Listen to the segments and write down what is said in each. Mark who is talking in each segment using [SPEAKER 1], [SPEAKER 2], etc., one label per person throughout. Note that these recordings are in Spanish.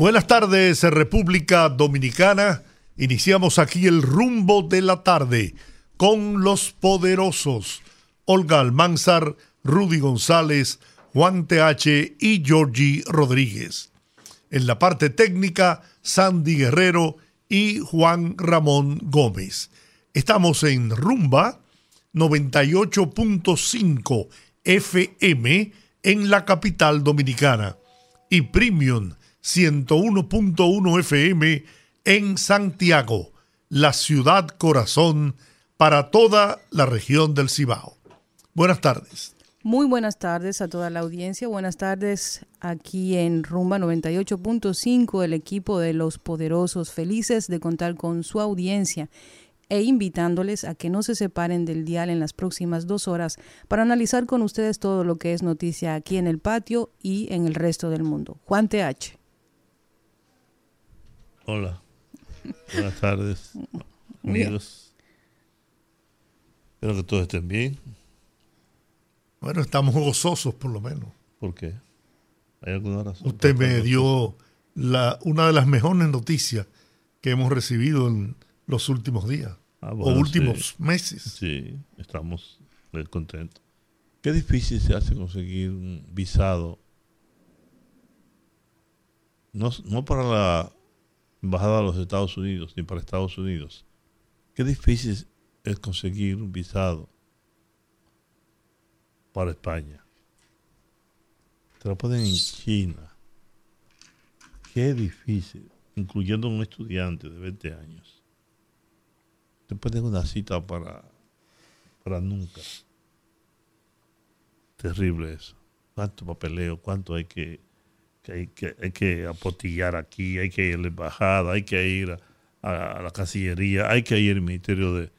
[SPEAKER 1] Buenas tardes, República Dominicana. Iniciamos aquí el rumbo de la tarde con los poderosos Olga Almanzar, Rudy González, Juan TH y Georgie Rodríguez. En la parte técnica, Sandy Guerrero y Juan Ramón Gómez. Estamos en Rumba 98.5 FM en la capital dominicana y Premium 101.1 FM en Santiago, la ciudad corazón para toda la región del Cibao. Buenas tardes.
[SPEAKER 2] Muy buenas tardes a toda la audiencia. Buenas tardes aquí en Rumba 98.5, el equipo de los poderosos, felices de contar con su audiencia e invitándoles a que no se separen del dial en las próximas dos horas para analizar con ustedes todo lo que es noticia aquí en el patio y en el resto del mundo. Juan TH.
[SPEAKER 3] Hola. Buenas tardes, amigos. Espero que todos estén bien.
[SPEAKER 1] Bueno, estamos gozosos por lo menos.
[SPEAKER 3] ¿Por qué? ¿Hay alguna razón?
[SPEAKER 1] Usted me dio la, una de las mejores noticias que hemos recibido en los últimos días
[SPEAKER 3] Ah,
[SPEAKER 1] o últimos
[SPEAKER 3] sí.
[SPEAKER 1] meses.
[SPEAKER 3] Sí, estamos muy contentos. Qué difícil se hace conseguir un visado. No, no para la embajada de los Estados Unidos, ni para Estados Unidos. Qué difícil es conseguir un visado para España. Te lo ponen en China. Qué difícil, incluyendo un estudiante de 20 años. Te ponen una cita para, para nunca. Terrible eso. Cuánto papeleo, cuánto hay que, que hay que hay que apotillar aquí, hay que ir a la embajada, hay que ir a, a la Cancillería, hay que ir al Ministerio de,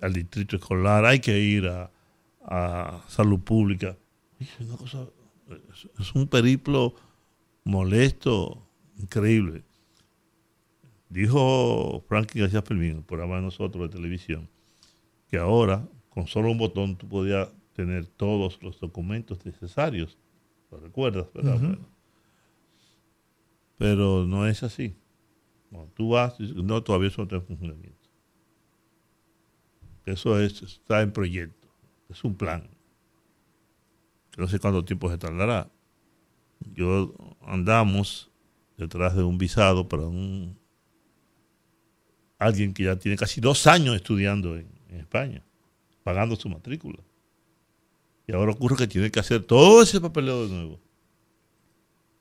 [SPEAKER 3] al Distrito Escolar, hay que ir a, a Salud Pública. Es, una cosa, es, un periplo molesto, increíble. Dijo Franklin García Fermín, el programa de nosotros de televisión, que ahora con solo un botón tú podías tener todos los documentos necesarios. ¿Lo recuerdas? verdad? Bueno. Pero no es así. Tú vas, no, todavía eso no está en funcionamiento. Eso es, está en proyecto. Es un plan. No sé cuánto tiempo se tardará. Yo andamos detrás de un visado para un alguien que ya tiene casi dos años estudiando en España, pagando su matrícula. Y ahora ocurre que tiene que hacer todo ese papeleo de nuevo.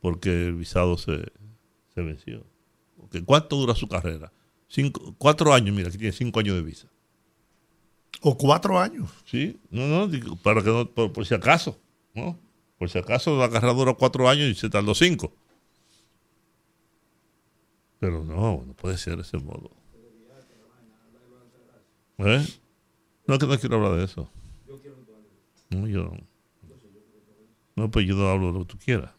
[SPEAKER 3] Porque el visado se, se venció. ¿Cuánto dura su carrera? Cinco, cuatro años, mira, aquí tiene cinco años de visa.
[SPEAKER 1] O cuatro años.
[SPEAKER 3] Sí, no, no, digo, para que no, por, por si acaso, ¿no? Por si acaso la carrera dura cuatro años y se tardó cinco. Pero no, no puede ser de ese modo. ¿Eh? No, es que no quiero hablar de eso. No, yo no. No, pues yo no hablo de lo que tú quieras.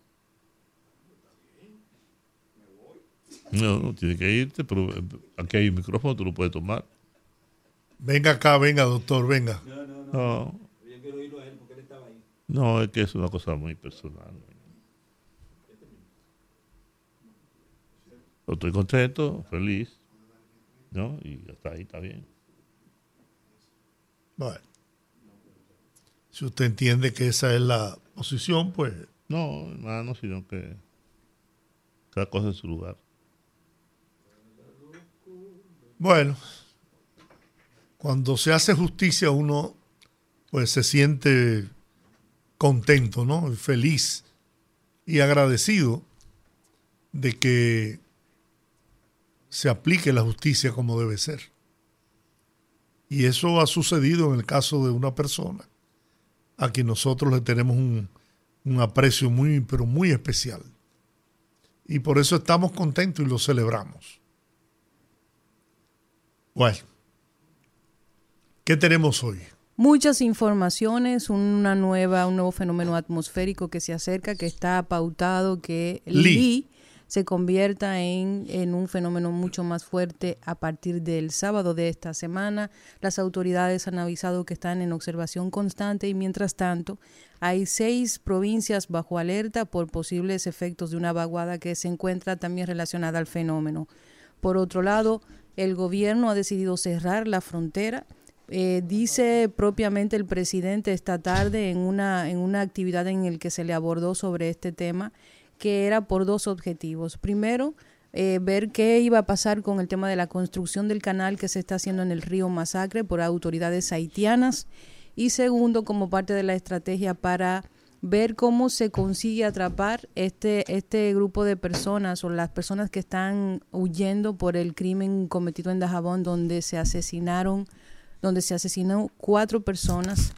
[SPEAKER 3] No, no, tienes que irte, pero eh, aquí hay un micrófono, tú lo puedes tomar.
[SPEAKER 1] Venga acá, venga, doctor, venga.
[SPEAKER 3] No. No, es que es una cosa muy personal. Estoy contento, feliz, ¿no? Y hasta ahí está bien.
[SPEAKER 1] Bueno. Si usted entiende que esa es la posición, pues
[SPEAKER 3] No, hermano, sino que cada cosa en su lugar.
[SPEAKER 1] Bueno, cuando se hace justicia uno pues se siente contento, ¿no? Feliz y agradecido de que se aplique la justicia como debe ser. Y eso ha sucedido en el caso de una persona a quien nosotros le tenemos un, un aprecio muy, pero muy especial. Y por eso estamos contentos y lo celebramos. Bueno, ¿qué tenemos hoy?
[SPEAKER 2] Muchas informaciones, una nueva, un nuevo fenómeno atmosférico que se acerca, que está pautado que Lee, se convierta en, en, un fenómeno mucho más fuerte a partir del sábado de esta semana. Las autoridades han avisado que están en observación constante y mientras tanto hay seis provincias bajo alerta por posibles efectos de una vaguada que se encuentra también relacionada al fenómeno. Por otro lado, el gobierno ha decidido cerrar la frontera. Eh, dice propiamente el presidente esta tarde en una, en una actividad en la que se le abordó sobre este tema que era por dos objetivos. Primero, eh, ver qué iba a pasar con el tema de la construcción del canal que se está haciendo en el río Masacre por autoridades haitianas. Y segundo, como parte de la estrategia para ver cómo se consigue atrapar este, este grupo de personas o las personas que están huyendo por el crimen cometido en Dajabón, donde se asesinaron, donde se asesinó cuatro personas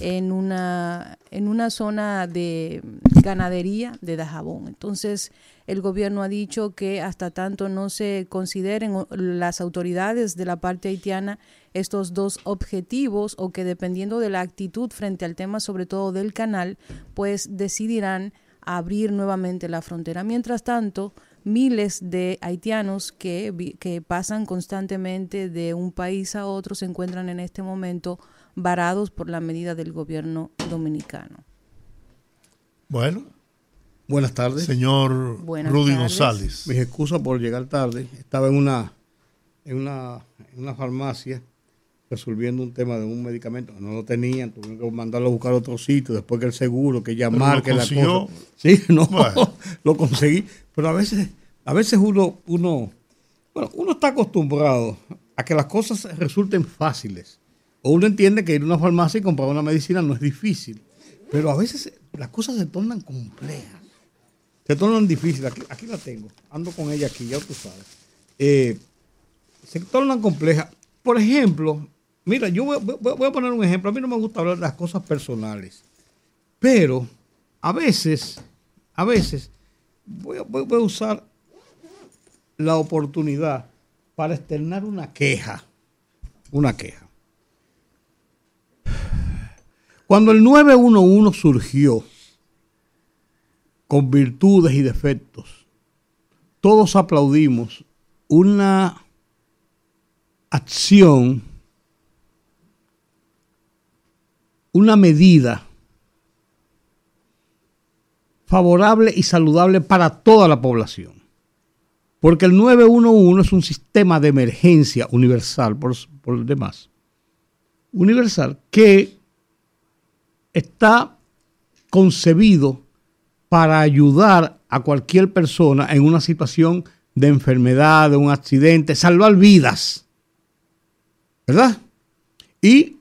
[SPEAKER 2] en una, en una zona de ganadería de Dajabón. Entonces, el gobierno ha dicho que hasta tanto no se consideren las autoridades de la parte haitiana estos dos objetivos o que dependiendo de la actitud frente al tema, sobre todo del canal, pues decidirán abrir nuevamente la frontera. Mientras tanto, miles de haitianos que, que pasan constantemente de un país a otro se encuentran en este momento varados por la medida del gobierno dominicano.
[SPEAKER 1] Bueno.
[SPEAKER 4] Buenas tardes.
[SPEAKER 1] Señor Rudy González.
[SPEAKER 4] Mis excusas por llegar tarde. Estaba en una, en una, en una farmacia resolviendo un tema de un medicamento. No lo tenían, tuvieron que mandarlo a buscar a otro sitio, después que el seguro, que llamar, que la cosa. Sí, no, lo conseguí. Pero a veces, a veces uno, uno, bueno, uno está acostumbrado a que las cosas resulten fáciles uno entiende que ir a una farmacia y comprar una medicina no es difícil, pero a veces las cosas se tornan complejas, se tornan difíciles. Aquí, la tengo, ando con ella aquí, ya tú sabes. Eh, se tornan complejas. Por ejemplo, mira, yo voy, a poner un ejemplo. A mí no me gusta hablar de las cosas personales, pero a veces, a veces, voy a usar la oportunidad para externar una queja. Una queja. Cuando el 911 surgió con virtudes y defectos, todos aplaudimos una acción, una medida favorable y saludable para toda la población. Porque el 911 es un sistema de emergencia universal, por, el demás, universal, que está concebido para ayudar a cualquier persona en una situación de enfermedad, de un accidente, salvar vidas. ¿Verdad? Y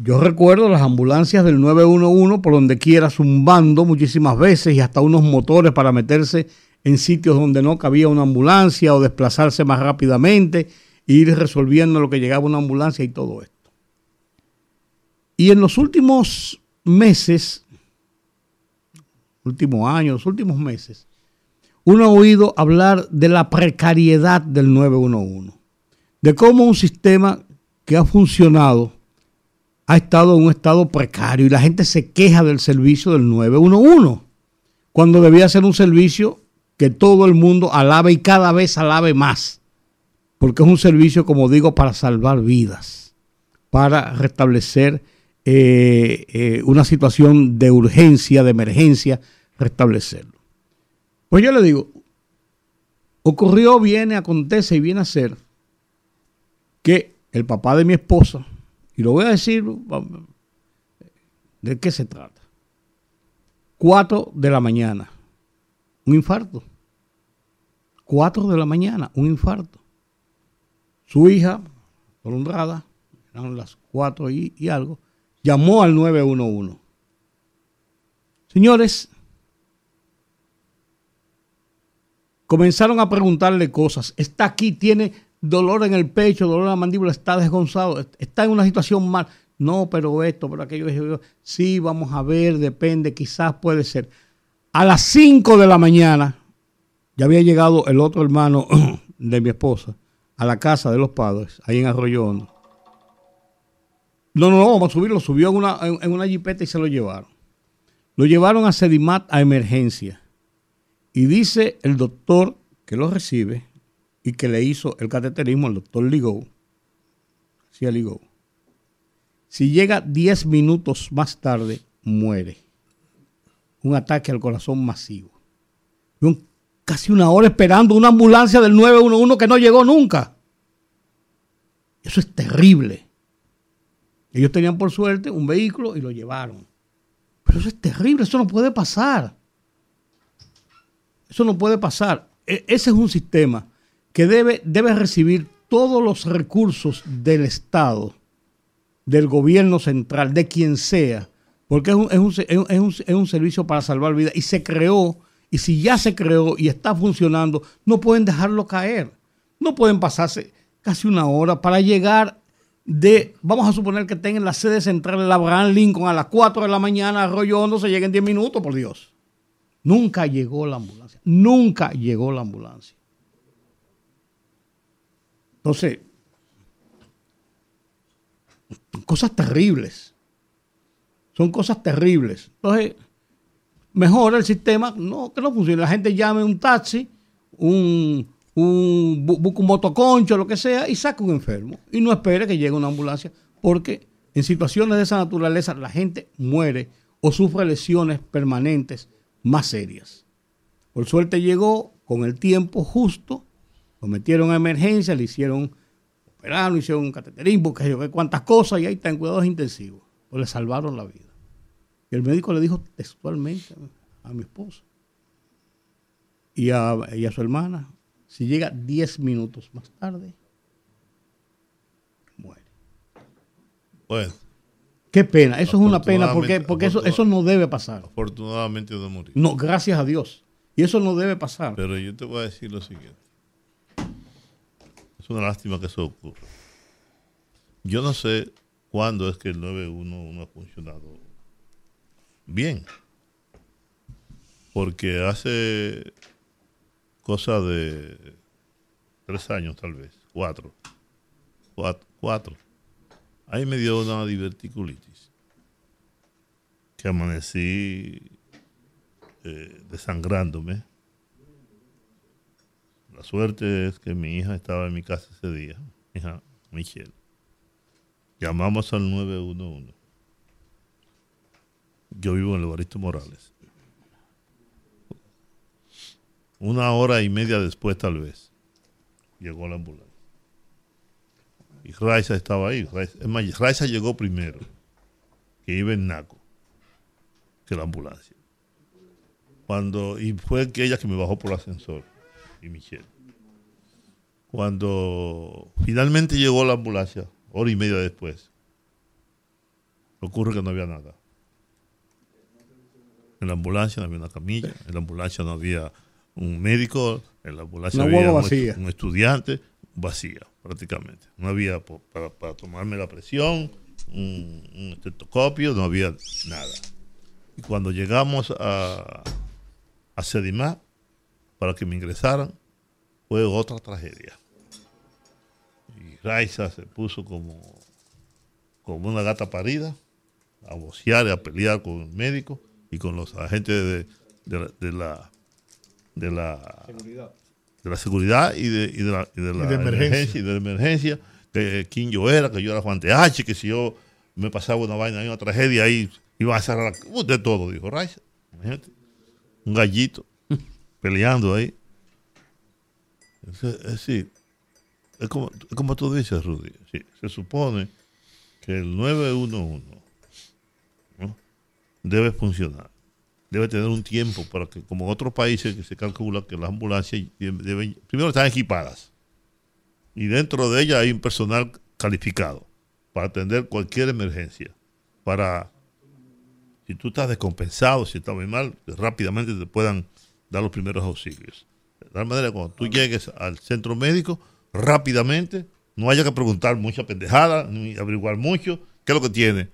[SPEAKER 4] yo recuerdo las ambulancias del 911 por donde quiera zumbando muchísimas veces y hasta unos motores para meterse en sitios donde no cabía una ambulancia o desplazarse más rápidamente e ir resolviendo lo que llegaba una ambulancia y todo esto. Y en los últimos meses, últimos años, últimos meses, uno ha oído hablar de la precariedad del 911, de cómo un sistema que ha funcionado ha estado en un estado precario y la gente se queja del servicio del 911, cuando debía ser un servicio que todo el mundo alabe y cada vez alabe más, porque es un servicio, como digo, para salvar vidas, para restablecer eh, eh, una situación de urgencia, de emergencia, restablecerlo. Pues yo le digo, ocurrió, viene, acontece y viene a ser que el papá de mi esposa, y lo voy a decir, ¿de qué se trata? Cuatro de la mañana, un infarto. Cuatro de la mañana, un infarto. Su hija, prolongada, eran las cuatro y algo, llamó al 911. Señores, comenzaron a preguntarle cosas. Está aquí, tiene dolor en el pecho, dolor en la mandíbula, está desgonzado, está en una situación mal. No, pero esto, pero aquello. Sí, vamos a ver, depende, quizás puede ser. A las 5 de la mañana ya había llegado el otro hermano de mi esposa a la casa de los padres, ahí en Arroyo Hondo. No, no, no, vamos a subirlo. Subió en una, en, una jipeta y se lo llevaron. Lo llevaron a Sedimat a emergencia. Y dice el doctor que lo recibe y que le hizo el cateterismo, el doctor Ligou, sí, Ligou. Si llega 10 minutos más tarde, muere. Un ataque al corazón masivo. casi una hora esperando una ambulancia del 911 que no llegó nunca. Eso es terrible. Ellos tenían por suerte un vehículo y lo llevaron. Pero eso es terrible, eso no puede pasar. Eso no puede pasar. E, ese es un sistema que debe, debe recibir todos los recursos del Estado, del gobierno central, de quien sea, porque es un, es un, es un servicio para salvar vidas y se creó, y si ya se creó y está funcionando, no pueden dejarlo caer. No pueden pasarse casi una hora para llegar de, vamos a suponer que tengan la sede central de la Abraham Lincoln a las 4 de la mañana, Arroyo Hondo se llega en 10 minutos, por Dios. Nunca llegó la ambulancia. Nunca llegó la ambulancia. Entonces, cosas terribles. Son cosas terribles. Entonces, mejor el sistema no, que no funcione. La gente llame un taxi, un, un, un motoconcho, lo que sea, y saca un enfermo. Y no espere que llegue una ambulancia, porque en situaciones de esa naturaleza la gente muere o sufre lesiones permanentes más serias. Por suerte llegó con el tiempo justo, lo metieron a emergencia, le hicieron operar, le hicieron un cateterismo, que yo cuántas cosas, y ahí está en cuidados intensivos. Pues le salvaron la vida. Y el médico le dijo textualmente a, mi esposa y a, y a su hermana, si llega 10 minutos más tarde, muere.
[SPEAKER 3] Bueno.
[SPEAKER 4] Qué pena, eso es una pena porque, porque eso, eso no debe pasar.
[SPEAKER 3] Afortunadamente no murió.
[SPEAKER 4] No, gracias a Dios. Y eso no debe pasar.
[SPEAKER 3] Pero yo te voy a decir lo siguiente. Es una lástima que eso ocurra. Yo no sé cuándo es que el 911 ha funcionado bien. Porque hace cosa de tres años tal vez, cuatro, cuatro, Ahí me dio una diverticulitis, que amanecí eh, desangrándome. La suerte es que mi hija estaba en mi casa ese día, mi hija Michelle. Llamamos al 911. Yo vivo en el Evaristo Morales una hora y media después tal vez, llegó la ambulancia. Y Raiza estaba ahí. Raiza, llegó primero, que iba en Naco, que la ambulancia. Cuando, y fue ella que me bajó por el ascensor, y Michelle. Cuando finalmente llegó la ambulancia, hora y media después, ocurre que no había nada. En la ambulancia no había una camilla, en la ambulancia no había un médico, en la ambulancia había un, estudiante, vacía prácticamente. No había para, tomarme la presión, un, estetoscopio, no había nada. Y cuando llegamos a, a Sedimá, para que me ingresaran, fue otra tragedia. Y Raiza se puso como, como una gata parida, a vocear y a pelear con el médico y con los agentes de la de la seguridad, de la seguridad y de, y de la, y de la emergencia. y de la emergencia, que quién yo era, que yo era Juan TH, que si yo me pasaba una vaina, una tragedia ahí, iba a cerrar uh, de todo, dijo Raiza. Un gallito peleando ahí. Es, decir, es como, como tú dices, Rudy. se supone que el 911 debe funcionar debe tener un tiempo para que, como en otros países que se calcula que las ambulancias deben, primero están equipadas y dentro de ellas hay un personal calificado para atender cualquier emergencia, para, si tú estás descompensado, si estás muy mal, rápidamente te puedan dar los primeros auxilios. De tal manera, cuando tú llegues al centro médico, rápidamente, no haya que preguntar mucha pendejada, ni averiguar mucho, ¿qué es lo que tiene?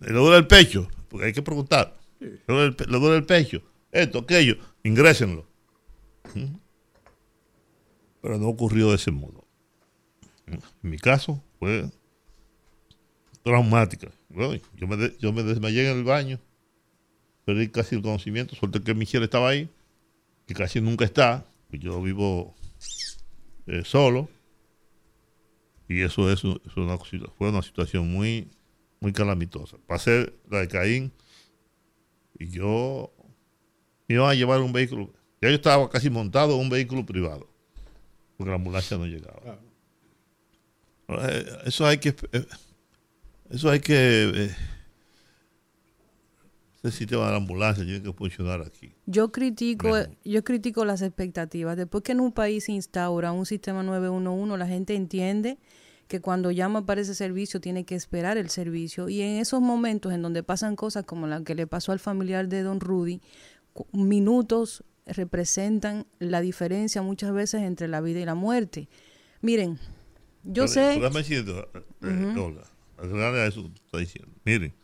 [SPEAKER 3] ¿Le duele el pecho? Porque hay que preguntar le, duele el, pecho, esto, aquello, ingrésenlo. Pero no ocurrió de ese modo. en mi caso, fue traumática. yo, me yo me desmayé en el baño, perdí casi el conocimiento, suerte que Michelle estaba ahí, que casi nunca está, pues yo vivo eh, solo, y eso es, una, fue una situación muy, muy calamitosa. Pasé la de Caín, y yo me iba a llevar un vehículo, ya yo estaba casi montado en un vehículo privado, porque la ambulancia no llegaba. Eh, eso hay que eh, eso hay que... Eh, ese sistema de ambulancia tiene que funcionar aquí.
[SPEAKER 2] Yo critico, yo critico las expectativas. Después que en un país se instaura un sistema 911, la gente entiende que cuando llama para ese servicio tiene que esperar el servicio. Y en esos momentos en donde pasan cosas como la que le pasó al familiar de don Rudy, minutos representan la diferencia muchas veces entre la vida y la muerte. Miren, yo sé...
[SPEAKER 3] eso está diciendo. Miren,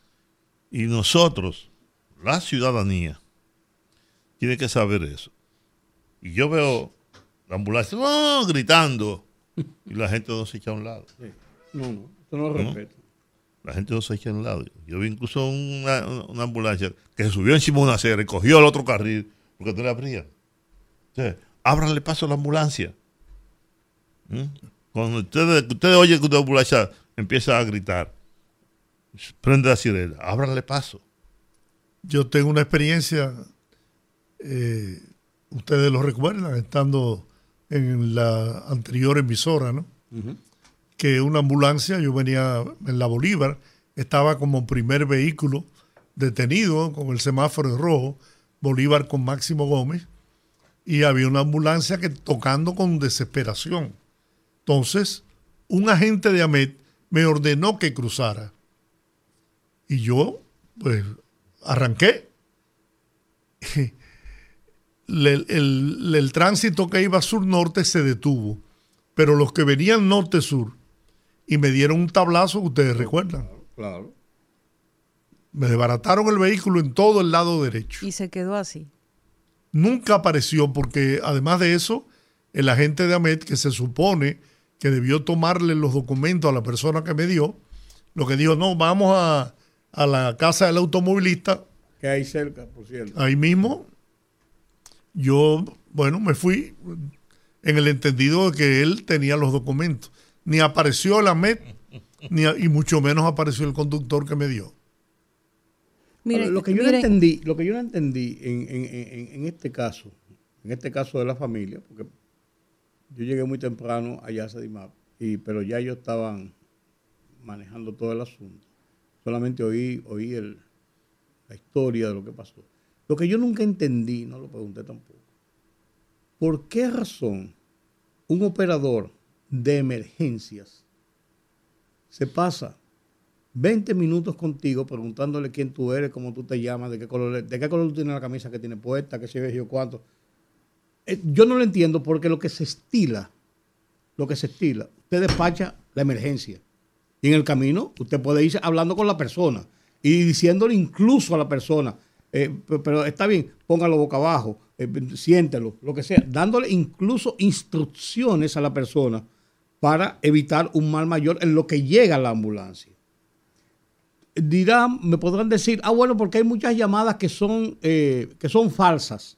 [SPEAKER 3] y nosotros, la ciudadanía, tiene que saber eso. Y yo veo la ambulancia ¡no! gritando y la gente no se echa a un lado.
[SPEAKER 4] No, no, eso no lo respeto.
[SPEAKER 3] La gente no se echa a un lado. Yo vi incluso una, ambulancia que se subió encima de una acera y cogió el otro carril porque no le abrían. Entonces, ábranle paso a la ambulancia. ¿Mm? Cuando ustedes, ustedes oyen que una ambulancia empieza a gritar. Prende la sirena, ábranle paso.
[SPEAKER 1] Yo tengo una experiencia, eh, ustedes lo recuerdan, estando en la anterior emisora, ¿no? Que una ambulancia, yo venía en la Bolívar, estaba como primer vehículo detenido con el semáforo rojo, Bolívar con Máximo Gómez, y había una ambulancia que tocando con desesperación. Entonces, un agente de AMET me ordenó que cruzara. Y yo, pues, arranqué. el, tránsito que iba sur-norte se detuvo, pero los que venían norte-sur y me dieron un tablazo que ustedes recuerdan.
[SPEAKER 4] Claro.
[SPEAKER 1] Me desbarataron el vehículo en todo el lado derecho.
[SPEAKER 2] Y se quedó así.
[SPEAKER 1] Nunca apareció porque además de eso, el agente de AMET, que se supone que debió tomarle los documentos a la persona que me dio, lo que dijo, no, vamos a, la casa del automovilista.
[SPEAKER 4] Que hay cerca, por cierto.
[SPEAKER 1] Ahí mismo, yo, bueno, me fui en el entendido de que él tenía los documentos. Ni apareció la MET, ni, y mucho menos apareció el conductor que me dio.
[SPEAKER 4] lo que yo no entendí, lo que yo no entendí en, en, en, este caso, en este caso de la familia, porque yo llegué muy temprano allá a Sedimap, y, pero ya ellos estaban manejando todo el asunto. Solamente oí, oí el, la historia de lo que pasó. Lo que yo nunca entendí, no lo pregunté tampoco, ¿por qué razón un operador de emergencias se pasa 20 minutos contigo preguntándole quién tú eres, cómo tú te llamas, de qué color, de qué color tú tienes la camisa que tiene puesta, qué se ve yo cuánto? Eh, yo no lo entiendo porque lo que se estila, lo que se estila, usted despacha la emergencia. Y en el camino usted puede ir hablando con la persona y diciéndole incluso a la persona, eh, pero está bien, póngalo boca abajo, eh, siéntelo, lo que sea, dándole incluso instrucciones a la persona para evitar un mal mayor en lo que llega a la ambulancia. Dirán, me podrán decir, ah, bueno, porque hay muchas llamadas que son, que son falsas.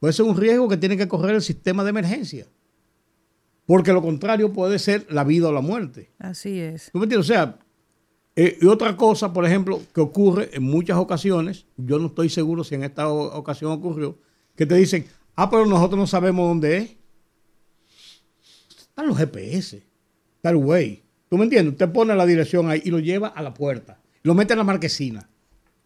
[SPEAKER 4] Puede ser un riesgo que tiene que correr el sistema de emergencia. Porque lo contrario puede ser la vida o la muerte.
[SPEAKER 2] Así es.
[SPEAKER 4] ¿Tú me entiendes? O sea, eh, y otra cosa, por ejemplo, que ocurre en muchas ocasiones, yo no estoy seguro si en esta ocasión ocurrió, que te dicen, ah, pero nosotros no sabemos dónde es. Están los GPS, está el way. ¿Tú me entiendes? Usted pone la dirección ahí y lo lleva a la puerta, lo mete en la marquesina.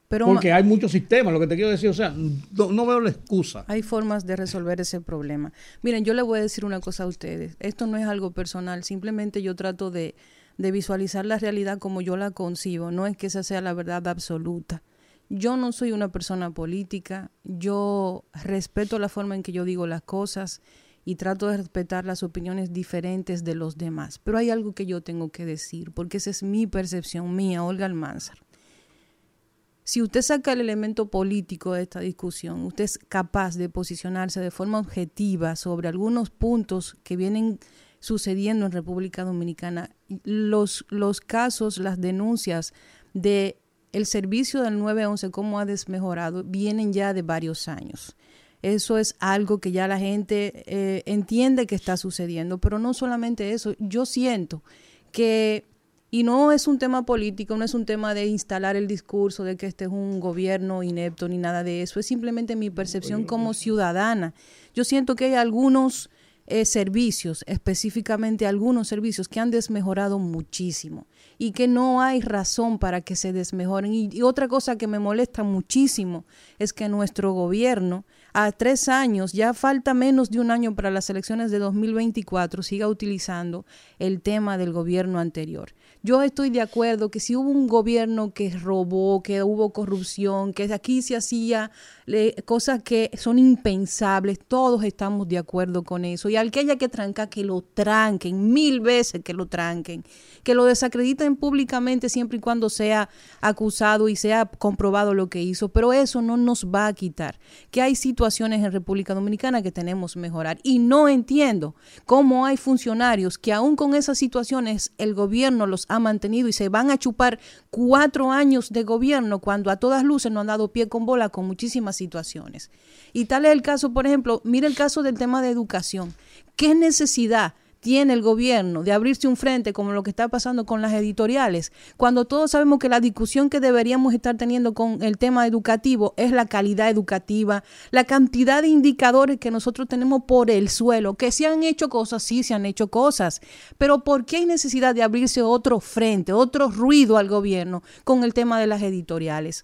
[SPEAKER 4] Porque hay muchos sistemas, lo que te quiero decir, o sea, no, veo la excusa.
[SPEAKER 2] Hay formas de resolver ese problema. Miren, yo le voy a decir una cosa a ustedes. Esto no es algo personal, simplemente yo trato de, de visualizar la realidad como yo la concibo. No es que esa sea la verdad absoluta. Yo no soy una persona política, yo respeto la forma en que yo digo las cosas y trato de respetar las opiniones diferentes de los demás. Pero hay algo que yo tengo que decir, porque esa es mi percepción mía, Olga Almanzar. Si usted saca el elemento político de esta discusión, usted es capaz de posicionarse de forma objetiva sobre algunos puntos que vienen sucediendo en República Dominicana. Los, los casos, las denuncias de el servicio del 911, cómo ha desmejorado, vienen ya de varios años. Eso es algo que ya la gente eh, entiende que está sucediendo, pero no solamente eso, yo siento que, y no es un tema político, no es un tema de instalar el discurso de que este es un gobierno inepto ni nada de eso, es simplemente mi percepción como ciudadana. Yo siento que hay algunos eh, servicios, específicamente algunos servicios que han desmejorado muchísimo y que no hay razón para que se desmejoren. y otra cosa que me molesta muchísimo es que nuestro gobierno a tres años, ya falta menos de un año para las elecciones de 2024, siga utilizando el tema del gobierno anterior. Yo estoy de acuerdo que si hubo un gobierno que robó, que hubo corrupción, que aquí se hacía cosas que son impensables, todos estamos de acuerdo con eso. Y al que haya que trancar, que lo tranquen, mil veces que lo tranquen, que lo desacrediten públicamente siempre y cuando sea acusado y sea comprobado lo que hizo. Pero eso no nos va a quitar que hay situaciones en República Dominicana que tenemos que mejorar. Y no entiendo cómo hay funcionarios que aún con esas situaciones el gobierno los ha mantenido y se van a chupar cuatro años de gobierno cuando a todas luces no han dado pie con bola con muchísimas situaciones. Y tal es el caso, por ejemplo, mire el caso del tema de educación. ¿Qué necesidad? Tiene el gobierno de abrirse un frente como lo que está pasando con las editoriales, cuando todos sabemos que la discusión que deberíamos estar teniendo con el tema educativo es la calidad educativa, la cantidad de indicadores que nosotros tenemos por el suelo, que se han hecho cosas, sí se han hecho cosas, pero ¿por qué hay necesidad de abrirse otro frente, otro ruido al gobierno con el tema de las editoriales?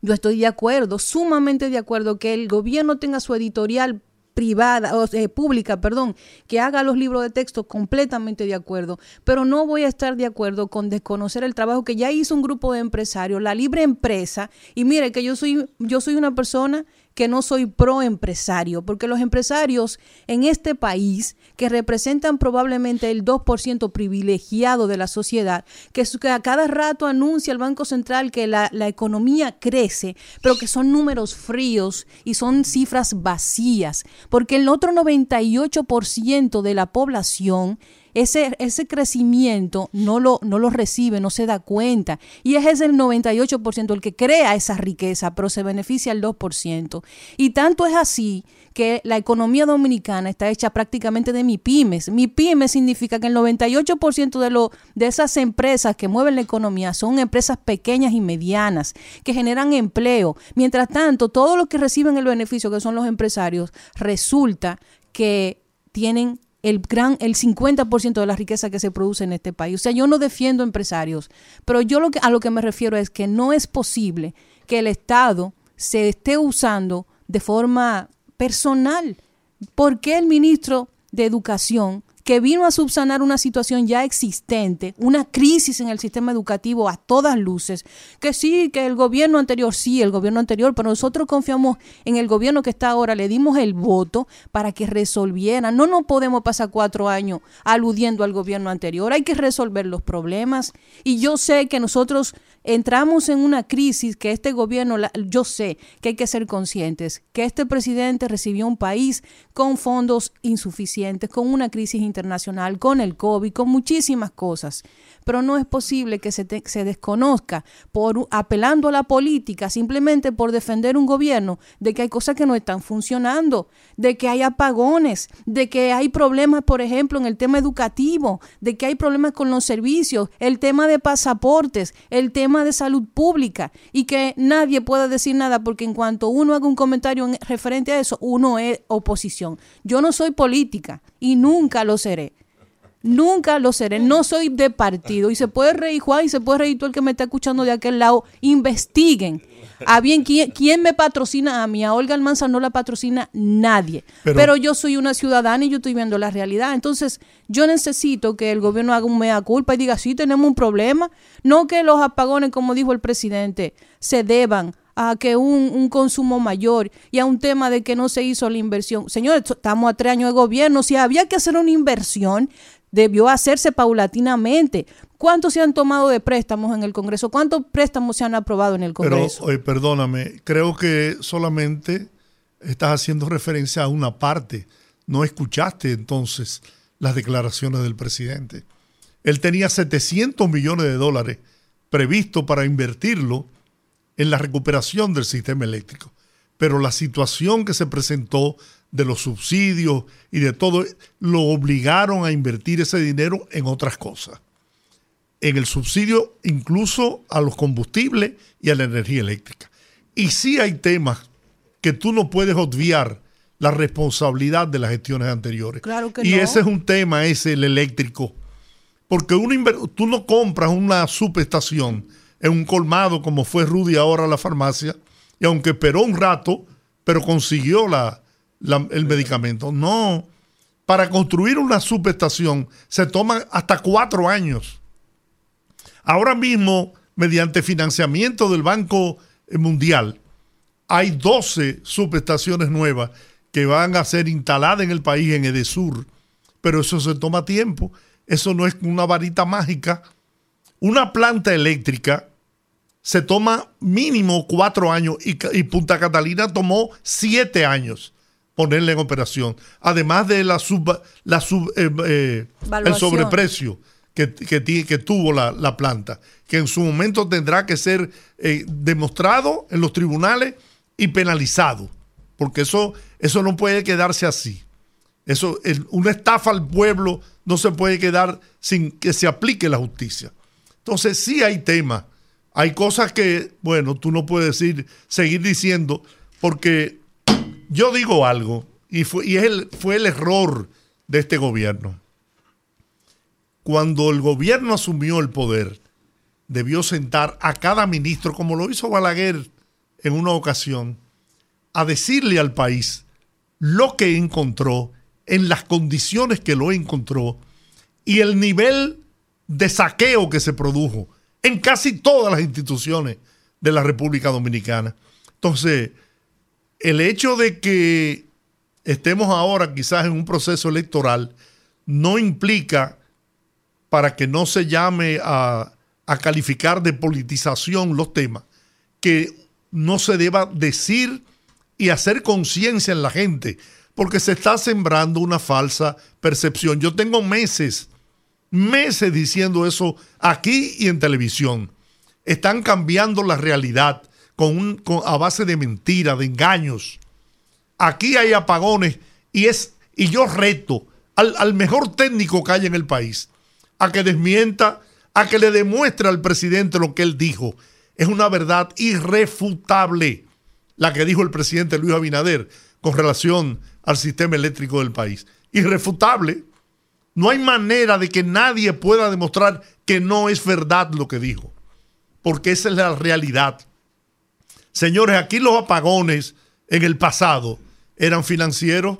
[SPEAKER 2] Yo estoy de acuerdo, sumamente de acuerdo que el gobierno tenga su editorial privada, o eh, pública, perdón, que haga los libros de texto completamente de acuerdo, pero no voy a estar de acuerdo con desconocer el trabajo que ya hizo un grupo de empresarios, la libre empresa, y mire que yo soy yo soy una persona que no soy pro empresario, porque los empresarios en este país, que representan probablemente el 2% privilegiado de la sociedad, que, a cada rato anuncia el Banco Central que la, la economía crece, pero que son números fríos y son cifras vacías, porque el otro 98% de la población ese, ese crecimiento no lo, no lo recibe, no se da cuenta. Y es el 98% el que crea esa riqueza, pero se beneficia el 2%. Y tanto es así que la economía dominicana está hecha prácticamente de MIPIMES. MIPIMES significa que el 98% de, lo, de esas empresas que mueven la economía son empresas pequeñas y medianas que generan empleo. Mientras tanto, todos los que reciben el beneficio, que son los empresarios, resulta que tienen el gran el 50% de la riqueza que se produce en este país. O sea, yo no defiendo empresarios, pero yo lo que a lo que me refiero es que no es posible que el Estado se esté usando de forma personal. ¿Por qué el ministro de Educación que vino a subsanar una situación ya existente, una crisis en el sistema educativo a todas luces, que sí, que el gobierno anterior, sí, el gobierno anterior, pero nosotros confiamos en el gobierno que está ahora, le dimos el voto para que resolviera. No nos podemos pasar cuatro años aludiendo al gobierno anterior, hay que resolver los problemas. Y yo sé que nosotros entramos en una crisis que este gobierno, yo sé que hay que ser conscientes, que este presidente recibió un país con fondos insuficientes, con una crisis internacional, con el COVID, con muchísimas cosas pero no es posible que se, se desconozca por apelando a la política simplemente por defender un gobierno de que hay cosas que no están funcionando, de que hay apagones, de que hay problemas, por ejemplo, en el tema educativo, de que hay problemas con los servicios, el tema de pasaportes, el tema de salud pública y que nadie pueda decir nada porque en cuanto uno haga un comentario en, referente a eso, uno es oposición. Yo no soy política y nunca lo seré. Nunca lo seré. No soy de partido. Y se puede reír Juan y se puede reír tú el que me está escuchando de aquel lado. Investiguen. A bien, ¿quién, me patrocina a mí? A Olga Almanza no la patrocina nadie. Pero, yo soy una ciudadana y yo estoy viendo la realidad. Entonces, yo necesito que el gobierno haga un mea culpa y diga, sí, tenemos un problema. No que los apagones, como dijo el presidente, se deban a que un, un, consumo mayor y a un tema de que no se hizo la inversión. Señores, estamos a tres años de gobierno. Si había que hacer una inversión, debió hacerse paulatinamente. ¿Cuántos se han tomado de préstamos en el Congreso? ¿Cuántos préstamos se han aprobado en el Congreso?
[SPEAKER 1] Pero, perdóname, creo que solamente estás haciendo referencia a una parte. No escuchaste entonces las declaraciones del presidente. Él tenía 700 millones de dólares previsto para invertirlo en la recuperación del sistema eléctrico. Pero la situación que se presentó de los subsidios y de todo, lo obligaron a invertir ese dinero en otras cosas. En el subsidio incluso a los combustibles y a la energía eléctrica. Y sí hay temas que tú no puedes obviar la responsabilidad de las gestiones anteriores.
[SPEAKER 2] Claro que
[SPEAKER 1] y
[SPEAKER 2] no.
[SPEAKER 1] ese es un tema, es el eléctrico. Porque uno tú no compras una subestación en un colmado como fue Rudy ahora a la farmacia, y aunque esperó un rato, pero consiguió la, el medicamento. No, para construir una subestación se toma hasta cuatro años. Ahora mismo, mediante financiamiento del Banco Mundial, hay 12 subestaciones nuevas que van a ser instaladas en el país, en Edesur, pero eso se toma tiempo. Eso no es una varita mágica. Una planta eléctrica se toma mínimo cuatro años y Punta Catalina tomó siete años ponerla en operación. Además de la sub, la sub- eh, eh, el sobreprecio que, que tuvo la, la planta, que en su momento tendrá que ser eh, demostrado en los tribunales y penalizado, porque eso, eso no puede quedarse así. Eso, el- una estafa al pueblo no se puede quedar sin que se aplique la justicia. Entonces, sí hay temas. Hay cosas que, bueno, tú no puedes decir, seguir diciendo, porque yo digo algo, y, fue, y fue el error de este gobierno. Cuando el gobierno asumió el poder, debió sentar a cada ministro, como lo hizo Balaguer en una ocasión, a decirle al país lo que encontró, en las condiciones que lo encontró y el nivel de saqueo que se produjo en casi todas las instituciones de la República Dominicana. Entonces, el hecho de que estemos ahora quizás en un proceso electoral no implica para que no se llame a, calificar de politización los temas, que no se deba decir y hacer conciencia en la gente, porque se está sembrando una falsa percepción. Yo tengo meses, meses diciendo eso aquí y en televisión. Están cambiando la realidad con un, con- a base de mentiras, de engaños. Aquí hay apagones y es y yo reto al, al mejor técnico que hay en el país a que desmienta, a que le demuestre al presidente lo que él dijo. Es una verdad irrefutable la que dijo el presidente Luis Abinader con relación al sistema eléctrico del país. Irrefutable. No hay manera de que nadie pueda demostrar que no es verdad lo que dijo, porque esa es la realidad. Señores, aquí los apagones en el pasado eran financieros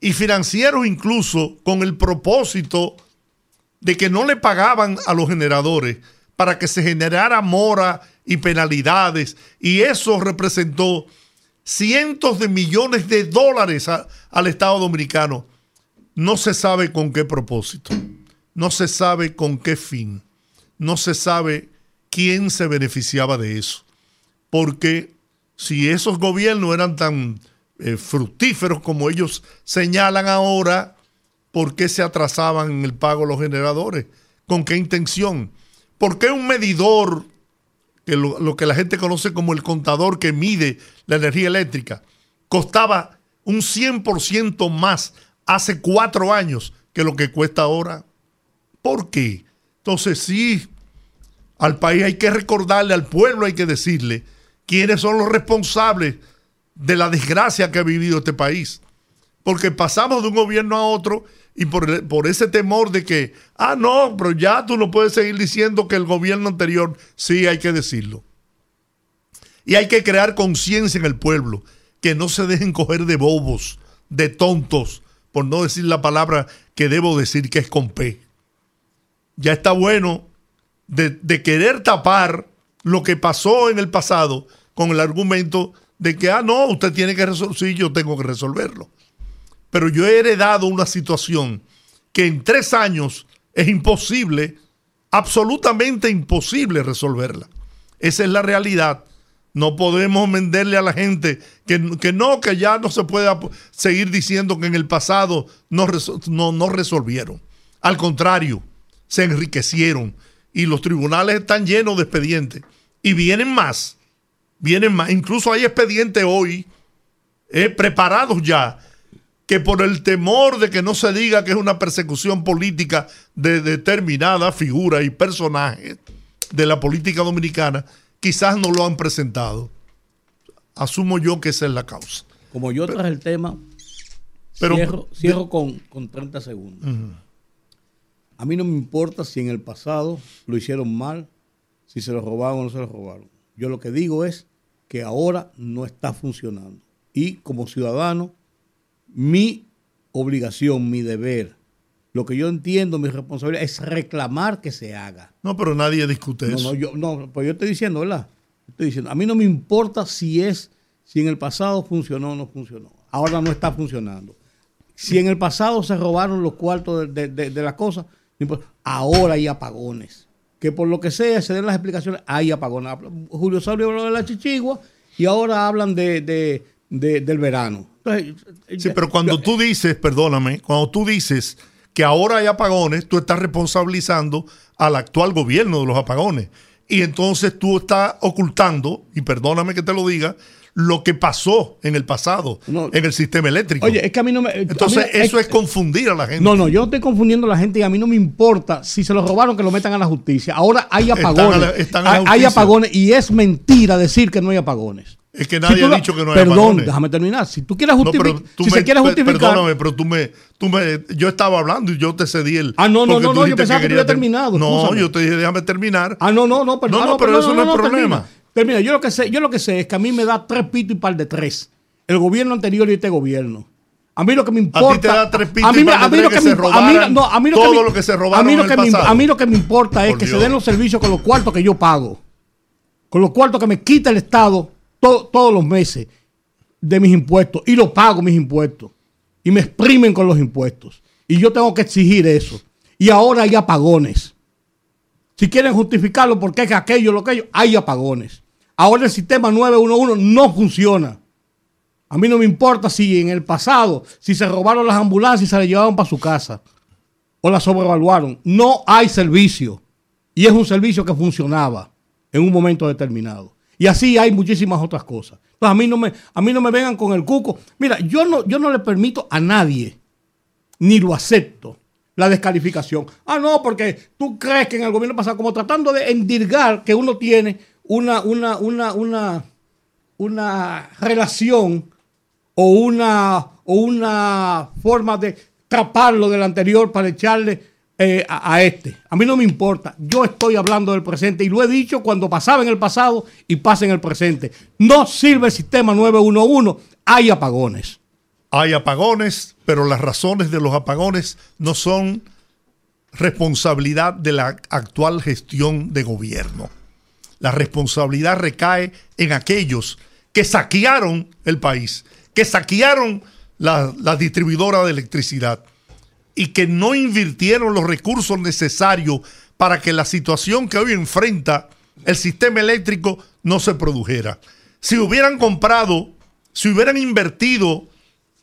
[SPEAKER 1] y financieros incluso con el propósito de que no le pagaban a los generadores para que se generara mora y penalidades y eso representó cientos de millones de dólares al Estado Dominicano. No se sabe con qué propósito, no se sabe con qué fin, no se sabe quién se beneficiaba de eso. Porque si esos gobiernos eran tan eh, fructíferos como ellos señalan ahora, ¿por qué se atrasaban en el pago los generadores? ¿Con qué intención? ¿Por qué un medidor, que lo, lo que la gente conoce como el contador que mide la energía eléctrica, costaba un 100% más hace cuatro años que lo que cuesta ahora? ¿Por qué? Entonces sí, al país hay que recordarle, al pueblo hay que decirle quiénes son los responsables de la desgracia que ha vivido este país. Porque pasamos de un gobierno a otro y por, ese temor de que, ah, no, pero ya tú no puedes seguir diciendo que el gobierno anterior, sí hay que decirlo. Y hay que crear conciencia en el pueblo, que no se dejen coger de bobos, de tontos, por no decir la palabra que debo decir que es con P. Ya está bueno de querer tapar lo que pasó en el pasado con el argumento de que, ah, no, usted tiene que resolver, sí, yo tengo que resolverlo. Pero yo he heredado una situación que en tres años es imposible, absolutamente imposible resolverla. Esa es la realidad. No podemos venderle a la gente que, que no, que ya no se puede seguir diciendo que en el pasado no, no, no resolvieron. Al contrario, se enriquecieron y los tribunales están llenos de expedientes. Y vienen más, vienen más. Incluso hay expedientes hoy eh, preparados ya que por el temor de que no se diga que es una persecución política de determinada figura y personaje de la política dominicana, quizás no lo han presentado. Asumo yo que esa es la causa.
[SPEAKER 4] Como yo traje el tema, pero, cierro, con, con, 30 segundos. A mí no me importa si en el pasado lo hicieron mal, si se lo robaron o no se lo robaron. Yo lo que digo es que ahora no está funcionando. Y como ciudadano, mi obligación, mi deber, lo que yo entiendo, mi responsabilidad es reclamar que se haga.
[SPEAKER 1] No, pero nadie discute eso.
[SPEAKER 4] No, yo, no, pues yo estoy diciendo, ¿verdad? Estoy diciendo, a mí no me importa si es, si en el pasado funcionó o no funcionó. Ahora no está funcionando. Si en el pasado se robaron los cuartos de, de, de, las cosas, ahora hay apagones. Que por lo que sea, se den las explicaciones, hay apagones. Julio Sabio habló de la chichigua y ahora hablan de, del verano.
[SPEAKER 1] sí, pero cuando tú dices, perdóname, cuando tú dices que ahora hay apagones, tú estás responsabilizando al actual gobierno de los apagones. Y entonces tú estás ocultando, y perdóname que te lo diga, lo que pasó en el pasado en el sistema eléctrico.
[SPEAKER 4] Oye, es que a mí no me.
[SPEAKER 1] Entonces, eso es, confundir a la gente.
[SPEAKER 4] No, no, yo estoy confundiendo a la gente y a mí no me importa si se lo robaron que lo metan a la justicia. Ahora hay apagones. hay apagones y es mentira decir que no hay apagones.
[SPEAKER 1] Es que nadie ha dicho que no hay
[SPEAKER 4] Perdón, déjame terminar. Si tú quieres justificar. si se quiere justificar.
[SPEAKER 1] Perdóname, pero tú me, tú me. Yo estaba hablando y yo te cedí el.
[SPEAKER 4] Ah, no, no, no, no yo pensaba que, tú habías terminado.
[SPEAKER 1] No, yo te dije, déjame terminar.
[SPEAKER 4] Ah, no, no, no,
[SPEAKER 1] perdón. No, no, pero eso no, es problema.
[SPEAKER 4] Termina. Yo lo que sé, yo lo que sé es que a mí me da tres pitos y par de tres. El gobierno anterior y este gobierno. A mí lo que me importa. A ti te
[SPEAKER 1] da tres pitos y par de tres que, se robaran no, a mí lo todo que lo que se robaron
[SPEAKER 4] a mí lo que, me, a mí lo que me importa es que se den los servicios con los cuartos que yo pago. Con los cuartos que me quita el Estado todos los meses de mis impuestos y lo pago mis impuestos. Y me exprimen con los impuestos. Y yo tengo que exigir eso. Y ahora hay apagones. Si quieren justificarlo porque es que aquello, lo que hay apagones. Ahora el sistema 911 no funciona. A mí no me importa si en el pasado, si se robaron las ambulancias y se las llevaban para su casa o las sobrevaluaron. No hay servicio. Y es un servicio que funcionaba en un momento determinado. Y así hay muchísimas otras cosas. Entonces a mí no me, a mí no me vengan con el cuco. Mira, yo no, yo no le permito a nadie, ni lo acepto, la descalificación. Ah, no, porque tú crees que en el gobierno pasado, como tratando de endirgar que uno tiene una, una, una, una, una relación o una, o una forma de traparlo del anterior para echarle eh, a, este. A mí no me importa. Yo estoy hablando del presente y lo he dicho cuando pasaba en el pasado y pasa en el presente. No sirve el sistema 911. Hay apagones.
[SPEAKER 1] Hay apagones, pero las razones de los apagones no son responsabilidad de la actual gestión de gobierno. La responsabilidad recae en aquellos que saquearon el país, que saquearon la, la distribuidora de electricidad, y que no invirtieron los recursos necesarios para que la situación que hoy enfrenta el sistema eléctrico no se produjera. Si hubieran comprado, si hubieran invertido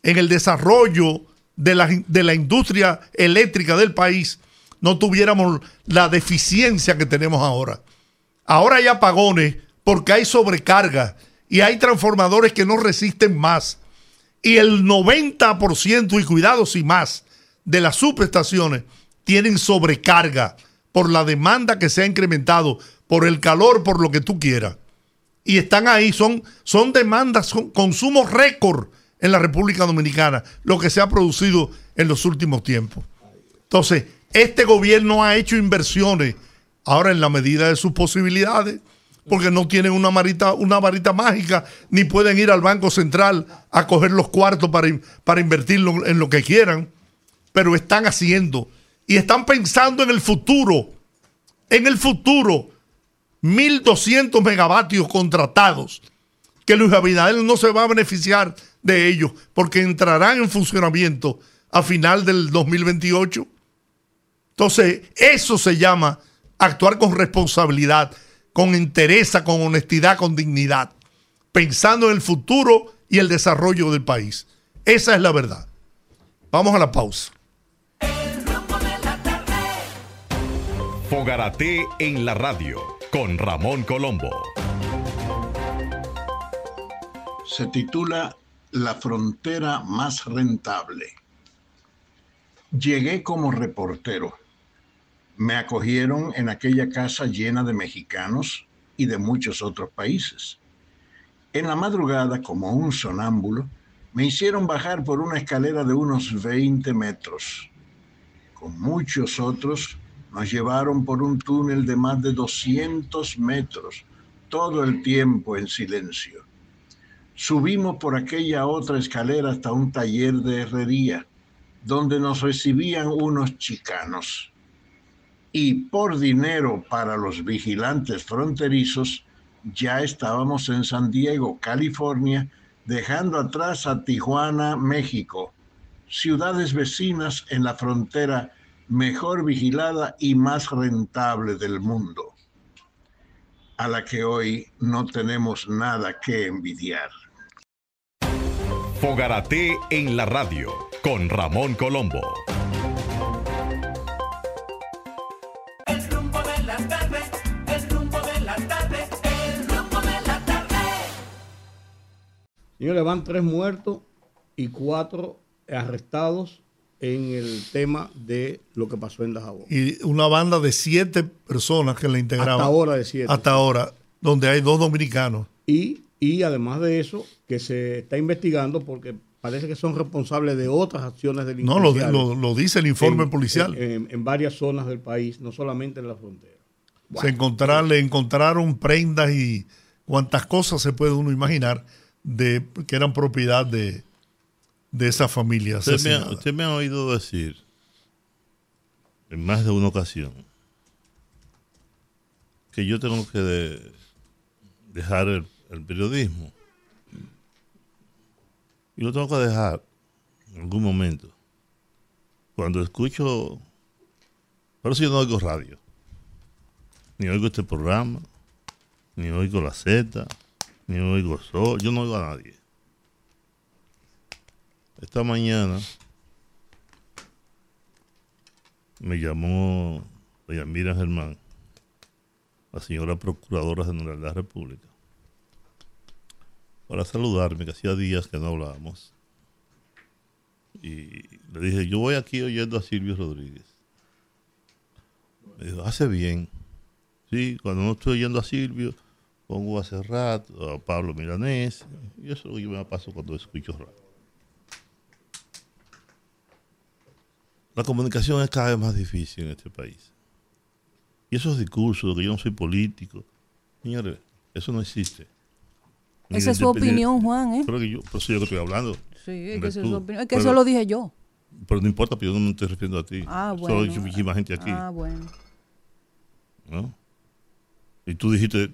[SPEAKER 1] en el desarrollo de la, de la industria eléctrica del país, no tuviéramos la deficiencia que tenemos ahora. Ahora hay apagones porque hay sobrecarga y hay transformadores que no resisten más. Y el 90% y cuidados y más de las subestaciones tienen sobrecarga por la demanda que se ha incrementado, por el calor, por lo que tú quieras. Y están ahí, son, son demandas, son consumos récord en la República Dominicana, lo que se ha producido en los últimos tiempos. Entonces, este gobierno ha hecho inversiones, ahora en la medida de sus posibilidades, porque no tienen una, varita, una varita mágica, ni pueden ir al Banco Central a coger los cuartos para, para invertirlo en lo que quieran pero están haciendo y están pensando en el futuro. En el futuro, 1.200 megavatios contratados, que Luis Abinader no se va a beneficiar de ellos porque entrarán en funcionamiento a final del 2028. Entonces, eso se llama actuar con responsabilidad, con entereza, con honestidad, con dignidad. pensando en el futuro y el desarrollo del país. Esa es la verdad. Vamos a la pausa.
[SPEAKER 5] Fogarate en la radio con Ramón Colombo.
[SPEAKER 6] Se titula La frontera más rentable. Llegué como reportero. Me acogieron en aquella casa llena de mexicanos y de muchos otros países. En la madrugada, como un sonámbulo, me hicieron bajar por una escalera de unos 20 metros. Con muchos otros nos llevaron por un túnel de más de 200 metros, todo el tiempo en silencio. Subimos por aquella otra escalera hasta un taller de herrería, donde nos recibían unos chicanos. Y por dinero para los vigilantes fronterizos, ya estábamos en San Diego, California, dejando atrás a Tijuana, México, ciudades vecinas en la frontera mejor vigilada y más rentable del mundo, a la que hoy no tenemos nada que envidiar.
[SPEAKER 5] Fogarate en la radio con Ramón Colombo.
[SPEAKER 7] El rumbo de la tarde, el rumbo de la tarde, el rumbo de la tarde.
[SPEAKER 4] Señores, van tres muertos y cuatro arrestados en el tema de lo que pasó en Dajabón.
[SPEAKER 1] Y una banda de siete personas que la integraban.
[SPEAKER 4] Hasta ahora de siete.
[SPEAKER 1] Hasta ahora, donde hay dos dominicanos.
[SPEAKER 4] Y, y además de eso, que se está investigando porque parece que son responsables de otras acciones
[SPEAKER 1] No,
[SPEAKER 4] delincuenciales.
[SPEAKER 1] lo, lo- lo dice el informe
[SPEAKER 4] en-
[SPEAKER 1] policial.
[SPEAKER 4] En, en- en varias zonas del país, no solamente en la frontera.
[SPEAKER 1] Se encontraron, le encontraron prendas y cuantas cosas se puede uno imaginar de que eran propiedad de, de esa familia
[SPEAKER 3] Usted me, ha,
[SPEAKER 1] asesinada.
[SPEAKER 3] usted me ha oído decir en más de una ocasión que yo tengo que de- dejar el, el periodismo. Y lo tengo que dejar en algún momento. Cuando escucho... Por eso yo no oigo radio. Ni oigo este programa, ni oigo la Z, ni oigo Sol. Yo no oigo a nadie. Esta mañana me llamó doña Miriam Germán, la señora Procuradora General de la República, para saludarme, que hacía días que no hablábamos. Y le dije, yo voy aquí oyendo a Silvio Rodríguez. Me dijo, hace bien. Sí, cuando no estoy oyendo a Silvio, pongo a Serrat, a Pablo Milanés, y eso es lo que yo me paso cuando escucho radio. La comunicación es cada vez más difícil en este país. Y esos discursos de que yo no soy político, señores, eso no existe.
[SPEAKER 2] Esa es su opinión, Juan, ¿eh?
[SPEAKER 3] Pero que yo, por eso yo que estoy hablando.
[SPEAKER 2] Sí, es que esa es su opinión. Es que
[SPEAKER 3] Pero-
[SPEAKER 2] eso lo dije yo.
[SPEAKER 3] Pero no importa, pero yo no me estoy refiriendo a ti.
[SPEAKER 2] Ah,
[SPEAKER 3] Solo
[SPEAKER 2] bueno.
[SPEAKER 3] hay muchísima gente aquí.
[SPEAKER 2] Ah, bueno.
[SPEAKER 3] ¿no? Y tú dijiste,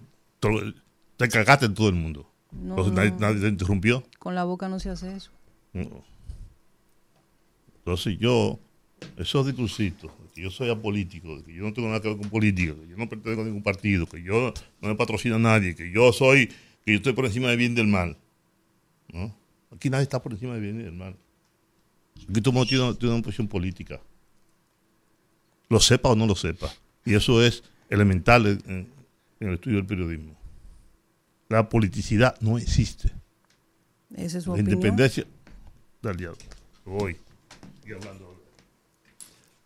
[SPEAKER 3] te cagaste en todo el mundo.
[SPEAKER 2] No,
[SPEAKER 3] Entonces nadie, nadie te interrumpió.
[SPEAKER 2] Con la boca no se hace eso.
[SPEAKER 3] No. Entonces yo, esos discursitos, que yo soy apolítico, que yo no tengo nada que ver con política, que yo no pertenezco a ningún partido, que yo no me patrocina a nadie, que yo soy, que yo estoy por encima del bien y del mal. ¿no? Aquí nadie está por encima del bien y del mal. Aquí todo el mundo tiene, tiene una posición política. Lo sepa o no lo sepa. Y eso es elemental en, el estudio del periodismo. La politicidad no existe.
[SPEAKER 2] Esa es su
[SPEAKER 3] La
[SPEAKER 2] opinión.
[SPEAKER 3] independencia del diablo. Voy. Estoy hablando.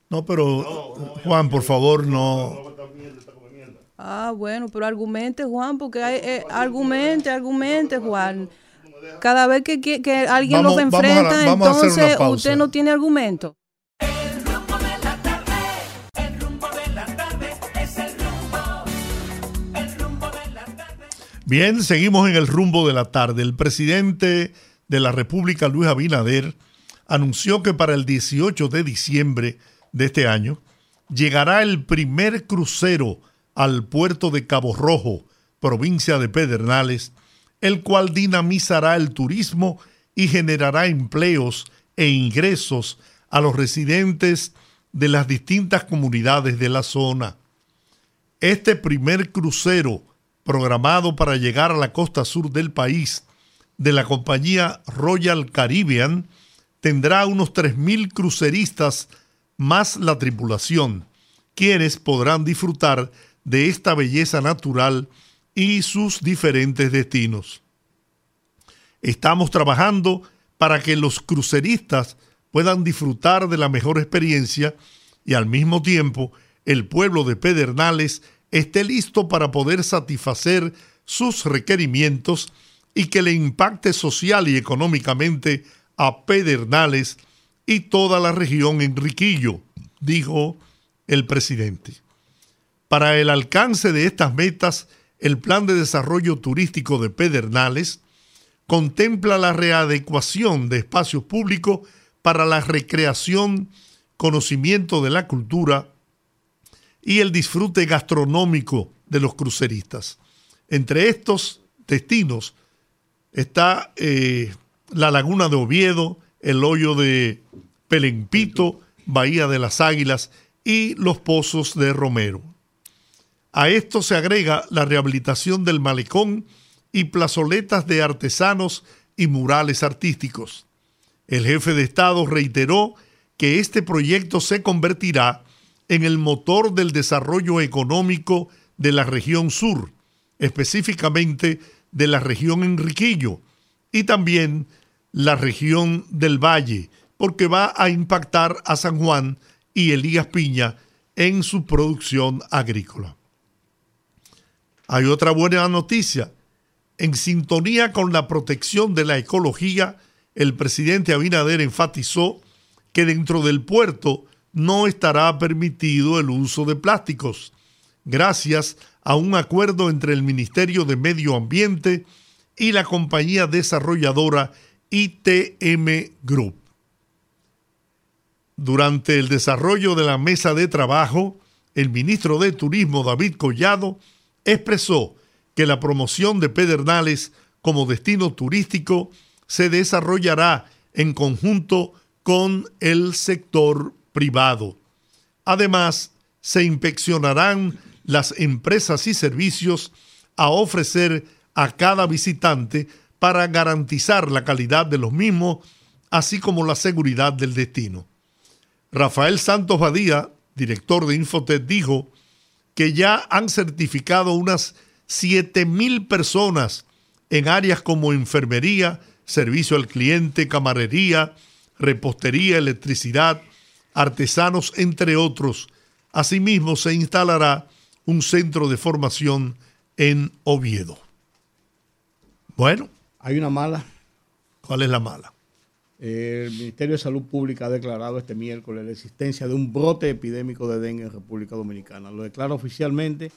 [SPEAKER 1] No, pero Juan, por favor, no.
[SPEAKER 2] Ah, bueno, pero argumente, Juan, porque hay, eh, argumente, argumente, Juan. Cada vez que, que- que alguien
[SPEAKER 1] Vamos-
[SPEAKER 2] lo
[SPEAKER 1] la-
[SPEAKER 2] enfrenta, entonces usted no tiene argumento.
[SPEAKER 7] El rumbo de la tarde, el rumbo de la tarde, es el rumbo, el rumbo de la tarde.
[SPEAKER 1] Bien, seguimos en el rumbo de la tarde. El presidente de la República, Luis Abinader, anunció que para el 18 de diciembre de este año llegará el primer crucero al puerto de Cabo Rojo, provincia de Pedernales, el cual dinamizará el turismo y generará empleos e ingresos a los residentes de las distintas comunidades de la zona. Este primer crucero programado para llegar a la costa sur del país de la compañía Royal Caribbean, tendrá unos 3.000 cruceristas más la tripulación, quienes podrán disfrutar de esta belleza natural y sus diferentes destinos. Estamos trabajando para que los cruceristas puedan disfrutar de la mejor experiencia y al mismo tiempo el pueblo de Pedernales esté listo para poder satisfacer sus requerimientos y que le impacte social y económicamente a Pedernales y toda la región Enriquillo, dijo el presidente. Para el alcance de estas metas, el Plan de Desarrollo Turístico de Pedernales contempla la readecuación de espacios públicos para la recreación, conocimiento de la cultura y el disfrute gastronómico de los cruceristas. Entre estos destinos está eh, la Laguna de Oviedo, el hoyo de Pelempito, Bahía de las Águilas y los pozos de Romero. A esto se agrega la rehabilitación del malecón y plazoletas de artesanos y murales artísticos. El jefe de Estado reiteró que este proyecto se convertirá en el motor del desarrollo económico de la región sur, específicamente de la región Enriquillo y también la región del Valle, porque va a impactar a San Juan y Elías Piña en su producción agrícola. Hay otra buena noticia. En sintonía con la protección de la ecología, el presidente Abinader enfatizó que dentro del puerto no estará permitido el uso de plásticos, gracias a un acuerdo entre el Ministerio de Medio Ambiente y la compañía desarrolladora ITM Group. Durante el desarrollo de la mesa de trabajo, el ministro de Turismo David Collado expresó que la promoción de Pedernales como destino turístico se desarrollará en conjunto con el sector privado. Además, se inspeccionarán las empresas y servicios a ofrecer a cada visitante para garantizar la calidad de los mismos, así como la seguridad del destino. Rafael Santos Badía, director de Infotec, dijo que ya han certificado unas 7.000 personas en áreas como enfermería, servicio al cliente, camarería, repostería, electricidad, artesanos, entre otros. Asimismo, se instalará un centro de formación en Oviedo. Bueno.
[SPEAKER 4] Hay una mala.
[SPEAKER 1] ¿Cuál es la mala?
[SPEAKER 4] El Ministerio de Salud Pública ha declarado este miércoles la existencia de un brote epidémico de dengue en República Dominicana. Lo declara oficialmente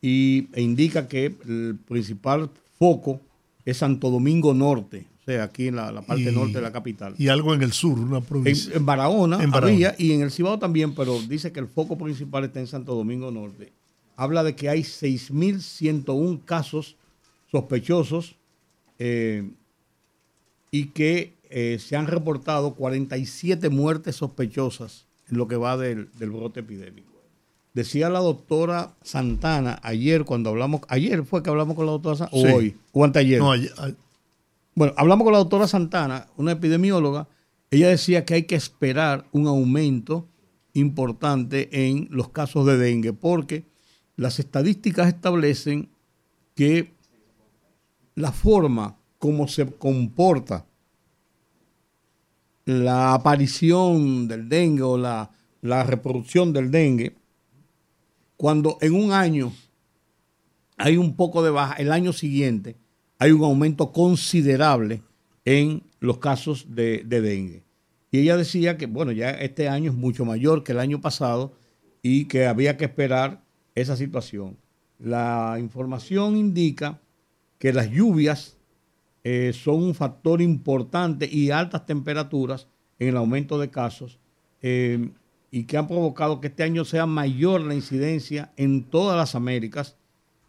[SPEAKER 4] y, e indica que el principal foco es Santo Domingo Norte, o sea, aquí en la, la parte
[SPEAKER 1] Y-
[SPEAKER 4] norte de la capital.
[SPEAKER 1] Y algo en el sur, una
[SPEAKER 4] En,
[SPEAKER 1] provincia.
[SPEAKER 4] en Barahona,
[SPEAKER 1] En Barahona.
[SPEAKER 4] había, y en el Cibao también, pero dice que el foco principal está en Santo Domingo Norte. Habla de que hay 6.101 casos sospechosos eh, y que eh, se han reportado 47 muertes sospechosas en lo que va del, del brote epidémico. Decía la doctora Santana ayer cuando hablamos, ayer fue que hablamos con la doctora Santana,
[SPEAKER 1] Sí.
[SPEAKER 4] o hoy, o anteayer.
[SPEAKER 1] No, ay- ay-
[SPEAKER 4] Bueno, hablamos con la doctora Santana, una epidemióloga. Ella decía que hay que esperar un aumento importante en los casos de dengue, porque las estadísticas establecen que la forma como se comporta la aparición del dengue o la, la reproducción del dengue, cuando en un año hay un poco de baja, el año siguiente hay un aumento considerable en los casos de, de dengue. Y ella decía que, bueno, ya este año es mucho mayor que el año pasado y que había que esperar esa situación. La información indica que las lluvias eh, son un factor importante y altas temperaturas en el aumento de casos eh, y que han provocado que este año sea mayor la incidencia en todas las Américas,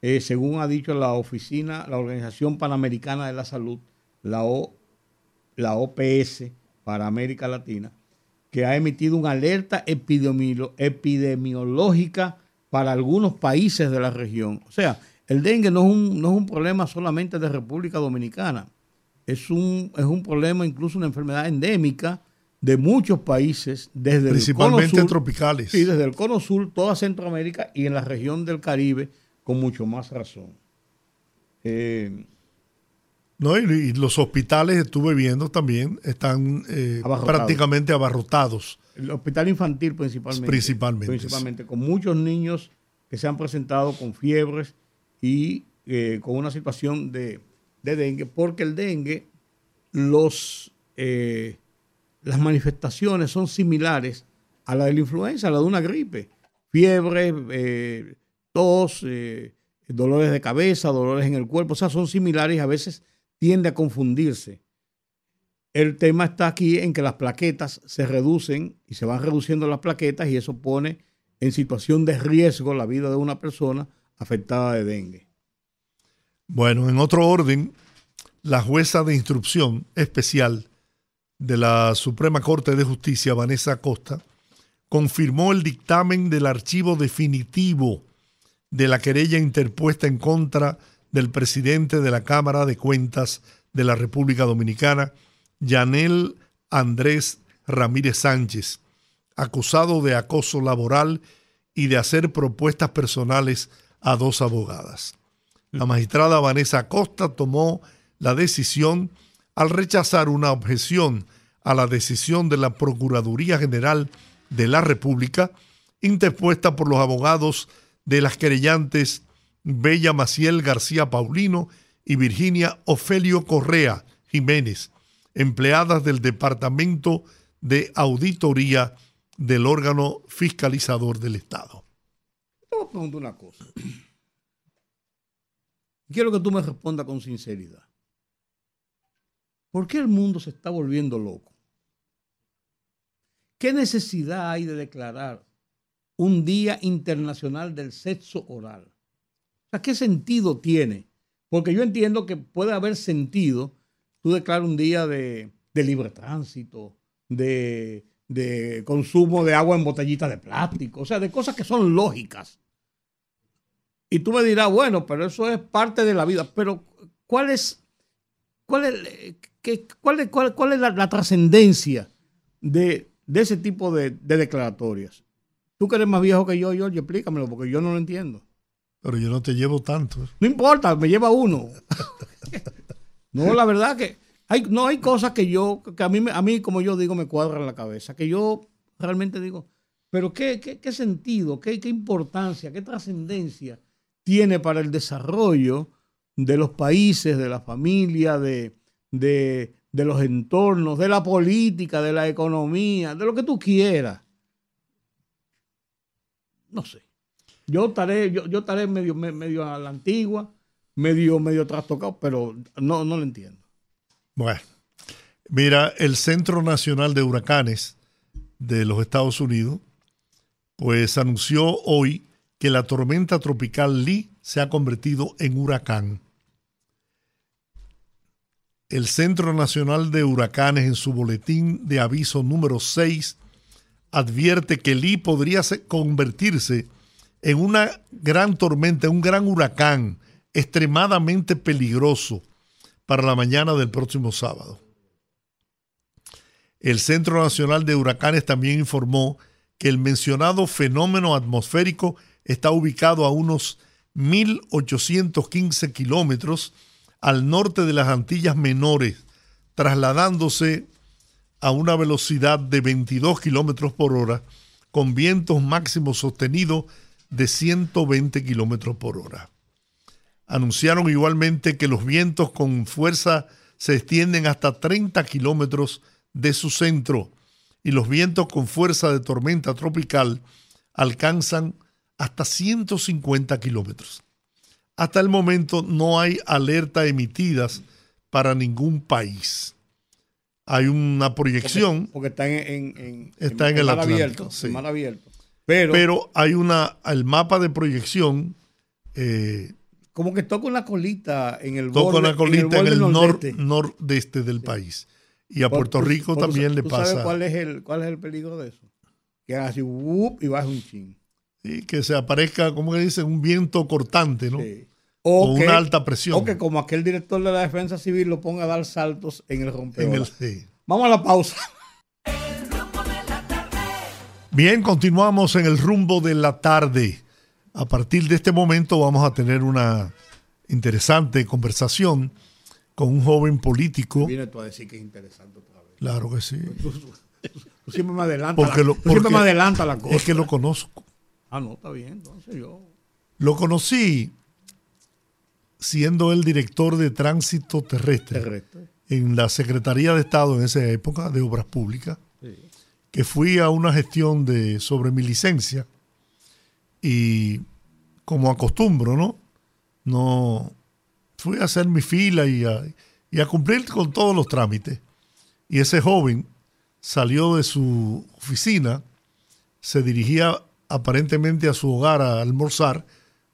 [SPEAKER 4] eh, según ha dicho la oficina, la Organización Panamericana de la Salud, la, la OPS para América Latina, que ha emitido una alerta epidemiológica para algunos países de la región. O sea, el dengue no es un, no es un problema solamente de República Dominicana. Es un, es un problema, incluso una enfermedad endémica de muchos países, desde
[SPEAKER 1] Principalmente
[SPEAKER 4] el cono sur,
[SPEAKER 1] tropicales.
[SPEAKER 4] Sí, desde el cono sur, toda Centroamérica y en la región del Caribe, con mucho más razón. Eh,
[SPEAKER 1] ¿no? Y, los hospitales, estuve viendo también, están eh,
[SPEAKER 4] Abarrotados.
[SPEAKER 1] prácticamente abarrotados.
[SPEAKER 4] el hospital infantil principalmente.
[SPEAKER 1] Principalmente,
[SPEAKER 4] Principalmente, con muchos niños que se han presentado con fiebres y eh, con una situación de, de dengue, porque el dengue, los, eh, las manifestaciones son similares a la de la influenza, a la de una gripe. Fiebre, eh, tos, dolores de cabeza, dolores en el cuerpo, o sea, son similares y a veces tiende a confundirse. El tema está aquí en que las plaquetas se reducen y se van reduciendo las plaquetas y eso pone en situación de riesgo la vida de una persona afectada de dengue.
[SPEAKER 1] Bueno, en otro orden, la jueza de instrucción especial de la Suprema Corte de Justicia, Vanessa Acosta, confirmó el dictamen del archivo definitivo de la querella interpuesta en contra del presidente de la Cámara de Cuentas de la República Dominicana, Yanel Andrés Ramírez Sánchez, acusado de acoso laboral y de hacer propuestas personales a dos abogadas. La magistrada Vanessa Acosta tomó la decisión al rechazar una objeción a la decisión de la Procuraduría General de la República interpuesta por los abogados de las querellantes Bella Maciel García Paulino y Virginia Ofelio Correa Jiménez, empleadas del Departamento de Auditoría del órgano fiscalizador del Estado.
[SPEAKER 4] Voy a preguntar una cosa. Quiero que tú me respondas con sinceridad. ¿Por qué el mundo se está volviendo loco? ¿Qué necesidad hay de declarar un Día Internacional del Sexo Oral? O sea, ¿qué sentido tiene? Porque yo entiendo que puede haber sentido tú declarar un día de, de libre tránsito, de, de consumo de agua en botellitas de plástico, o sea, de cosas que son lógicas. Y tú me dirás, bueno, pero eso es parte de la vida. Pero, ¿cuál es, cuál es, qué- cuál es, cuál- cuál es la, la trascendencia de, de ese tipo de, de declaratorias? Tú que eres más viejo que yo, George, explícamelo, porque yo no lo entiendo.
[SPEAKER 1] Pero yo no te llevo tanto.
[SPEAKER 4] No importa, me lleva uno. no, la verdad que hay, no hay cosas que yo, que a mí, me- a mí, como yo digo, me cuadran la cabeza, que yo realmente digo, pero qué, qué, qué sentido, qué, qué importancia, qué trascendencia tiene para el desarrollo de los países, de la familia, de, de, de los entornos, de la política, de la economía, de lo que tú quieras. No sé. Yo estaré, yo, yo estaré medio, me- medio a la antigua, medio, medio trastocado, pero no, no lo entiendo.
[SPEAKER 1] Bueno, mira, el Centro Nacional de Huracanes de los Estados Unidos, pues anunció hoy que la tormenta tropical Lee se ha convertido en huracán. El Centro Nacional de Huracanes en su boletín de aviso número 6 advierte que Lee podría se- convertirse en una gran tormenta, un gran huracán extremadamente peligroso para la mañana del próximo sábado. El Centro Nacional de Huracanes también informó que el mencionado fenómeno atmosférico está ubicado a unos 1.815 kilómetros al norte de las Antillas Menores, trasladándose a una velocidad de 22 kilómetros por hora, con vientos máximos sostenidos de 120 kilómetros por hora. Anunciaron igualmente que los vientos con fuerza se extienden hasta 30 kilómetros de su centro y los vientos con fuerza de tormenta tropical alcanzan hasta 150 kilómetros. Hasta el momento no hay alerta emitidas para ningún país. Hay una proyección,
[SPEAKER 4] Porque está en, en- en-
[SPEAKER 1] Está en el
[SPEAKER 4] mar
[SPEAKER 1] Atlántico,
[SPEAKER 4] abierto.
[SPEAKER 1] sí.
[SPEAKER 4] mar abierto. Pero,
[SPEAKER 1] pero hay una, el mapa de proyección eh,
[SPEAKER 4] como que toca una colita en el
[SPEAKER 1] toca una colita en el, nor-
[SPEAKER 4] nordeste.
[SPEAKER 1] del país. Y a Puerto Rico
[SPEAKER 4] por-
[SPEAKER 1] también le
[SPEAKER 4] ¿tú
[SPEAKER 1] pasa.
[SPEAKER 4] sabes cuál es el, cuál es el peligro de eso? Que así, ¡wup! y baja un chin.
[SPEAKER 1] Sí, que se aparezca, como que dicen, un viento cortante, ¿no?
[SPEAKER 4] Sí.
[SPEAKER 1] o una alta presión.
[SPEAKER 4] O que como aquel director de la defensa civil lo ponga a dar saltos en el
[SPEAKER 1] el- sí.
[SPEAKER 4] Vamos a la pausa.
[SPEAKER 1] Bien, continuamos en el rumbo de la tarde. A partir de este momento vamos a tener una interesante conversación con un joven político.
[SPEAKER 4] Viene tú a decir que es interesante otra vez.
[SPEAKER 1] Claro que sí.
[SPEAKER 4] Tú siempre me adelantas la,
[SPEAKER 1] lo-
[SPEAKER 4] siempre me adelantas la cosa.
[SPEAKER 1] Es que lo conozco.
[SPEAKER 4] Ah, no, está bien. Entonces yo...
[SPEAKER 1] Lo conocí siendo el director de tránsito terrestre
[SPEAKER 4] Terrestre.
[SPEAKER 1] en la Secretaría de Estado en esa época de Obras Públicas, que fui a una gestión de sobre mi licencia y como acostumbro, ¿no? No fui a hacer mi fila y a, y a cumplir con todos los trámites. Y ese joven salió de su oficina, se dirigía aparentemente a su hogar a almorzar,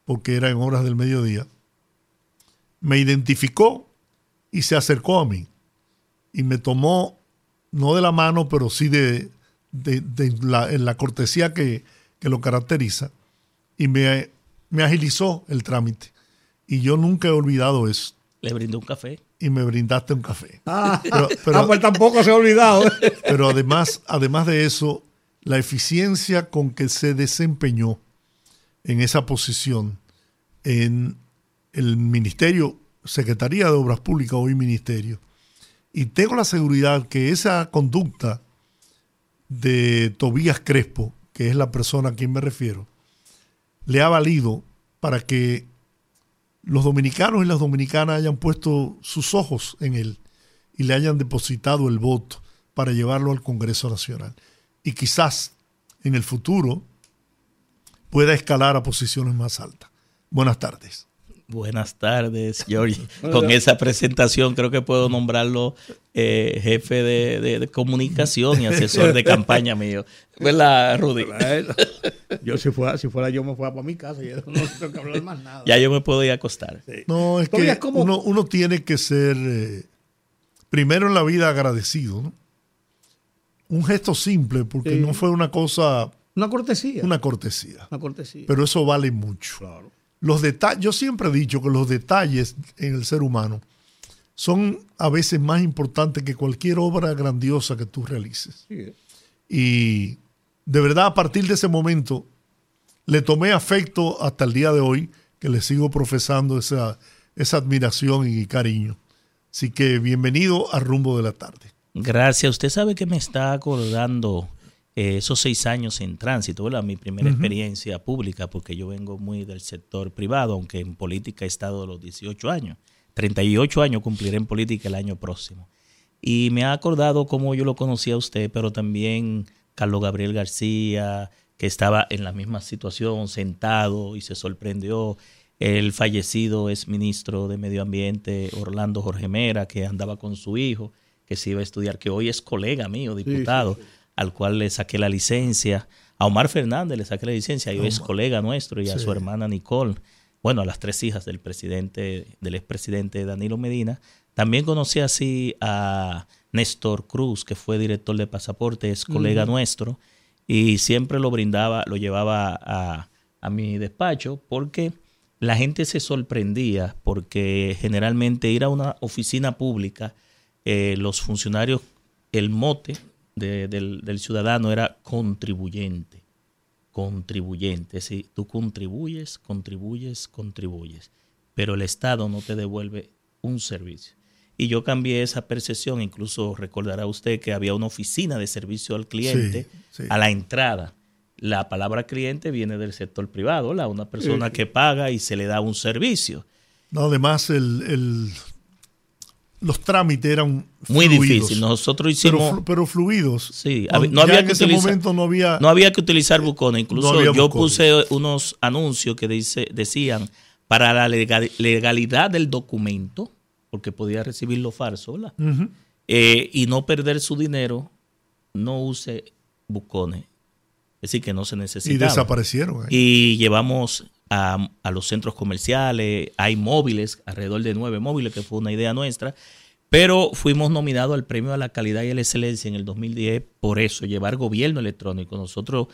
[SPEAKER 1] porque era en horas del mediodía. Me identificó y se acercó a mí y me tomó, no de la mano, pero sí de, de- de la, en la cortesía que, que lo caracteriza, y me, me agilizó el trámite. Y yo nunca he olvidado eso.
[SPEAKER 8] Le brindó un café.
[SPEAKER 1] Y me brindaste un café.
[SPEAKER 4] Ah,
[SPEAKER 1] Pero- pero-
[SPEAKER 4] ah, pues tampoco se ha olvidado.
[SPEAKER 1] Pero además, además de eso, la eficiencia con que se desempeñó en esa posición en el Ministerio, Secretaría de Obras Públicas, hoy Ministerio. Y tengo la seguridad que esa conducta de Tobías Crespo, que es la persona a quien me refiero, le ha valido para que los dominicanos y las dominicanas hayan puesto sus ojos en él y le hayan depositado el voto para llevarlo al Congreso Nacional. Y quizás en el futuro pueda escalar a posiciones más altas. Buenas tardes.
[SPEAKER 8] Buenas tardes, George. Con esa presentación creo que puedo nombrarlo eh, jefe de, de- de comunicación y asesor de campaña mío. ¿Verdad, Rudy?
[SPEAKER 4] Yo si fuera, si fuera yo me fuera para mi casa y yo no tengo que hablar más nada.
[SPEAKER 8] Ya yo me puedo ir a acostar.
[SPEAKER 1] No, es que uno, uno tiene que ser, eh, primero en la vida agradecido, ¿no? Un gesto simple, porque
[SPEAKER 4] Sí.
[SPEAKER 1] no fue una cosa,
[SPEAKER 4] Una cortesía.
[SPEAKER 1] una cortesía.
[SPEAKER 4] Una cortesía.
[SPEAKER 1] Pero eso vale mucho.
[SPEAKER 4] claro.
[SPEAKER 1] Los detalles, yo siempre he dicho que los detalles en el ser humano son a veces más importantes que cualquier obra grandiosa que tú realices.
[SPEAKER 4] Sí, eh.
[SPEAKER 1] Y de verdad, a partir de ese momento, le tomé afecto hasta el día de hoy, que le sigo profesando esa, esa admiración y cariño. Así que bienvenido a Rumbo de la Tarde.
[SPEAKER 8] Gracias. Usted sabe que me está acordando eh, esos seis años en tránsito, ¿verdad? Mi primera experiencia pública, porque yo vengo muy del sector privado, aunque en política he estado a los 18 años. 38 años cumpliré en política el año próximo. Y me ha acordado cómo yo lo conocía a usted, pero también Carlos Gabriel García, que estaba en la misma situación, sentado y se sorprendió. El fallecido ex ministro de Medio Ambiente, Orlando Jorge Mera, que andaba con su hijo, que se iba a estudiar, que hoy es colega mío, diputado, al cual le saqué la licencia. A Omar Fernández le saqué la licencia, y hoy es colega nuestro, y a su hermana Nicole. Bueno, a las tres hijas del presidente, del expresidente Danilo Medina. También conocí así a Néstor Cruz, que fue director de pasaporte, es colega nuestro, y siempre lo brindaba, lo llevaba a, a mi despacho, porque la gente se sorprendía, porque generalmente ir a una oficina pública, eh, los funcionarios, el mote de- del, del ciudadano era contribuyente contribuyente. Es decir, tú contribuyes, contribuyes, contribuyes, pero el Estado no te devuelve un servicio. Y yo cambié esa percepción, incluso recordará usted que había una oficina de servicio al cliente
[SPEAKER 1] Sí, sí.
[SPEAKER 8] a la entrada. La palabra cliente viene del sector privado, ¿verdad? Una persona que paga y se le da un servicio.
[SPEAKER 1] No, además, el, el- los trámites eran
[SPEAKER 8] Muy
[SPEAKER 1] fluidos.
[SPEAKER 8] difícil. Nosotros
[SPEAKER 1] pero,
[SPEAKER 8] hicimos...
[SPEAKER 1] flu- pero fluidos.
[SPEAKER 8] Sí,
[SPEAKER 1] No,
[SPEAKER 8] hab- no
[SPEAKER 1] ya
[SPEAKER 8] había
[SPEAKER 1] en
[SPEAKER 8] que
[SPEAKER 1] ese
[SPEAKER 8] utilizar-
[SPEAKER 1] momento no había...
[SPEAKER 8] No había que utilizar bucones. Incluso
[SPEAKER 1] No
[SPEAKER 8] yo
[SPEAKER 1] bucones.
[SPEAKER 8] puse unos anuncios que dice, decían para la legal- legalidad del documento, porque podía recibirlo falso, ¿verdad? Eh, y no perder su dinero, no use bucones. Es decir, que no se
[SPEAKER 1] y
[SPEAKER 8] necesitaba.
[SPEAKER 1] desaparecieron. ahí.
[SPEAKER 8] Y llevamos a, los centros comerciales, hay móviles, alrededor de nueve móviles, que fue una idea nuestra, pero fuimos nominados al Premio a la Calidad y a la Excelencia en el 2010 por eso, llevar gobierno electrónico. Nosotros,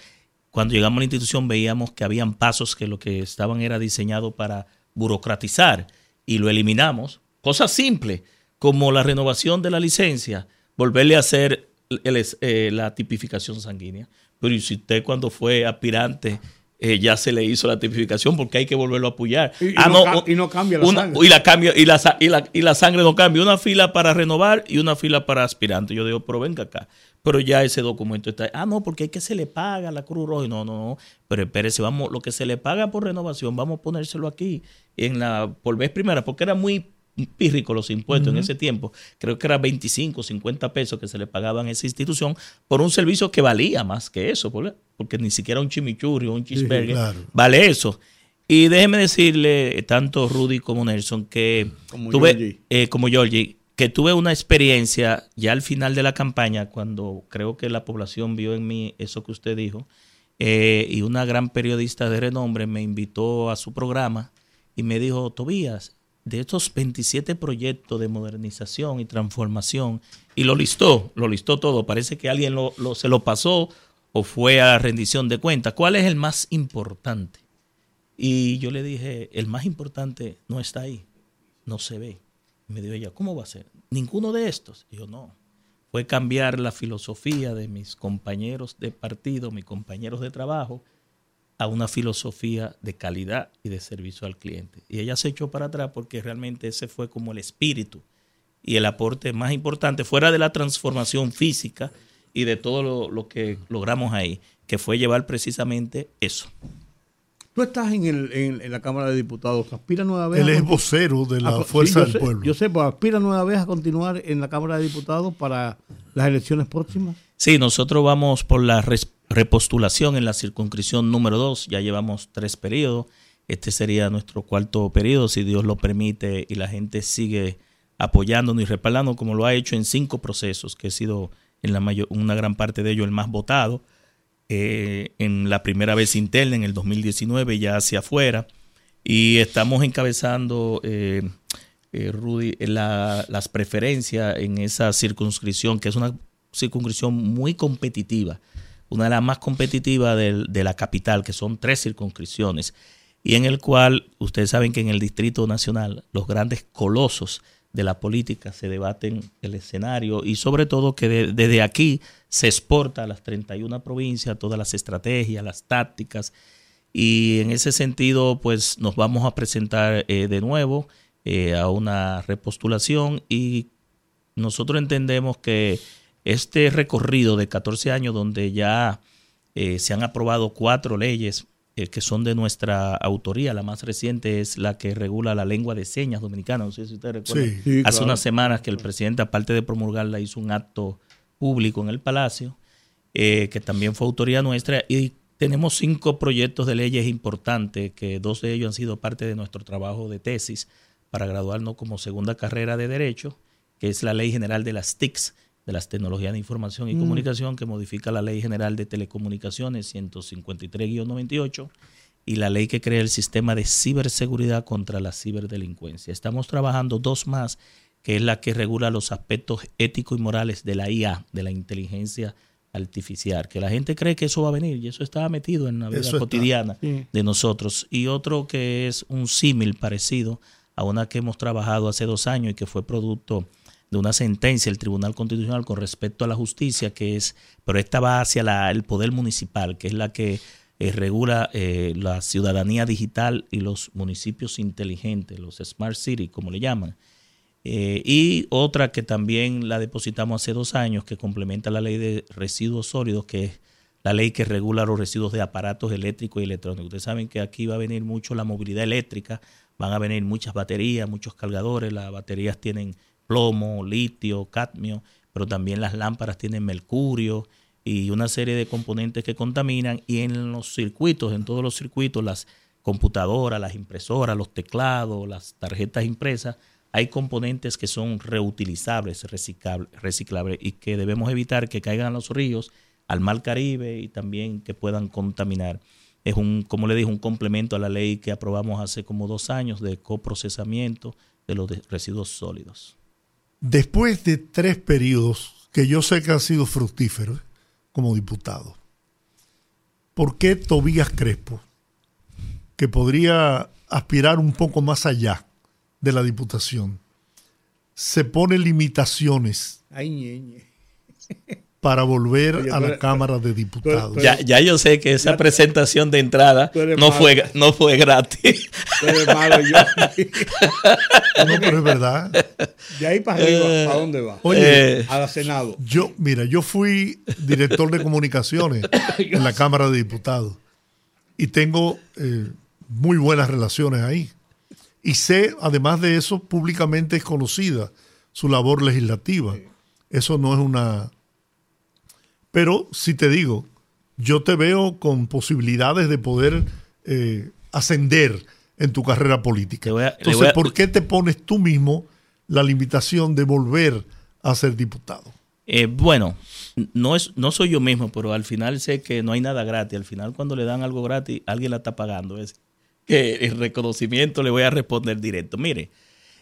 [SPEAKER 8] cuando llegamos a la institución, veíamos que habían pasos que lo que estaban era diseñado para burocratizar y lo eliminamos. Cosas simples como la renovación de la licencia, volverle a hacer eh, la tipificación sanguínea. Pero ¿y si usted cuando fue aspirante eh, ya se le hizo la tipificación porque hay que volverlo a apoyar?
[SPEAKER 4] Y- y no y no cambia la sangre.
[SPEAKER 8] Y la, cambio, y, la, y, la, y la sangre no cambia. Una fila para renovar y una fila para aspirante. Yo digo, pero venga acá. Pero ya ese documento está. Ah, no, porque hay que se le paga a la Cruz Roja. No, no, no. Pero espérese, vamos, lo que se le paga por renovación, vamos a ponérselo aquí en la por vez primera, porque era muy pírrico los impuestos en ese tiempo. Creo que era 25, 50 pesos que se le pagaban a esa institución por un servicio que valía más que eso, porque ni siquiera un chimichurri o un cheeseburger
[SPEAKER 1] claro.
[SPEAKER 8] vale eso. Y déjeme decirle, tanto Rudy como Nelson, que
[SPEAKER 4] Como
[SPEAKER 8] tuve,
[SPEAKER 4] Georgie.
[SPEAKER 8] eh, como Georgie, que tuve una experiencia ya al final de la campaña, cuando creo que la población vio en mí eso que usted dijo, eh, y una gran periodista de renombre me invitó a su programa y me dijo, Tobías, de estos 27 proyectos de modernización y transformación, y lo listó, lo listó todo, parece que alguien se lo pasó o fue a rendición de cuentas, ¿cuál es el más importante? Y yo le dije, el más importante no está ahí, no se ve. Y me dijo ella, ¿cómo va a ser? Ninguno de estos. Y yo, no. Fue cambiar la filosofía de mis compañeros de partido, mis compañeros de trabajo, a una filosofía de calidad y de servicio al cliente. Y ella se echó para atrás porque realmente ese fue como el espíritu y el aporte más importante, fuera de la transformación física y de todo lo, lo que logramos ahí, que fue llevar precisamente eso.
[SPEAKER 4] Tú estás en, el, en, en la Cámara de Diputados. ¿Aspira nueva vez?
[SPEAKER 1] Él
[SPEAKER 4] a
[SPEAKER 1] es vocero de la
[SPEAKER 4] a
[SPEAKER 1] Fuerza
[SPEAKER 4] sí,
[SPEAKER 1] del
[SPEAKER 4] sé-
[SPEAKER 1] Pueblo.
[SPEAKER 4] Yo sé, pues aspira nueva vez a continuar en la Cámara de Diputados para las elecciones próximas.
[SPEAKER 8] Sí, nosotros vamos por la repostulación en la circunscripción número 2. Ya llevamos tres periodos. Este sería nuestro cuarto periodo, si Dios lo permite y la gente sigue apoyándonos y respaldando como lo ha hecho en cinco procesos, que ha sido en la mayor, una gran parte de ellos el más votado. Eh, en la primera vez interna, en el 2019, ya hacia afuera. Y estamos encabezando, eh, eh, Rudy, la- las preferencias en esa circunscripción, que es una circunscripción muy competitiva, una de las más competitivas de la capital, que son tres circunscripciones, y en el cual ustedes saben que en el Distrito Nacional los grandes colosos de la política se debaten el escenario y sobre todo que de- desde aquí se exporta a las 31 provincias todas las estrategias, las tácticas y en ese sentido pues nos vamos a presentar eh, de nuevo eh, a una repostulación y nosotros entendemos que este recorrido de 14 años donde ya eh, se han aprobado cuatro leyes eh, que son de nuestra autoría, la más reciente es la que regula la lengua de señas dominicana, no sé si ustedes recuerdan,
[SPEAKER 1] Sí.
[SPEAKER 4] Sí,
[SPEAKER 8] hace
[SPEAKER 4] claro.
[SPEAKER 8] unas semanas que el presidente, aparte de promulgarla, hizo un acto público en el Palacio, eh, que también fue autoría nuestra, y tenemos cinco proyectos de leyes importantes, que dos de ellos han sido parte de nuestro trabajo de tesis para graduarnos como segunda carrera de Derecho, que es la Ley General de las TICs, de las Tecnologías de Información y Comunicación, que modifica la Ley General de Telecomunicaciones 153-98 y la ley que crea el sistema de ciberseguridad contra la ciberdelincuencia. Estamos trabajando dos más, que es la que regula los aspectos éticos y morales de la IA, de la inteligencia artificial, que la gente cree que eso va a venir y eso está metido en la vida
[SPEAKER 1] Eso está,
[SPEAKER 8] cotidiana
[SPEAKER 4] sí.
[SPEAKER 8] de nosotros. Y otro que es un símil parecido a una que hemos trabajado hace dos años y que fue producto de una sentencia del Tribunal Constitucional con respecto a la justicia, que es, pero esta va hacia el poder municipal, que es la que eh, regula eh, la ciudadanía digital y los municipios inteligentes, los Smart City, como le llaman. Eh, y otra que también la depositamos hace dos años, que complementa la ley de residuos sólidos, que es la ley que regula los residuos de aparatos eléctricos y electrónicos. Ustedes saben que aquí va a venir mucho la movilidad eléctrica, van a venir muchas baterías, muchos cargadores, las baterías tienen plomo, litio, cadmio, pero también las lámparas tienen mercurio y una serie de componentes que contaminan y en los circuitos, en todos los circuitos, las computadoras, las impresoras, los teclados, las tarjetas impresas, hay componentes que son reutilizables, reciclables, y que debemos evitar que caigan a los ríos, al mar Caribe y también que puedan contaminar. Es un, como le dije, un complemento a la ley que aprobamos hace como dos años de coprocesamiento de los residuos sólidos.
[SPEAKER 1] Después de tres periodos que yo sé que han sido fructíferos como diputado, ¿por qué Tobías Crespo, que podría aspirar un poco más allá de la diputación. Se pone limitaciones
[SPEAKER 4] Ay, ñeñe.
[SPEAKER 1] para volver
[SPEAKER 4] Oye,
[SPEAKER 1] a la
[SPEAKER 4] eres-
[SPEAKER 1] Cámara de Diputados.
[SPEAKER 4] tú
[SPEAKER 8] Ya, ya yo sé que esa presentación de entrada no
[SPEAKER 4] malo.
[SPEAKER 8] fue, no fue gratis.
[SPEAKER 4] Tú eres malo, yo.
[SPEAKER 1] No, pero es verdad.
[SPEAKER 4] De ahí para arriba,
[SPEAKER 8] Eh,
[SPEAKER 4] ¿para dónde va?
[SPEAKER 1] Oye,
[SPEAKER 8] Eh,
[SPEAKER 4] A la Senado.
[SPEAKER 1] Yo, mira, yo fui director de comunicaciones en la Cámara de Diputados y tengo eh, muy buenas relaciones ahí. Y sé, además de eso, públicamente es conocida su labor legislativa. Eso no es una... Pero si te digo, yo te veo con posibilidades de poder eh, ascender en tu carrera política.
[SPEAKER 8] A-
[SPEAKER 1] Entonces,
[SPEAKER 8] a-
[SPEAKER 1] ¿por qué te pones tú mismo la limitación de volver a ser diputado?
[SPEAKER 8] Eh, bueno, no, es, no soy yo mismo, pero al final sé que no hay nada gratis. Al final, cuando le dan algo gratis, alguien la está pagando. Es que el reconocimiento le voy a responder directo. Mire,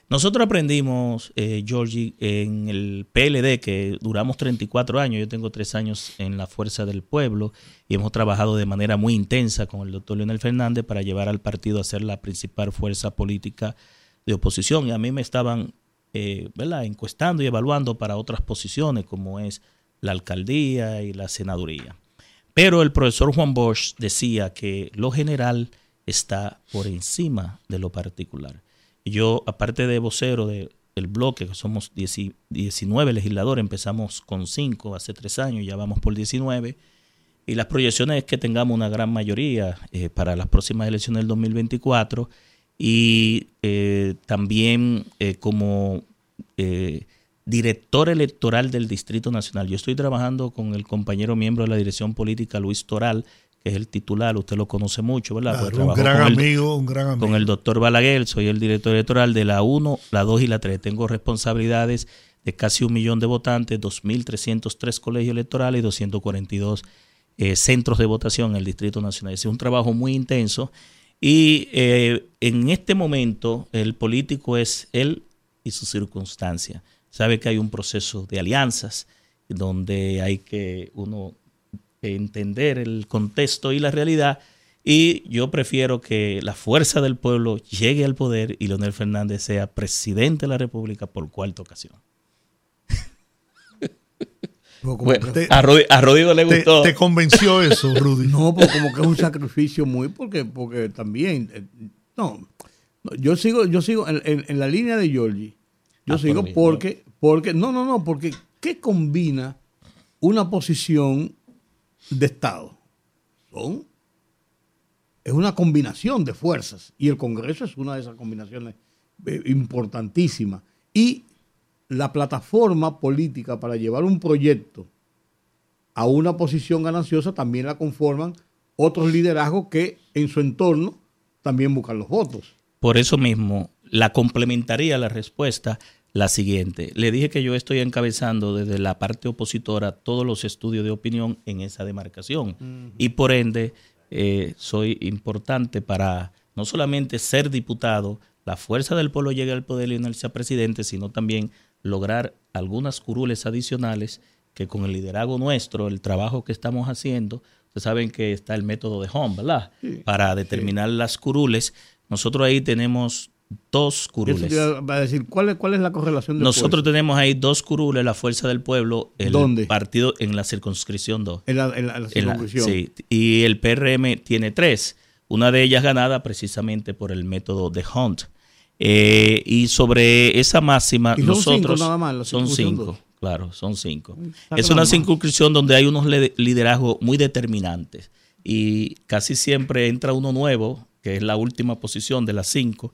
[SPEAKER 8] nosotros aprendimos, eh, Georgie, en el PLD, que duramos 34 años. Yo tengo tres años en la Fuerza del Pueblo y hemos trabajado de manera muy intensa con el doctor Leonel Fernández para llevar al partido a ser la principal fuerza política de oposición. Y a mí me estaban eh, ¿verdad? encuestando y evaluando para otras posiciones, como es la alcaldía y la senaduría. Pero el profesor Juan Bosch decía que lo general está por encima de lo particular. Yo, aparte de vocero de- del bloque, que somos 10 19 legisladores, empezamos con 5 hace 3 años, ya vamos por 19. Y las proyecciones es que tengamos una gran mayoría eh, para las próximas elecciones del 2024 y eh, también eh, como director electoral del Distrito Nacional. Yo estoy trabajando con el compañero miembro de la dirección política, Luis Toral, que es el titular, usted lo conoce mucho, ¿verdad?
[SPEAKER 1] Un gran
[SPEAKER 8] con el-
[SPEAKER 1] amigo, un gran amigo.
[SPEAKER 8] con el doctor Balaguer, soy el director electoral de la 1, la 2 y la 3. Tengo responsabilidades de casi un millón de votantes, 2.303 colegios electorales y 242 eh, centros de votación en el Distrito Nacional. Es un trabajo muy intenso y eh, en este momento el político es él y su circunstancia. Sabe que hay un proceso de alianzas donde hay que uno entender el contexto y la realidad. Y yo prefiero que la fuerza del pueblo llegue al poder y Leonel Fernández sea presidente de la República por cuarta ocasión. Bueno,
[SPEAKER 4] que-
[SPEAKER 8] a, a Rodrigo le
[SPEAKER 1] ¿Te,
[SPEAKER 8] gustó.
[SPEAKER 1] te convenció eso, Rudy?
[SPEAKER 4] No, pues como que es un sacrificio muy, porque, porque también, eh, no, no, yo sigo, yo sigo en, en- en la línea de Georgie, yo
[SPEAKER 8] Ah,
[SPEAKER 4] sigo
[SPEAKER 8] por
[SPEAKER 4] porque, porque, no, no, no, porque ¿qué combina una posición de Estado? Son, es una combinación de fuerzas y el Congreso es una de esas combinaciones eh, importantísimas. Y la plataforma política para llevar un proyecto a una posición gananciosa también la conforman otros liderazgos que en su entorno también buscan los votos.
[SPEAKER 8] Por eso mismo, la complementaría la respuesta la siguiente. Le dije que yo estoy encabezando desde la parte opositora todos los estudios de opinión en esa demarcación. Y por ende, eh, soy importante para no solamente ser diputado, la fuerza del pueblo llegue al poder y el sea presidente, sino también lograr algunas curules adicionales que con el liderazgo nuestro, el trabajo que estamos haciendo, ustedes saben que está el método de Home, ¿verdad? Para determinar las curules. Nosotros ahí tenemos dos curules.
[SPEAKER 4] iba a decir, ¿cuál es, cuál es la correlación de
[SPEAKER 8] Nosotros
[SPEAKER 4] fuerza?
[SPEAKER 8] tenemos ahí dos curules, la fuerza del pueblo, el
[SPEAKER 4] ¿Dónde?
[SPEAKER 8] partido en la circunscripción 2.
[SPEAKER 4] en la, en la- en la
[SPEAKER 8] En la-
[SPEAKER 4] circunscripción?
[SPEAKER 8] sí, y el PRM tiene tres. Una de ellas ganada precisamente por el método de Hunt. Eh, y sobre esa máxima,
[SPEAKER 4] ¿Y son cinco
[SPEAKER 8] nosotros.
[SPEAKER 4] nada más,
[SPEAKER 8] son cinco,
[SPEAKER 4] dos?
[SPEAKER 8] claro, son cinco.
[SPEAKER 4] está
[SPEAKER 8] Es una circunscripción donde hay unos liderazgos muy determinantes. Y casi siempre entra uno nuevo, que es la última posición de las cinco.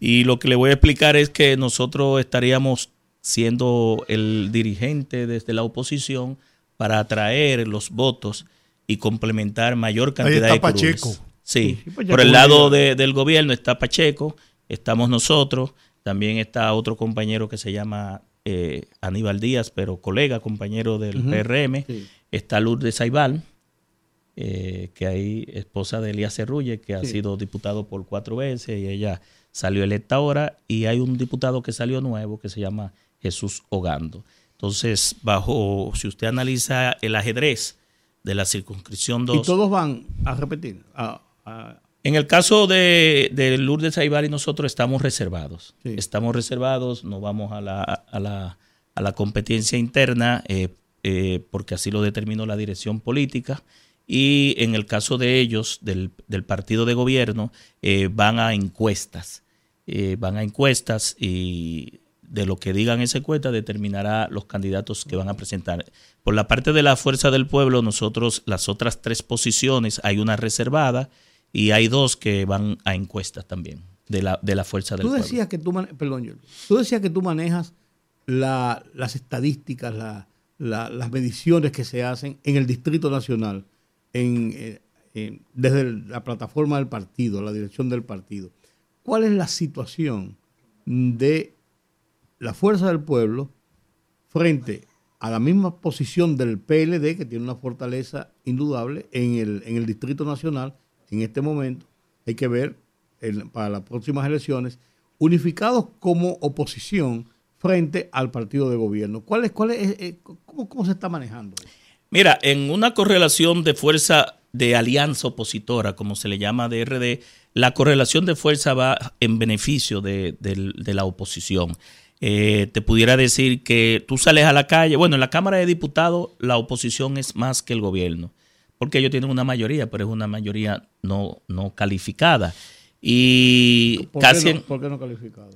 [SPEAKER 8] Y lo que le voy a explicar es que nosotros estaríamos siendo el dirigente desde la oposición para atraer los votos y complementar mayor cantidad
[SPEAKER 1] está
[SPEAKER 8] de curules.
[SPEAKER 1] Pacheco.
[SPEAKER 8] Sí,
[SPEAKER 4] Sí, Pacheco
[SPEAKER 8] por el lado de- del gobierno está Pacheco, estamos nosotros, también está otro compañero que se llama eh, Aníbal Díaz, pero colega, compañero del PRM,
[SPEAKER 4] Sí.
[SPEAKER 8] está Lourdes Saibal, eh, que hay esposa de Elías Cerrulle, que ha sido diputado por cuatro veces y ella salió electa ahora, y hay un diputado que salió nuevo que se llama Jesús Ogando. Entonces, bajo, si usted analiza el ajedrez de la circunscripción 2,
[SPEAKER 4] Y todos van a repetir, a, a-
[SPEAKER 8] En el caso de, de Lourdes Aibari, nosotros estamos reservados.
[SPEAKER 4] Sí.
[SPEAKER 8] Estamos reservados, no vamos a la, a la, a la competencia interna eh, eh, porque así lo determinó la dirección política. Y en el caso de ellos, del, del partido de gobierno, eh, van a encuestas. Eh, van a encuestas y de lo que digan esa encuesta determinará los candidatos que van a presentar. Por la parte de la Fuerza del Pueblo, nosotros las otras tres posiciones, hay una reservada y hay dos que van a encuestas también de la, de la Fuerza del
[SPEAKER 4] Tú
[SPEAKER 8] Pueblo.
[SPEAKER 4] decías que tú, mane- perdón, tú decías que tú manejas la- las estadísticas, la- las mediciones que se hacen en el Distrito Nacional, eh, en- desde la plataforma del partido, la dirección del partido. ¿Cuál es la situación de la fuerza del pueblo frente a la misma posición del PLD, que tiene una fortaleza indudable en el, Distrito Nacional en este momento? Hay que ver para las próximas elecciones, unificados como oposición frente al partido de gobierno. ¿Cuál es, cuál es, eh, cómo, cómo se está manejando? eso?
[SPEAKER 8] Mira, en una correlación de fuerza de alianza opositora, como se le llama de RD, la correlación de fuerza va en beneficio de, la oposición. Eh, te pudiera decir que tú sales a la calle, bueno, en la Cámara de Diputados la oposición es más que el gobierno, porque ellos tienen una mayoría, pero es una mayoría no, no calificada. Y
[SPEAKER 4] ¿Por,
[SPEAKER 8] casi
[SPEAKER 4] qué
[SPEAKER 8] en-
[SPEAKER 4] no, por qué no calificado?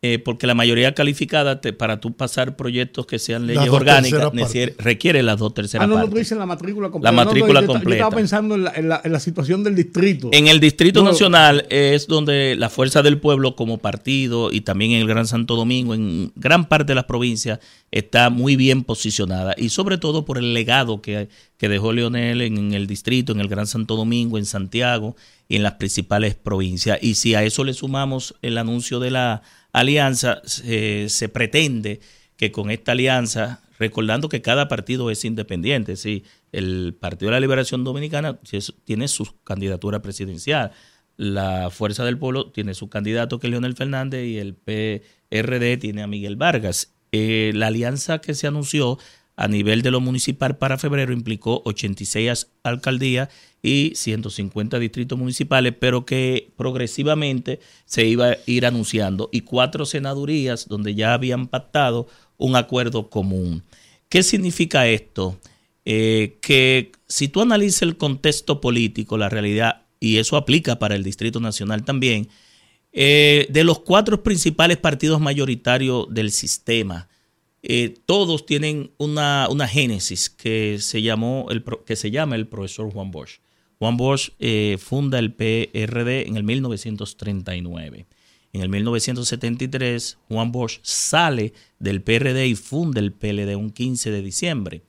[SPEAKER 8] Eh, porque la mayoría calificada, te- para tú pasar proyectos que sean leyes orgánicas, requiere las dos terceras
[SPEAKER 4] Ah, no, no,
[SPEAKER 8] partes.
[SPEAKER 4] tú dices la matrícula completa.
[SPEAKER 8] La
[SPEAKER 4] No, no,
[SPEAKER 8] matrícula
[SPEAKER 4] yo, Yo
[SPEAKER 8] completa.
[SPEAKER 4] estaba pensando en la, en la- en la situación del distrito.
[SPEAKER 8] En el Distrito
[SPEAKER 4] No.
[SPEAKER 8] Nacional es donde la Fuerza del Pueblo como partido y también en el Gran Santo Domingo, en gran parte de las provincias, está muy bien posicionada y sobre todo por el legado que, que dejó Leonel en, en el distrito, en el Gran Santo Domingo, en Santiago y en las principales provincias. Y si a eso le sumamos el anuncio de la alianza, se- pretende que con esta alianza, recordando que cada partido es independiente, sí, el Partido de la Liberación Dominicana tiene su candidatura presidencial, la Fuerza del Pueblo tiene su candidato que es Leonel Fernández y el PRD tiene a Miguel Vargas. Eh, la alianza que se anunció a nivel de lo municipal para febrero implicó 86 alcaldías y 150 distritos municipales, pero que progresivamente se iba a ir anunciando y cuatro senadurías donde ya habían pactado un acuerdo común. ¿Qué significa esto? Eh, que si tú analizas el contexto político, la realidad, y eso aplica para el Distrito Nacional también, eh, de los cuatro principales partidos mayoritarios del sistema, eh, todos tienen una, una génesis que se, llamó el, que se llama el profesor Juan Bosch. Juan Bosch eh, funda el PRD en el 1939. En el 1973, Juan Bosch sale del PRD y funda el PLD un 15 de diciembre.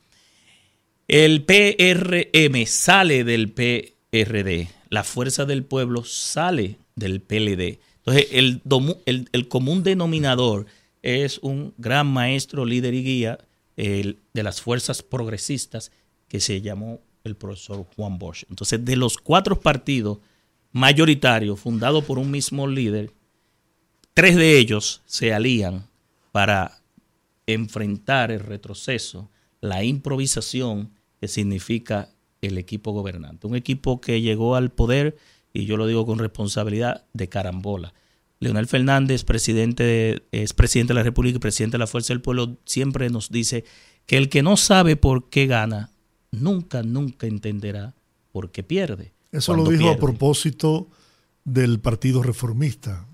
[SPEAKER 8] El PRM sale del PRD. La Fuerza del Pueblo sale del PLD. Entonces, el, el- el común denominador es un gran maestro, líder y guía de las fuerzas progresistas que se llamó el profesor Juan Bosch. Entonces, de los cuatro partidos mayoritarios fundados por un mismo líder, tres de ellos se alían para enfrentar el retroceso, la improvisación que significa el equipo gobernante. Un equipo que llegó al poder, y yo lo digo con responsabilidad, de carambola. Leonel Fernández, presidente de- es presidente de la República y presidente de la Fuerza del Pueblo, siempre nos dice que el que no sabe por qué gana, nunca, nunca entenderá por qué pierde.
[SPEAKER 1] Eso lo dijo a propósito del Partido Reformista.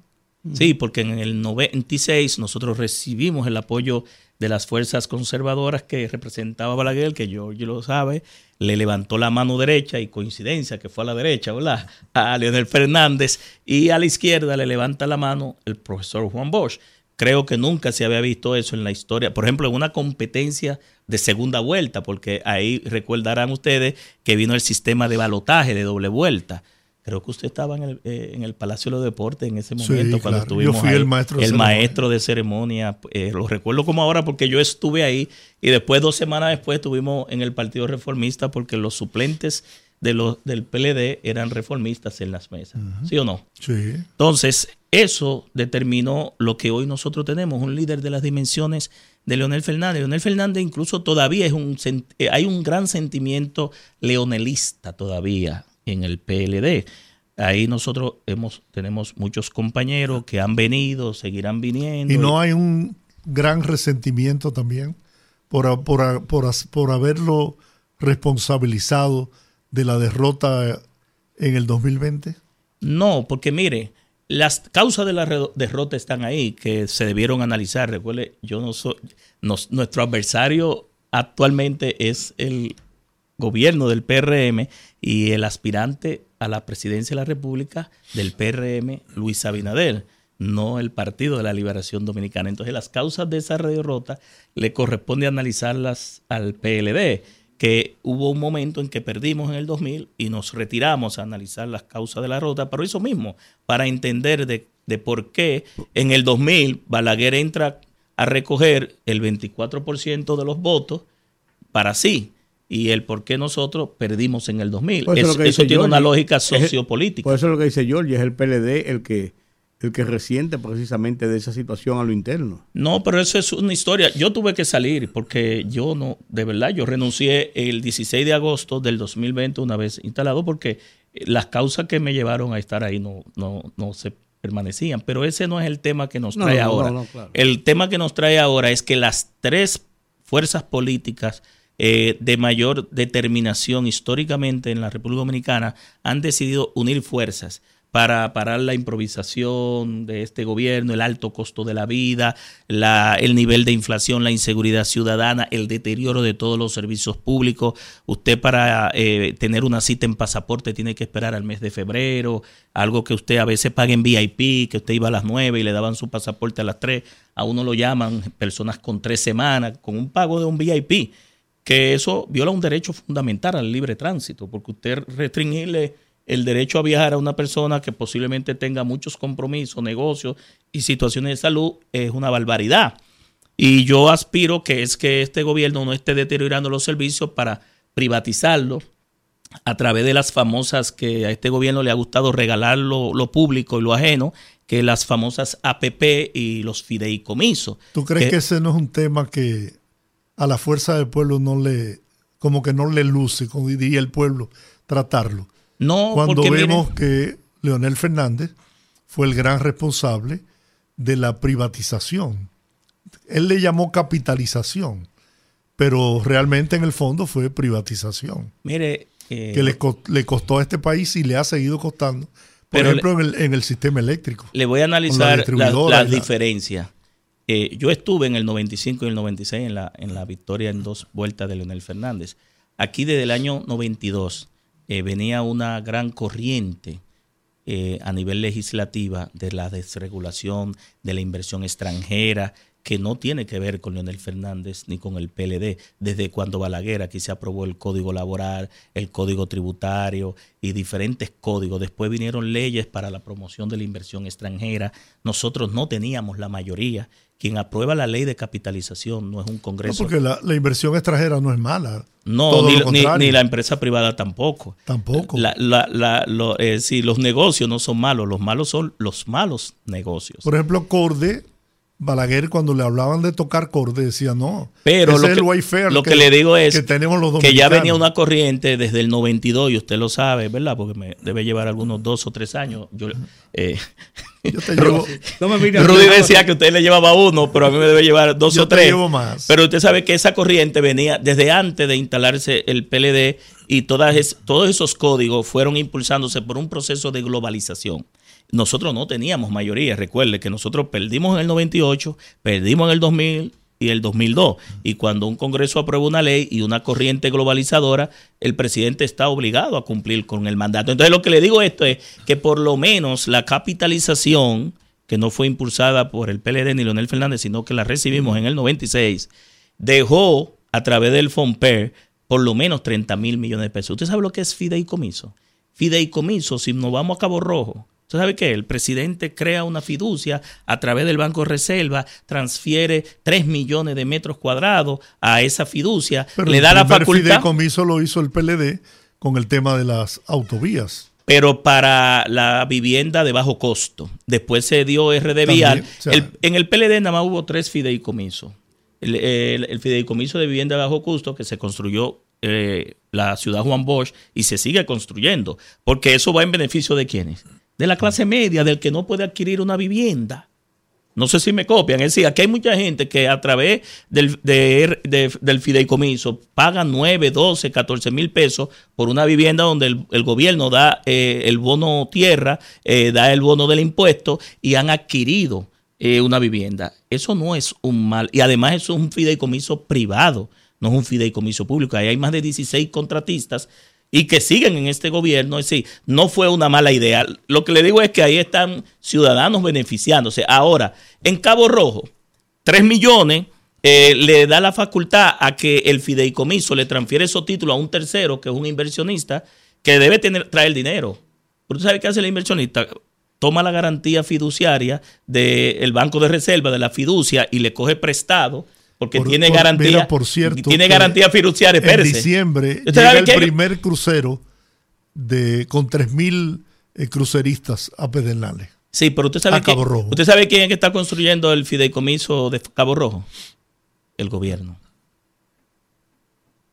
[SPEAKER 8] Sí, porque en el 96 nosotros recibimos el apoyo de las fuerzas conservadoras que representaba Balaguer, que George lo sabe, le levantó la mano derecha y coincidencia que fue a la derecha, ¿verdad? A Leonel Fernández y a la izquierda le levanta la mano el profesor Juan Bosch. Creo que nunca se había visto eso en la historia. Por ejemplo, en una competencia de segunda vuelta, porque ahí recordarán ustedes que vino el sistema de balotaje de doble vuelta. Creo que usted estaba en el, eh, en el Palacio de los Deportes en ese
[SPEAKER 1] Sí,
[SPEAKER 8] momento cuando
[SPEAKER 1] claro. Yo
[SPEAKER 8] estuvimos
[SPEAKER 1] fui
[SPEAKER 8] ahí.
[SPEAKER 1] el maestro de
[SPEAKER 8] el
[SPEAKER 1] ceremonia.
[SPEAKER 8] maestro de ceremonia. eh, lo recuerdo como ahora porque yo estuve ahí y después, dos semanas después, estuvimos en el Partido Reformista porque los suplentes de los, del PLD eran reformistas en las mesas. ¿Sí o no?
[SPEAKER 1] Sí.
[SPEAKER 8] Entonces, eso determinó lo que hoy nosotros tenemos, un líder de las dimensiones de Leonel Fernández. Leonel Fernández incluso todavía es un eh, hay un gran sentimiento leonelista todavía en el PLD. Ahí nosotros hemos, tenemos muchos compañeros que han venido, seguirán viniendo.
[SPEAKER 1] Y no hay un gran resentimiento también por, por, por, por haberlo responsabilizado de la derrota en el 2020.
[SPEAKER 8] No, porque mire, las causas de la derrota están ahí, que se debieron analizar. Recuerde, yo no soy, nos- nuestro adversario actualmente es el gobierno del PRM y el aspirante a la presidencia de la República del PRM, Luis Abinader, no el Partido de la Liberación Dominicana. Entonces, las causas de esa derrota le corresponde analizarlas al PLD, que hubo un momento en que perdimos en el 2000 y nos retiramos a analizar las causas de la derrota, pero eso mismo, para entender de, de por qué en el 2000 Balaguer entra a recoger el 24% de los votos para sí y el por qué nosotros perdimos en el 2000.
[SPEAKER 4] Por eso
[SPEAKER 8] Es- eso tiene una lógica sociopolítica.
[SPEAKER 4] Por eso es lo que dice George, es el PLD el que, el que resiente precisamente de esa situación a lo interno.
[SPEAKER 8] No, pero eso es una historia. Yo tuve que salir porque yo no, de verdad, yo renuncié el 16 de agosto del 2020 una vez instalado porque eh, las causas que me llevaron a estar ahí no, no, no se permanecían. Pero ese no es el tema que nos
[SPEAKER 4] No,
[SPEAKER 8] trae
[SPEAKER 4] no, no,
[SPEAKER 8] ahora.
[SPEAKER 4] no, claro.
[SPEAKER 8] El tema que nos trae ahora es que las tres fuerzas políticas eh, de mayor determinación históricamente en la República Dominicana han decidido unir fuerzas para parar la improvisación de este gobierno, el alto costo de la vida, la, el nivel de inflación, la inseguridad ciudadana, el deterioro de todos los servicios públicos. Usted para eh, tener una cita en pasaporte tiene que esperar al mes de febrero, algo que usted a veces paga en VIP, que usted iba a las 9 y le daban su pasaporte a las 3, a uno lo llaman personas con tres semanas, con un pago de un VIP que eso viola un derecho fundamental al libre tránsito, porque usted restringirle el derecho a viajar a una persona que posiblemente tenga muchos compromisos, negocios y situaciones de salud es una barbaridad. Y yo aspiro que es que este gobierno no esté deteriorando los servicios para privatizarlo a través de las famosas que a este gobierno le ha gustado regalar lo, lo público y lo ajeno, que las famosas APP y los fideicomisos.
[SPEAKER 1] ¿Tú crees
[SPEAKER 8] Que-
[SPEAKER 1] que ese no es un tema que a la fuerza del pueblo no le, como que no le luce, como diría el pueblo, tratarlo?
[SPEAKER 8] No,
[SPEAKER 1] Cuando
[SPEAKER 8] miren-
[SPEAKER 1] vemos que Leonel Fernández fue el gran responsable de la privatización. Él le llamó capitalización, pero realmente en el fondo fue privatización,
[SPEAKER 8] Mire, eh,
[SPEAKER 1] que le, le costó a este país y le ha seguido costando. Por
[SPEAKER 8] Pero
[SPEAKER 1] ejemplo, en, el, en el sistema eléctrico.
[SPEAKER 8] le voy a
[SPEAKER 1] con la
[SPEAKER 8] analizar las
[SPEAKER 1] la-
[SPEAKER 8] diferencias. Eh, yo estuve en el 95 y el 96 en la, en la victoria en dos vueltas de Leonel Fernández. Aquí desde el año 92 eh, venía una gran corriente eh, a nivel legislativa de la desregulación de la inversión extranjera, que no tiene que ver con Leonel Fernández ni con el PLD. Desde cuando Balaguer aquí se aprobó el Código Laboral, el Código Tributario y diferentes códigos. Después vinieron leyes para la promoción de la inversión extranjera. Nosotros no teníamos la mayoría. Quien aprueba la ley de capitalización no es un
[SPEAKER 1] No,
[SPEAKER 8] Congreso.
[SPEAKER 1] porque la, la inversión extranjera no es mala.
[SPEAKER 8] No, ni, la empresa privada tampoco.
[SPEAKER 1] Tampoco.
[SPEAKER 8] La, la, la- lo- eh, sí, los negocios no son malos, los malos son los malos negocios.
[SPEAKER 1] Por ejemplo, Corde, Balaguer, cuando le hablaban de tocar Corde, decía no.
[SPEAKER 8] Pero
[SPEAKER 1] ese
[SPEAKER 8] lo
[SPEAKER 1] es
[SPEAKER 8] que,
[SPEAKER 1] el Wayfair
[SPEAKER 8] lo que le digo es
[SPEAKER 1] que tenemos los
[SPEAKER 8] que ya venía una corriente desde el 92 y usted lo sabe, ¿verdad? Porque me debe llevar algunos dos o tres años. Yo, eh,
[SPEAKER 1] Yo te llevo,
[SPEAKER 4] No me mires
[SPEAKER 8] Rudy decía que usted le llevaba uno, pero a mí me debe llevar dos
[SPEAKER 1] Yo
[SPEAKER 8] o
[SPEAKER 1] te
[SPEAKER 8] tres.
[SPEAKER 1] llevo más.
[SPEAKER 8] Pero usted sabe que esa corriente venía desde antes de instalarse el PLD y todas es- todos esos códigos fueron impulsándose por un proceso de globalización. Nosotros no teníamos mayoría, recuerde que nosotros perdimos en el 98, perdimos en el 2000 y el 2002. Y cuando un Congreso aprueba una ley y una corriente globalizadora, el presidente está obligado a cumplir con el mandato. Entonces lo que le digo esto es que por lo menos la capitalización, que no fue impulsada por el PLD ni Leonel Fernández, sino que la recibimos en el 96, dejó a través del FOMPER por lo menos 30 mil millones de pesos. ¿Usted sabe lo que es fideicomiso? Fideicomiso, si nos vamos a Cabo Rojo, ¿usted sabe qué? El presidente crea una fiducia a través del Banco de Reserva, transfiere 3 millones de metros cuadrados a esa fiducia,
[SPEAKER 1] pero
[SPEAKER 8] le
[SPEAKER 1] el
[SPEAKER 8] da la facultad,
[SPEAKER 1] fideicomiso lo hizo el PLD con el tema de las autovías.
[SPEAKER 8] pero para la vivienda de bajo costo. Después se dio RD
[SPEAKER 1] También,
[SPEAKER 8] Vial.
[SPEAKER 1] o sea-
[SPEAKER 8] El- en el PLD nada más hubo tres fideicomisos. El, el- el fideicomiso de vivienda de bajo costo que se construyó eh, la ciudad Juan Bosch y se sigue construyendo, porque eso va en beneficio de quiénes? De la clase media, del que no puede adquirir una vivienda. No sé si me copian. Es decir, aquí hay mucha gente que a través del, de- de- del fideicomiso paga 9, 12, 14 mil pesos por una vivienda donde el, el gobierno da eh, el bono tierra, eh, da el bono del impuesto y han adquirido eh, una vivienda. Eso no es un mal. Y además eso es un fideicomiso privado, no es un fideicomiso público. Ahí hay más de 16 contratistas y que siguen en este gobierno. Es decir, no fue una mala idea. Lo que le digo es que ahí están ciudadanos beneficiándose. Ahora, en Cabo Rojo, 3 millones eh, le da la facultad a que el fideicomiso le transfiere esos títulos a un tercero, que es un inversionista, que debe tener, traer dinero. ¿Pero tú sabes qué hace el inversionista? Toma la garantía fiduciaria del Banco de Reserva, de la fiducia, y le coge prestado, porque
[SPEAKER 1] Por-
[SPEAKER 8] tiene
[SPEAKER 1] por-
[SPEAKER 8] garantía.
[SPEAKER 1] mira, por cierto,
[SPEAKER 8] tiene
[SPEAKER 1] que
[SPEAKER 8] garantía fiduciaria,
[SPEAKER 1] En diciembre
[SPEAKER 8] ¿Usted
[SPEAKER 1] llega el primer crucero de, con 3.000 eh, cruceristas a Pedernales.
[SPEAKER 8] Sí, pero usted sabe,
[SPEAKER 1] a Cabo
[SPEAKER 8] quién-
[SPEAKER 1] Rojo.
[SPEAKER 8] usted sabe quién es que está construyendo el fideicomiso de Cabo Rojo. El gobierno.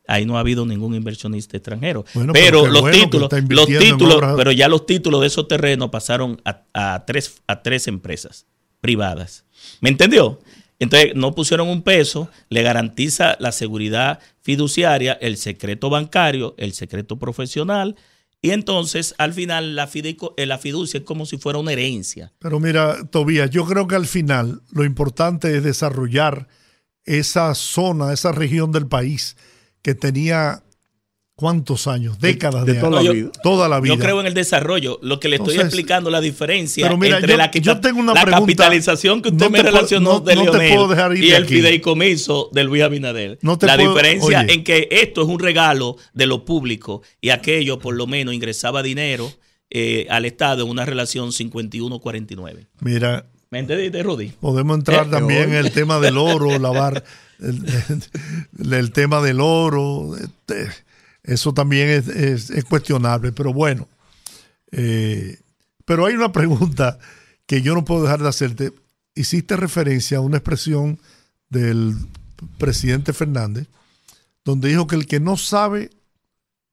[SPEAKER 8] Ahí no ha habido ningún inversionista extranjero.
[SPEAKER 1] Bueno, pero
[SPEAKER 8] los
[SPEAKER 1] bueno que
[SPEAKER 8] títulos, los títulos, pero ya los títulos de esos terrenos pasaron a, a tres, a tres empresas privadas. ¿Me entendió? Entonces no pusieron un peso, le garantiza la seguridad fiduciaria, el secreto bancario, el secreto profesional, y entonces al final la, eh, la fiducia es como si fuera una herencia.
[SPEAKER 1] Pero mira, Tobías, yo creo que al final lo importante es desarrollar esa zona, esa región del país que tenía cuántos años, décadas de,
[SPEAKER 4] de toda la
[SPEAKER 8] yo-
[SPEAKER 4] vida.
[SPEAKER 1] toda la vida.
[SPEAKER 8] Yo creo en el desarrollo. Lo que le estoy
[SPEAKER 1] Entonces,
[SPEAKER 8] explicando la diferencia
[SPEAKER 1] pero mira,
[SPEAKER 8] entre
[SPEAKER 1] yo-
[SPEAKER 8] la,
[SPEAKER 1] yo tengo una
[SPEAKER 8] la
[SPEAKER 1] pregunta.
[SPEAKER 8] capitalización que usted
[SPEAKER 1] No
[SPEAKER 8] me relacionó
[SPEAKER 1] no-
[SPEAKER 8] de
[SPEAKER 1] no te
[SPEAKER 8] Leonel
[SPEAKER 1] puedo dejar ir
[SPEAKER 8] y
[SPEAKER 1] de
[SPEAKER 8] el
[SPEAKER 1] aquí.
[SPEAKER 8] fideicomiso de Luis Abinader.
[SPEAKER 1] No te
[SPEAKER 8] la
[SPEAKER 1] puedo-
[SPEAKER 8] diferencia
[SPEAKER 1] oye.
[SPEAKER 8] en que esto es un regalo de lo público y aquello por lo menos ingresaba dinero eh, al Estado en una relación 51-49.
[SPEAKER 1] Mira,
[SPEAKER 8] ¿Me entendiste, Rudy?
[SPEAKER 1] podemos entrar
[SPEAKER 8] Eh,
[SPEAKER 1] también en el tema del oro, lavar el, el- el tema del oro. este, eso también es, es- es cuestionable, pero bueno. Eh, pero hay una pregunta que yo no puedo dejar de hacerte. Hiciste referencia a una expresión del presidente Fernández, donde dijo que el que no sabe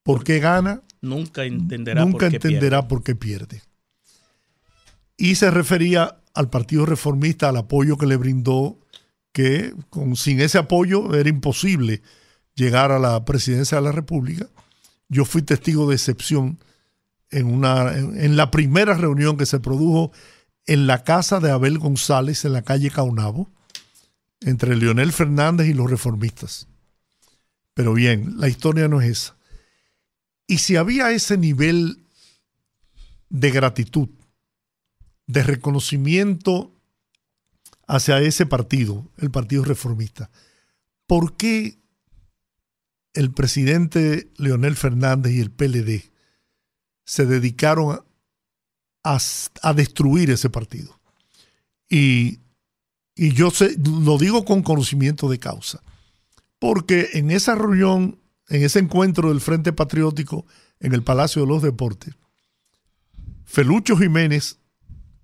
[SPEAKER 1] por qué gana,
[SPEAKER 8] Nunca entenderá
[SPEAKER 1] nunca
[SPEAKER 8] por qué
[SPEAKER 1] entenderá
[SPEAKER 8] pierde.
[SPEAKER 1] por qué pierde. Y se refería al Partido Reformista, al apoyo que le brindó, que con, sin ese apoyo era imposible llegar a la presidencia de la República. Yo fui testigo de excepción en, una, en, la primera reunión que se produjo en la casa de Abel González, en la calle Caunabo, entre Leonel Fernández y los reformistas. Pero bien, la historia no es esa. Y si había ese nivel de gratitud, de reconocimiento hacia ese partido, el Partido Reformista, ¿por qué el presidente Leonel Fernández y el PLD se dedicaron a, destruir ese partido? Y, y yo sé, lo digo con conocimiento de causa, porque en esa reunión, en ese encuentro del Frente Patriótico en el Palacio de los Deportes, Felucho Jiménez,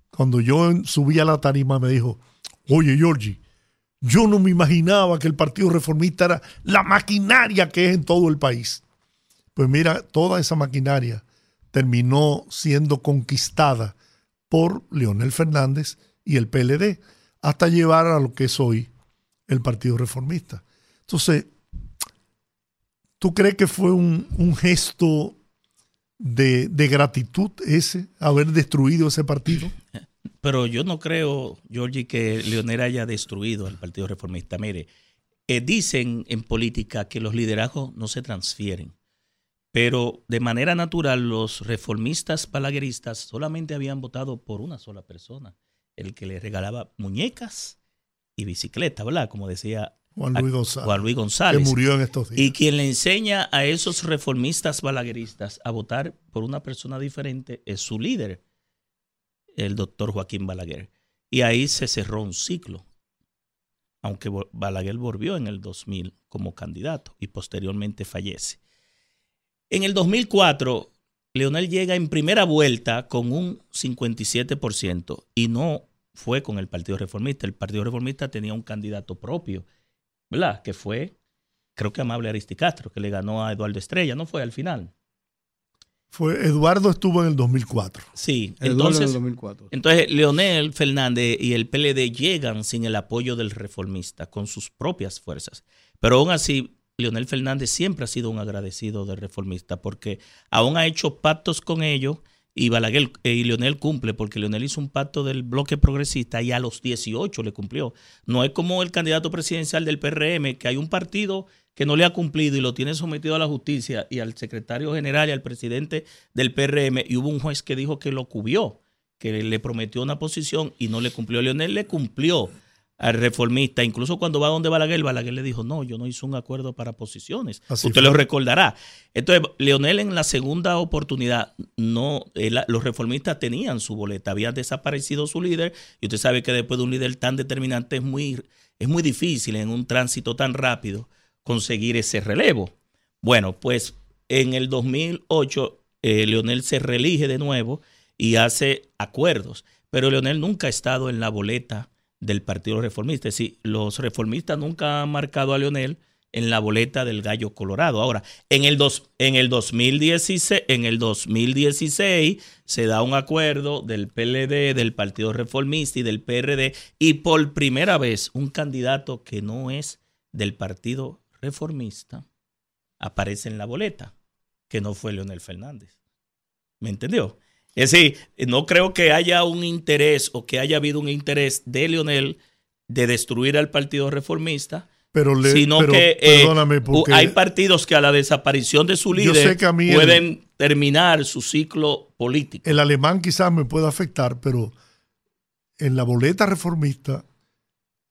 [SPEAKER 1] cuando yo subí a la tarima, me dijo, oye Georgie, yo no me imaginaba que el Partido Reformista era la maquinaria que es en todo el país. Pues mira, toda esa maquinaria terminó siendo conquistada por Leonel Fernández y el PLD, hasta llevar a lo que es hoy el Partido Reformista. Entonces, ¿tú crees que fue un, gesto de gratitud ese, haber destruido ese partido?
[SPEAKER 8] Pero yo no creo, Georgie, que Leonel haya destruido al Partido Reformista. Mire, eh, dicen en política que los liderazgos no se transfieren, pero de manera natural los reformistas palagueristas solamente habían votado por una sola persona, el que le regalaba muñecas y bicicleta, ¿verdad? Como decía
[SPEAKER 1] Juan Luis González,
[SPEAKER 8] Juan Luis González.
[SPEAKER 1] que murió en estos días.
[SPEAKER 8] Y quien le enseña a esos reformistas balagueristas a votar por una persona diferente es su líder, el doctor Joaquín Balaguer. Y ahí se cerró un ciclo, aunque Balaguer volvió en el 2000 como candidato y posteriormente fallece. En el 2004, Leonel llega en primera vuelta con un 57% y no fue con el Partido Reformista. El Partido Reformista tenía un candidato propio, ¿verdad? Que fue creo que Amable Aristicastro, que le ganó a Eduardo Estrella, ¿no fue al final?
[SPEAKER 1] Fue, Eduardo estuvo en el 2004.
[SPEAKER 8] Sí,
[SPEAKER 4] El
[SPEAKER 8] entonces,
[SPEAKER 4] del 2004.
[SPEAKER 8] entonces Leonel Fernández y el PLD llegan sin el apoyo del reformista, con sus propias fuerzas. Pero aún así, Leonel Fernández siempre ha sido un agradecido del reformista, porque aún ha hecho pactos con ellos y Balaguer eh, y Leonel cumple, porque Leonel hizo un pacto del bloque progresista y a los 18 le cumplió. No es como el candidato presidencial del PRM, que hay un partido que no le ha cumplido y lo tiene sometido a la justicia y al secretario general y al presidente del PRM, y hubo un juez que dijo que lo cubrió, que le prometió una posición y no le cumplió. Leonel le cumplió al reformista, incluso cuando va donde Balaguer, Balaguer le dijo, no, yo no hice un acuerdo para posiciones.
[SPEAKER 1] Así
[SPEAKER 8] Usted
[SPEAKER 1] fue.
[SPEAKER 8] lo recordará. Entonces, Leonel en la segunda oportunidad, no, él- los reformistas tenían su boleta, había desaparecido su líder, y usted sabe que después de un líder tan determinante es muy, es muy difícil en un tránsito tan rápido conseguir ese relevo. Bueno, pues en el 2008 eh, Leonel se reelige de nuevo y hace acuerdos, pero Leonel nunca ha estado en la boleta del Partido Reformista. Es decir, los reformistas nunca han marcado a Leonel en la boleta del Gallo Colorado. Ahora, en el, dos, en el 2016, en el 2016 se da un acuerdo del PLD, del Partido Reformista y del PRD y por primera vez un candidato que no es del Partido Reformista aparece en la boleta, que no fue Leonel Fernández. ¿Me entendió? Es decir, no creo que haya un interés o que haya habido un interés de Leonel de destruir al Partido Reformista,
[SPEAKER 1] Pero, le,
[SPEAKER 8] sino
[SPEAKER 1] pero
[SPEAKER 8] que eh,
[SPEAKER 1] perdóname, porque
[SPEAKER 8] hay partidos que a la desaparición de su
[SPEAKER 1] Yo
[SPEAKER 8] líder
[SPEAKER 1] sé que a mí el-
[SPEAKER 8] pueden terminar su ciclo político.
[SPEAKER 1] el alemán quizás me pueda afectar, pero en la boleta reformista,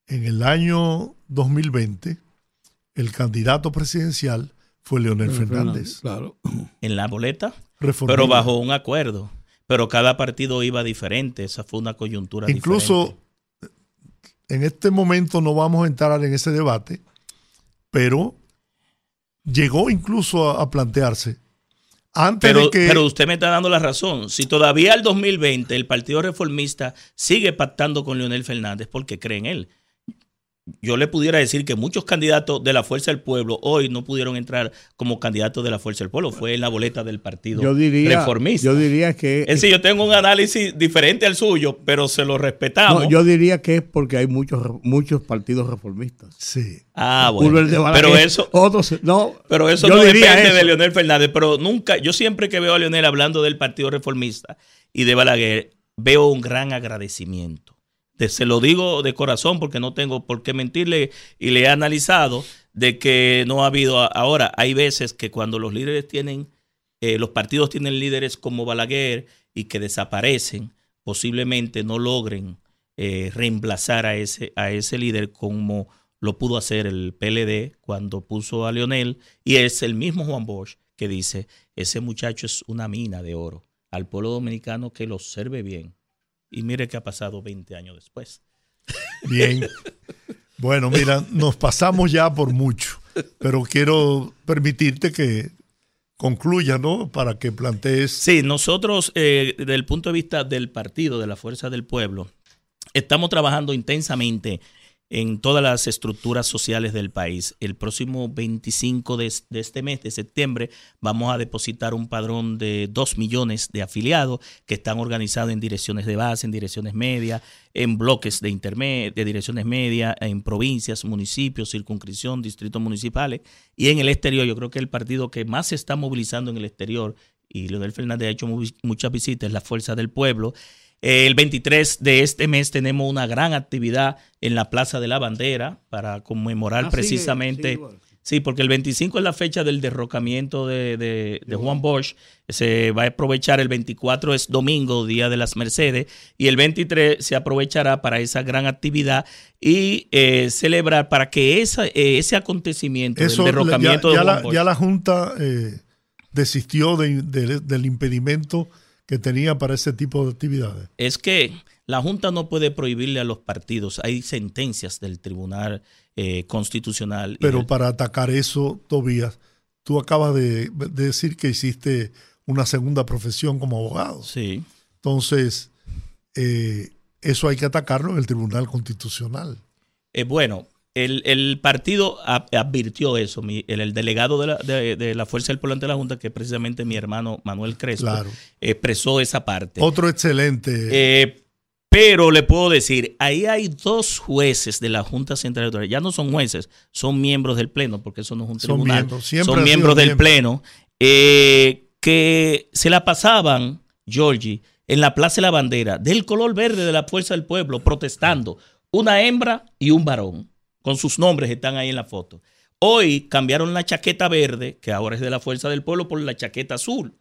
[SPEAKER 1] en el año 2020, el candidato presidencial fue Leonel Fernández.
[SPEAKER 4] Claro.
[SPEAKER 8] en la boleta,
[SPEAKER 1] reformista.
[SPEAKER 8] pero bajo un acuerdo. Pero cada partido iba diferente, esa fue una coyuntura
[SPEAKER 1] Incluso en este momento no vamos a entrar en ese debate, pero llegó incluso a, a plantearse antes
[SPEAKER 8] Pero,
[SPEAKER 1] de que
[SPEAKER 8] pero usted me está dando la razón. Si todavía el 2020 el Partido Reformista sigue pactando con Leonel Fernández porque cree en él. Yo le pudiera decir que muchos candidatos de la Fuerza del Pueblo hoy no pudieron entrar como candidatos de la Fuerza del Pueblo. Fue en la boleta del Partido
[SPEAKER 4] Yo diría,
[SPEAKER 8] Reformista.
[SPEAKER 4] yo diría que
[SPEAKER 8] es decir, yo tengo un análisis diferente al suyo, pero se lo respetamos.
[SPEAKER 4] no, yo diría que es porque hay muchos muchos partidos reformistas.
[SPEAKER 1] sí,
[SPEAKER 8] ah, bueno.
[SPEAKER 4] Balaguer,
[SPEAKER 8] Pero eso,
[SPEAKER 4] otros no.
[SPEAKER 8] Pero eso no
[SPEAKER 4] diría
[SPEAKER 8] depende
[SPEAKER 4] eso.
[SPEAKER 8] de Leonel Fernández. Pero nunca, yo siempre que veo a Leonel hablando del Partido Reformista y de Balaguer, veo un gran agradecimiento. Se lo digo de corazón porque no tengo por qué mentirle y le he analizado de que no ha habido. Ahora, hay veces que cuando los líderes tienen, eh, los partidos tienen líderes como Balaguer y que desaparecen, posiblemente no logren eh, reemplazar a ese, a ese líder como lo pudo hacer el PLD cuando puso a Leonel, y es el mismo Juan Bosch que dice, ese muchacho es una mina de oro, al pueblo dominicano que lo observe bien. Y mire qué ha pasado 20 años después.
[SPEAKER 1] bien. Bueno, mira, nos pasamos ya por mucho, pero quiero permitirte que concluya, ¿no? Para que plantees.
[SPEAKER 8] Sí, nosotros, eh, desde el punto de vista del partido, de la Fuerza del Pueblo, estamos trabajando intensamente en todas las estructuras sociales del país. El próximo 25 de, este mes, de septiembre, vamos a depositar un padrón de 2 millones de afiliados que están organizados en direcciones de base, en direcciones medias, en bloques de, interme- de direcciones medias, en provincias, municipios, circunscripción, distritos municipales y en el exterior. Yo creo que el partido que más se está movilizando en el exterior, y Leonel Fernández ha hecho mu- muchas visitas, es la Fuerza del Pueblo. Eh, El 23 de este mes tenemos una gran actividad en la Plaza de la Bandera para conmemorar
[SPEAKER 4] Ah,
[SPEAKER 8] precisamente...
[SPEAKER 4] sigue.
[SPEAKER 8] Sí, porque el 25 es la fecha del derrocamiento de, de- de Juan Bosch. Se va a aprovechar el 24 es domingo, Día de las Mercedes, y el 23 se aprovechará para esa gran actividad y eh, celebrar para que esa, eh, ese acontecimiento
[SPEAKER 1] Eso,
[SPEAKER 8] del derrocamiento
[SPEAKER 1] ya, ya
[SPEAKER 8] de Juan
[SPEAKER 1] la,
[SPEAKER 8] Bosch.
[SPEAKER 1] ya la Junta eh, desistió de- de- del impedimento que tenía para ese tipo de actividades.
[SPEAKER 8] es que la Junta no puede prohibirle a los partidos. Hay sentencias del Tribunal eh, Constitucional.
[SPEAKER 1] Pero
[SPEAKER 8] del-
[SPEAKER 1] para atacar eso, Tobías, tú acabas de, de decir que hiciste una segunda profesión como abogado.
[SPEAKER 8] Sí.
[SPEAKER 1] Entonces, eh, eso hay que atacarlo en el Tribunal Constitucional.
[SPEAKER 8] Eh, bueno, el, el partido advirtió eso. mi- el, el delegado de la, de, de la Fuerza del Pueblo ante la Junta, que es precisamente mi hermano Manuel Crespo,
[SPEAKER 1] Claro.
[SPEAKER 8] expresó esa parte.
[SPEAKER 1] Otro excelente.
[SPEAKER 8] Eh, pero le puedo decir, ahí hay dos jueces de la Junta Central Electoral. Ya no son jueces, son miembros del Pleno, porque eso no es un
[SPEAKER 1] Son
[SPEAKER 8] tribunal.
[SPEAKER 1] miembros,
[SPEAKER 8] son miembros del. Pleno. eh, que se la pasaban, Georgie, en la Plaza de la Bandera, del color verde de la Fuerza del Pueblo, protestando. Una hembra y un varón, con sus nombres están ahí en la foto. Hoy cambiaron la chaqueta verde, que ahora es de la Fuerza del Pueblo, por la chaqueta azul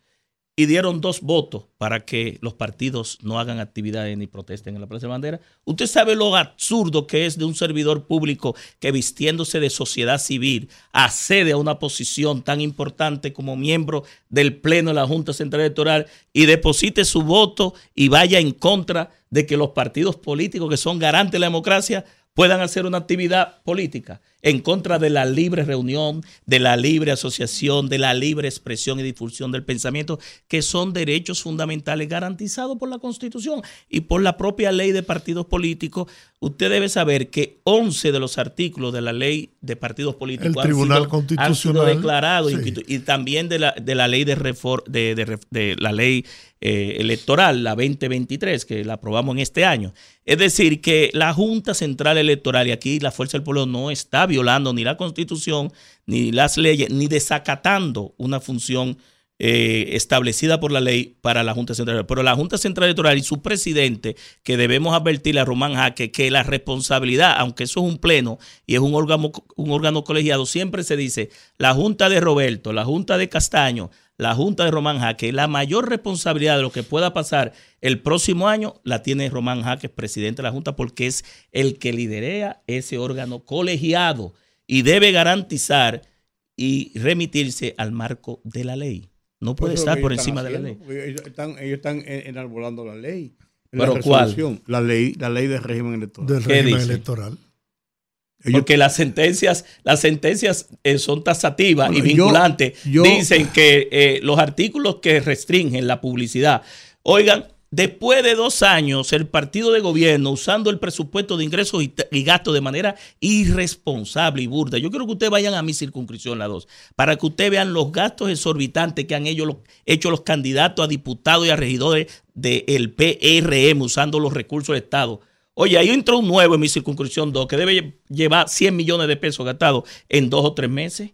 [SPEAKER 8] y dieron dos votos para que los partidos no hagan actividades ni protesten en la Plaza de Bandera. Usted sabe lo absurdo que es de un servidor público que vistiéndose de sociedad civil accede a una posición tan importante como miembro del Pleno de la Junta Central Electoral y deposite su voto y vaya en contra de que los partidos políticos que son garantes de la democracia puedan hacer una actividad política en contra de la libre reunión, de la libre asociación, de la libre expresión y difusión del pensamiento, que son derechos fundamentales garantizados por la Constitución y por la propia ley de partidos políticos. Usted debe saber que 11 de los artículos de la ley de partidos políticos
[SPEAKER 1] El
[SPEAKER 8] han
[SPEAKER 1] Tribunal
[SPEAKER 8] sido- han sido
[SPEAKER 1] Constitucional,
[SPEAKER 8] declarados
[SPEAKER 1] sí.
[SPEAKER 8] y, también de la, de la ley de, refor- de, de ref- de la ley eh, electoral, la 2023, que la aprobamos en este año. Es decir, que la Junta Central Electoral, y aquí la Fuerza del Pueblo no está violando ni la Constitución, ni las leyes, ni desacatando una función eh, establecida por la ley para la Junta Central Electoral. Pero la Junta Central Electoral y su presidente, que debemos advertirle a Román Jaque que la responsabilidad, aunque eso es un pleno y es un órgano, un órgano colegiado, siempre se dice la Junta de Roberto, la Junta de Castaño, la Junta de Román Jaque, la mayor responsabilidad de lo que pueda pasar el próximo año la tiene Román Jaque, presidente de la Junta, porque es el que liderea ese órgano colegiado y debe garantizar y remitirse al marco de la ley. No puede estar por encima de la ley.
[SPEAKER 4] Ellos están, ellos están en- enarbolando la ley.
[SPEAKER 8] ¿Pero
[SPEAKER 4] la
[SPEAKER 8] cuál?
[SPEAKER 4] La ley, la ley del régimen electoral.
[SPEAKER 1] del
[SPEAKER 8] ¿qué
[SPEAKER 1] régimen
[SPEAKER 8] dice?
[SPEAKER 1] electoral.
[SPEAKER 4] Ellos-
[SPEAKER 8] Porque las sentencias, las sentencias eh, son tasativas
[SPEAKER 4] Bueno,
[SPEAKER 8] y
[SPEAKER 4] yo-
[SPEAKER 8] vinculantes.
[SPEAKER 4] yo-
[SPEAKER 8] Dicen que eh, los artículos que restringen la publicidad. Oigan, después de dos años, el partido de gobierno usando el presupuesto de ingresos y, gastos de manera irresponsable y burda. Yo quiero que ustedes vayan a mi circunscripción, la 2, para que ustedes vean los gastos exorbitantes que han hecho los, candidatos a diputados y a regidores del PRM usando los recursos del Estado. Oye, ahí entró un nuevo en mi circunscripción 2 que debe lle- llevar 100 millones de pesos gastados en dos o tres meses.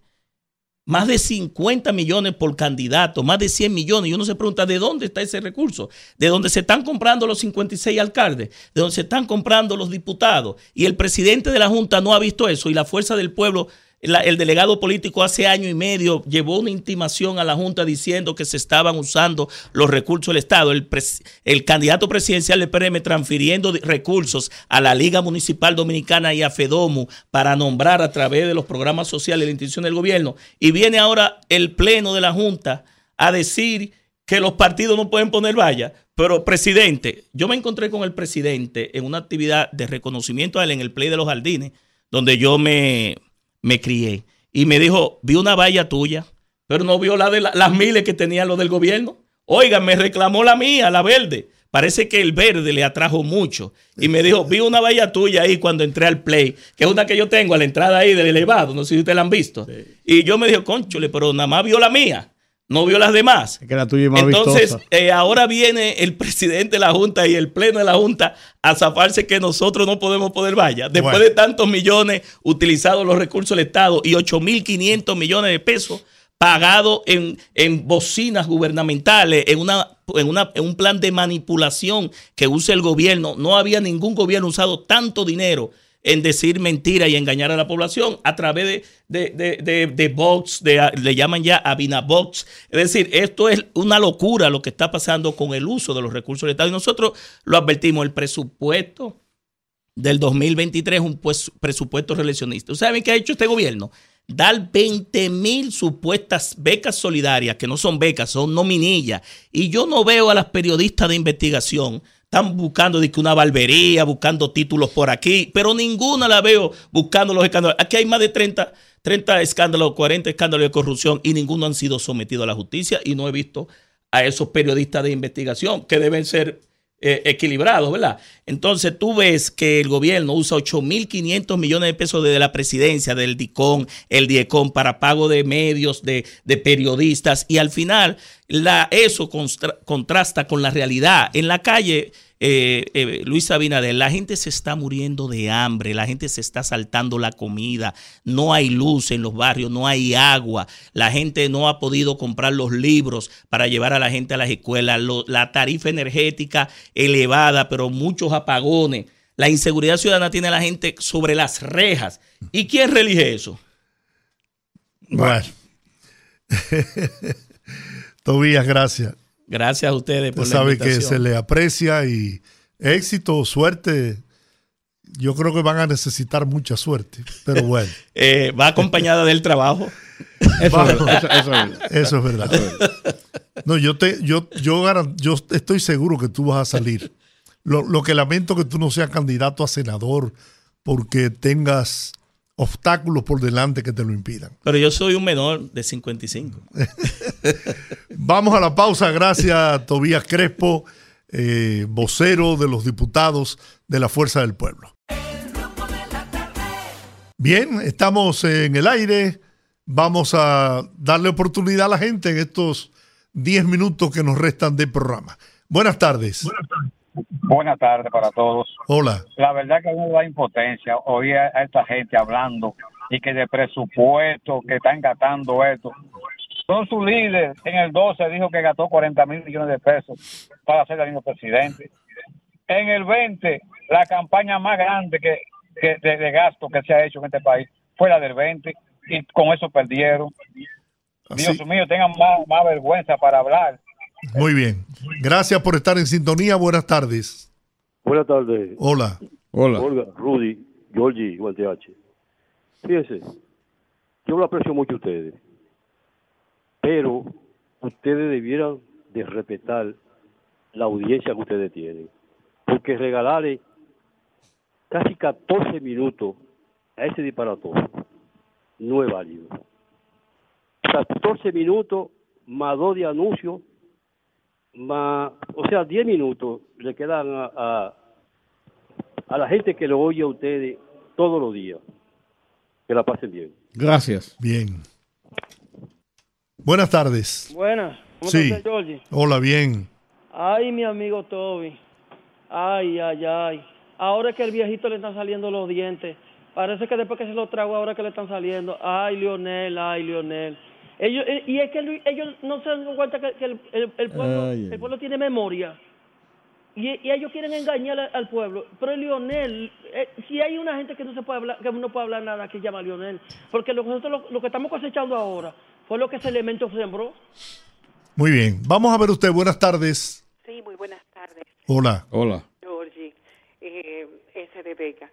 [SPEAKER 8] Más de 50 millones por candidato, más de 100 millones. Y uno se pregunta, ¿de dónde está ese recurso? ¿De dónde se están comprando los 56 alcaldes? ¿De dónde se están comprando los diputados? Y el presidente de la Junta no ha visto eso y la fuerza del pueblo, el delegado político hace año y medio llevó una intimación a la Junta diciendo que se estaban usando los recursos del Estado. El, candidato presidencial del PRM transfiriendo recursos a la Liga Municipal Dominicana y a FEDOMU para nombrar a través de los programas sociales la institución del gobierno. Y viene ahora el Pleno de la Junta a decir que los partidos no pueden poner valla. Pero, presidente, yo me encontré con el presidente en una actividad de reconocimiento a él en el Play de los Jardines, donde yo me, me crié. Y me dijo, vi una valla tuya, pero no vio la de la- las miles que tenían los del gobierno. Oiga, me reclamó la mía, la verde. Parece que el verde le atrajo mucho. Y me dijo, vi una valla tuya ahí cuando entré al play, que es una que yo tengo a la entrada ahí del elevado, no sé si ustedes la han visto. Y yo me dijo, conchole, pero nada más vio la mía, no vio las demás.
[SPEAKER 4] Es que la tuya es más
[SPEAKER 8] Entonces, eh, ahora viene el presidente de la Junta y el pleno de la Junta a zafarse que nosotros no podemos poner valla. Después
[SPEAKER 1] Bueno.
[SPEAKER 8] de tantos millones utilizados los recursos del Estado y 8.500 millones de pesos pagados en, en bocinas gubernamentales, en, una, en, una, en un plan de manipulación que usa el gobierno. No había ningún gobierno usado tanto dinero en decir mentiras y engañar a la población a través de, de, de, de, bots, le llaman ya Abinabots. Es decir, esto es una locura lo que está pasando con el uso de los recursos del Estado. Y nosotros lo advertimos, el presupuesto del 2023 es un pues- presupuesto reeleccionista. ¿Ustedes saben qué ha hecho este gobierno? Dar 20 mil supuestas becas solidarias, que no son becas, son nominillas. Y yo no veo a las periodistas de investigación están buscando de una barbería, buscando títulos por aquí, pero ninguna la veo buscando los escándalos. Aquí hay más de 30, 30 escándalos, 40 escándalos de corrupción y ninguno han sido sometidos a la justicia y no he visto a esos periodistas de investigación que deben ser eh, equilibrados, ¿verdad? Entonces tú ves que el gobierno usa 8.500 millones de pesos desde la presidencia, del DICON, el DIECON, para pago de medios, de, de periodistas, y al final la, eso contrasta con la realidad. En la calle, eh, eh, Luis Abinader, la gente se está muriendo de hambre, la gente se está saltando la comida, no hay luz en los barrios, no hay agua, la gente no ha podido comprar los libros para llevar a la gente a las escuelas, lo- la tarifa energética elevada, pero muchos apagones. La inseguridad ciudadana tiene a la gente sobre las rejas. ¿Y quién relige eso?
[SPEAKER 1] Bueno. Tobías, gracias.
[SPEAKER 8] Gracias a ustedes por
[SPEAKER 1] Usted
[SPEAKER 8] la
[SPEAKER 1] sabe que se le aprecia y éxito, suerte. Yo creo que van a necesitar mucha suerte, pero bueno,
[SPEAKER 8] Eh, va acompañada del trabajo.
[SPEAKER 4] Eso, es verdad, eso, eso es verdad.
[SPEAKER 1] eso es verdad. No, yo te, yo, yo, garan- yo estoy seguro que tú vas a salir. Lo, lo que lamento que tú no seas candidato a senador porque tengas obstáculos por delante que te lo impidan.
[SPEAKER 8] Pero yo soy un menor de 55.
[SPEAKER 1] Vamos a la pausa. Gracias, Tobías Crespo, eh, vocero de los diputados de la Fuerza del Pueblo. Bien, estamos en el aire. Vamos a darle oportunidad a la gente en estos 10 minutos que nos restan de programa. Buenas tardes.
[SPEAKER 9] Buenas tardes para todos.
[SPEAKER 1] Hola.
[SPEAKER 9] La verdad que uno da impotencia oír a a esta gente hablando y que de presupuesto, que están gastando esto. Son su líder en el 12 dijo que gastó 40 mil millones de pesos para ser el mismo presidente. En el 20, la campaña más grande que, que de, de gasto que se ha hecho en este país fue la del 20 y con eso perdieron.
[SPEAKER 1] Así-
[SPEAKER 9] Dios mío, tengan más, más vergüenza para hablar.
[SPEAKER 1] Muy bien. Gracias por estar en sintonía. Buenas tardes.
[SPEAKER 10] Buenas tardes.
[SPEAKER 1] Hola.
[SPEAKER 4] Hola.
[SPEAKER 10] Olga, Rudy, Georgie, UNTH. Fíjense, yo lo aprecio mucho a ustedes, pero ustedes debieran de respetar la audiencia que ustedes tienen, porque regalarle casi 14 minutos a ese disparatoso no es válido. 14 minutos más dos de anuncios, más, o sea, 10 minutos le quedan a, a, a la gente que lo oye a ustedes todos los días. Que la pasen bien.
[SPEAKER 4] Gracias.
[SPEAKER 1] Bien. Buenas tardes.
[SPEAKER 11] Buenas, ¿cómo
[SPEAKER 1] Sí.
[SPEAKER 11] estás, Georgie?
[SPEAKER 1] Hola, bien.
[SPEAKER 11] Ay, mi amigo Toby. Ay, ay, ay. Ahora es que el viejito le están saliendo los dientes. Parece que después que se lo trago, ahora que le están saliendo. Ay, Lionel, ay, Lionel. Ellos, eh, y es que ellos no se dan cuenta que, que el, el- el pueblo,
[SPEAKER 4] Ay,
[SPEAKER 11] el pueblo tiene memoria. Y, y ellos quieren engañar al, al pueblo. Pero Lionel, eh, si hay una gente que no se puede hablar, que no puede hablar nada, que llama a Lionel. Porque lo, nosotros lo, lo que estamos cosechando ahora fue lo que ese elemento sembró.
[SPEAKER 1] Muy bien. Vamos a ver usted. Buenas tardes.
[SPEAKER 12] Sí, muy buenas tardes,
[SPEAKER 1] Hola.
[SPEAKER 4] Hola.
[SPEAKER 12] Georgie. Eh, S. de Vega.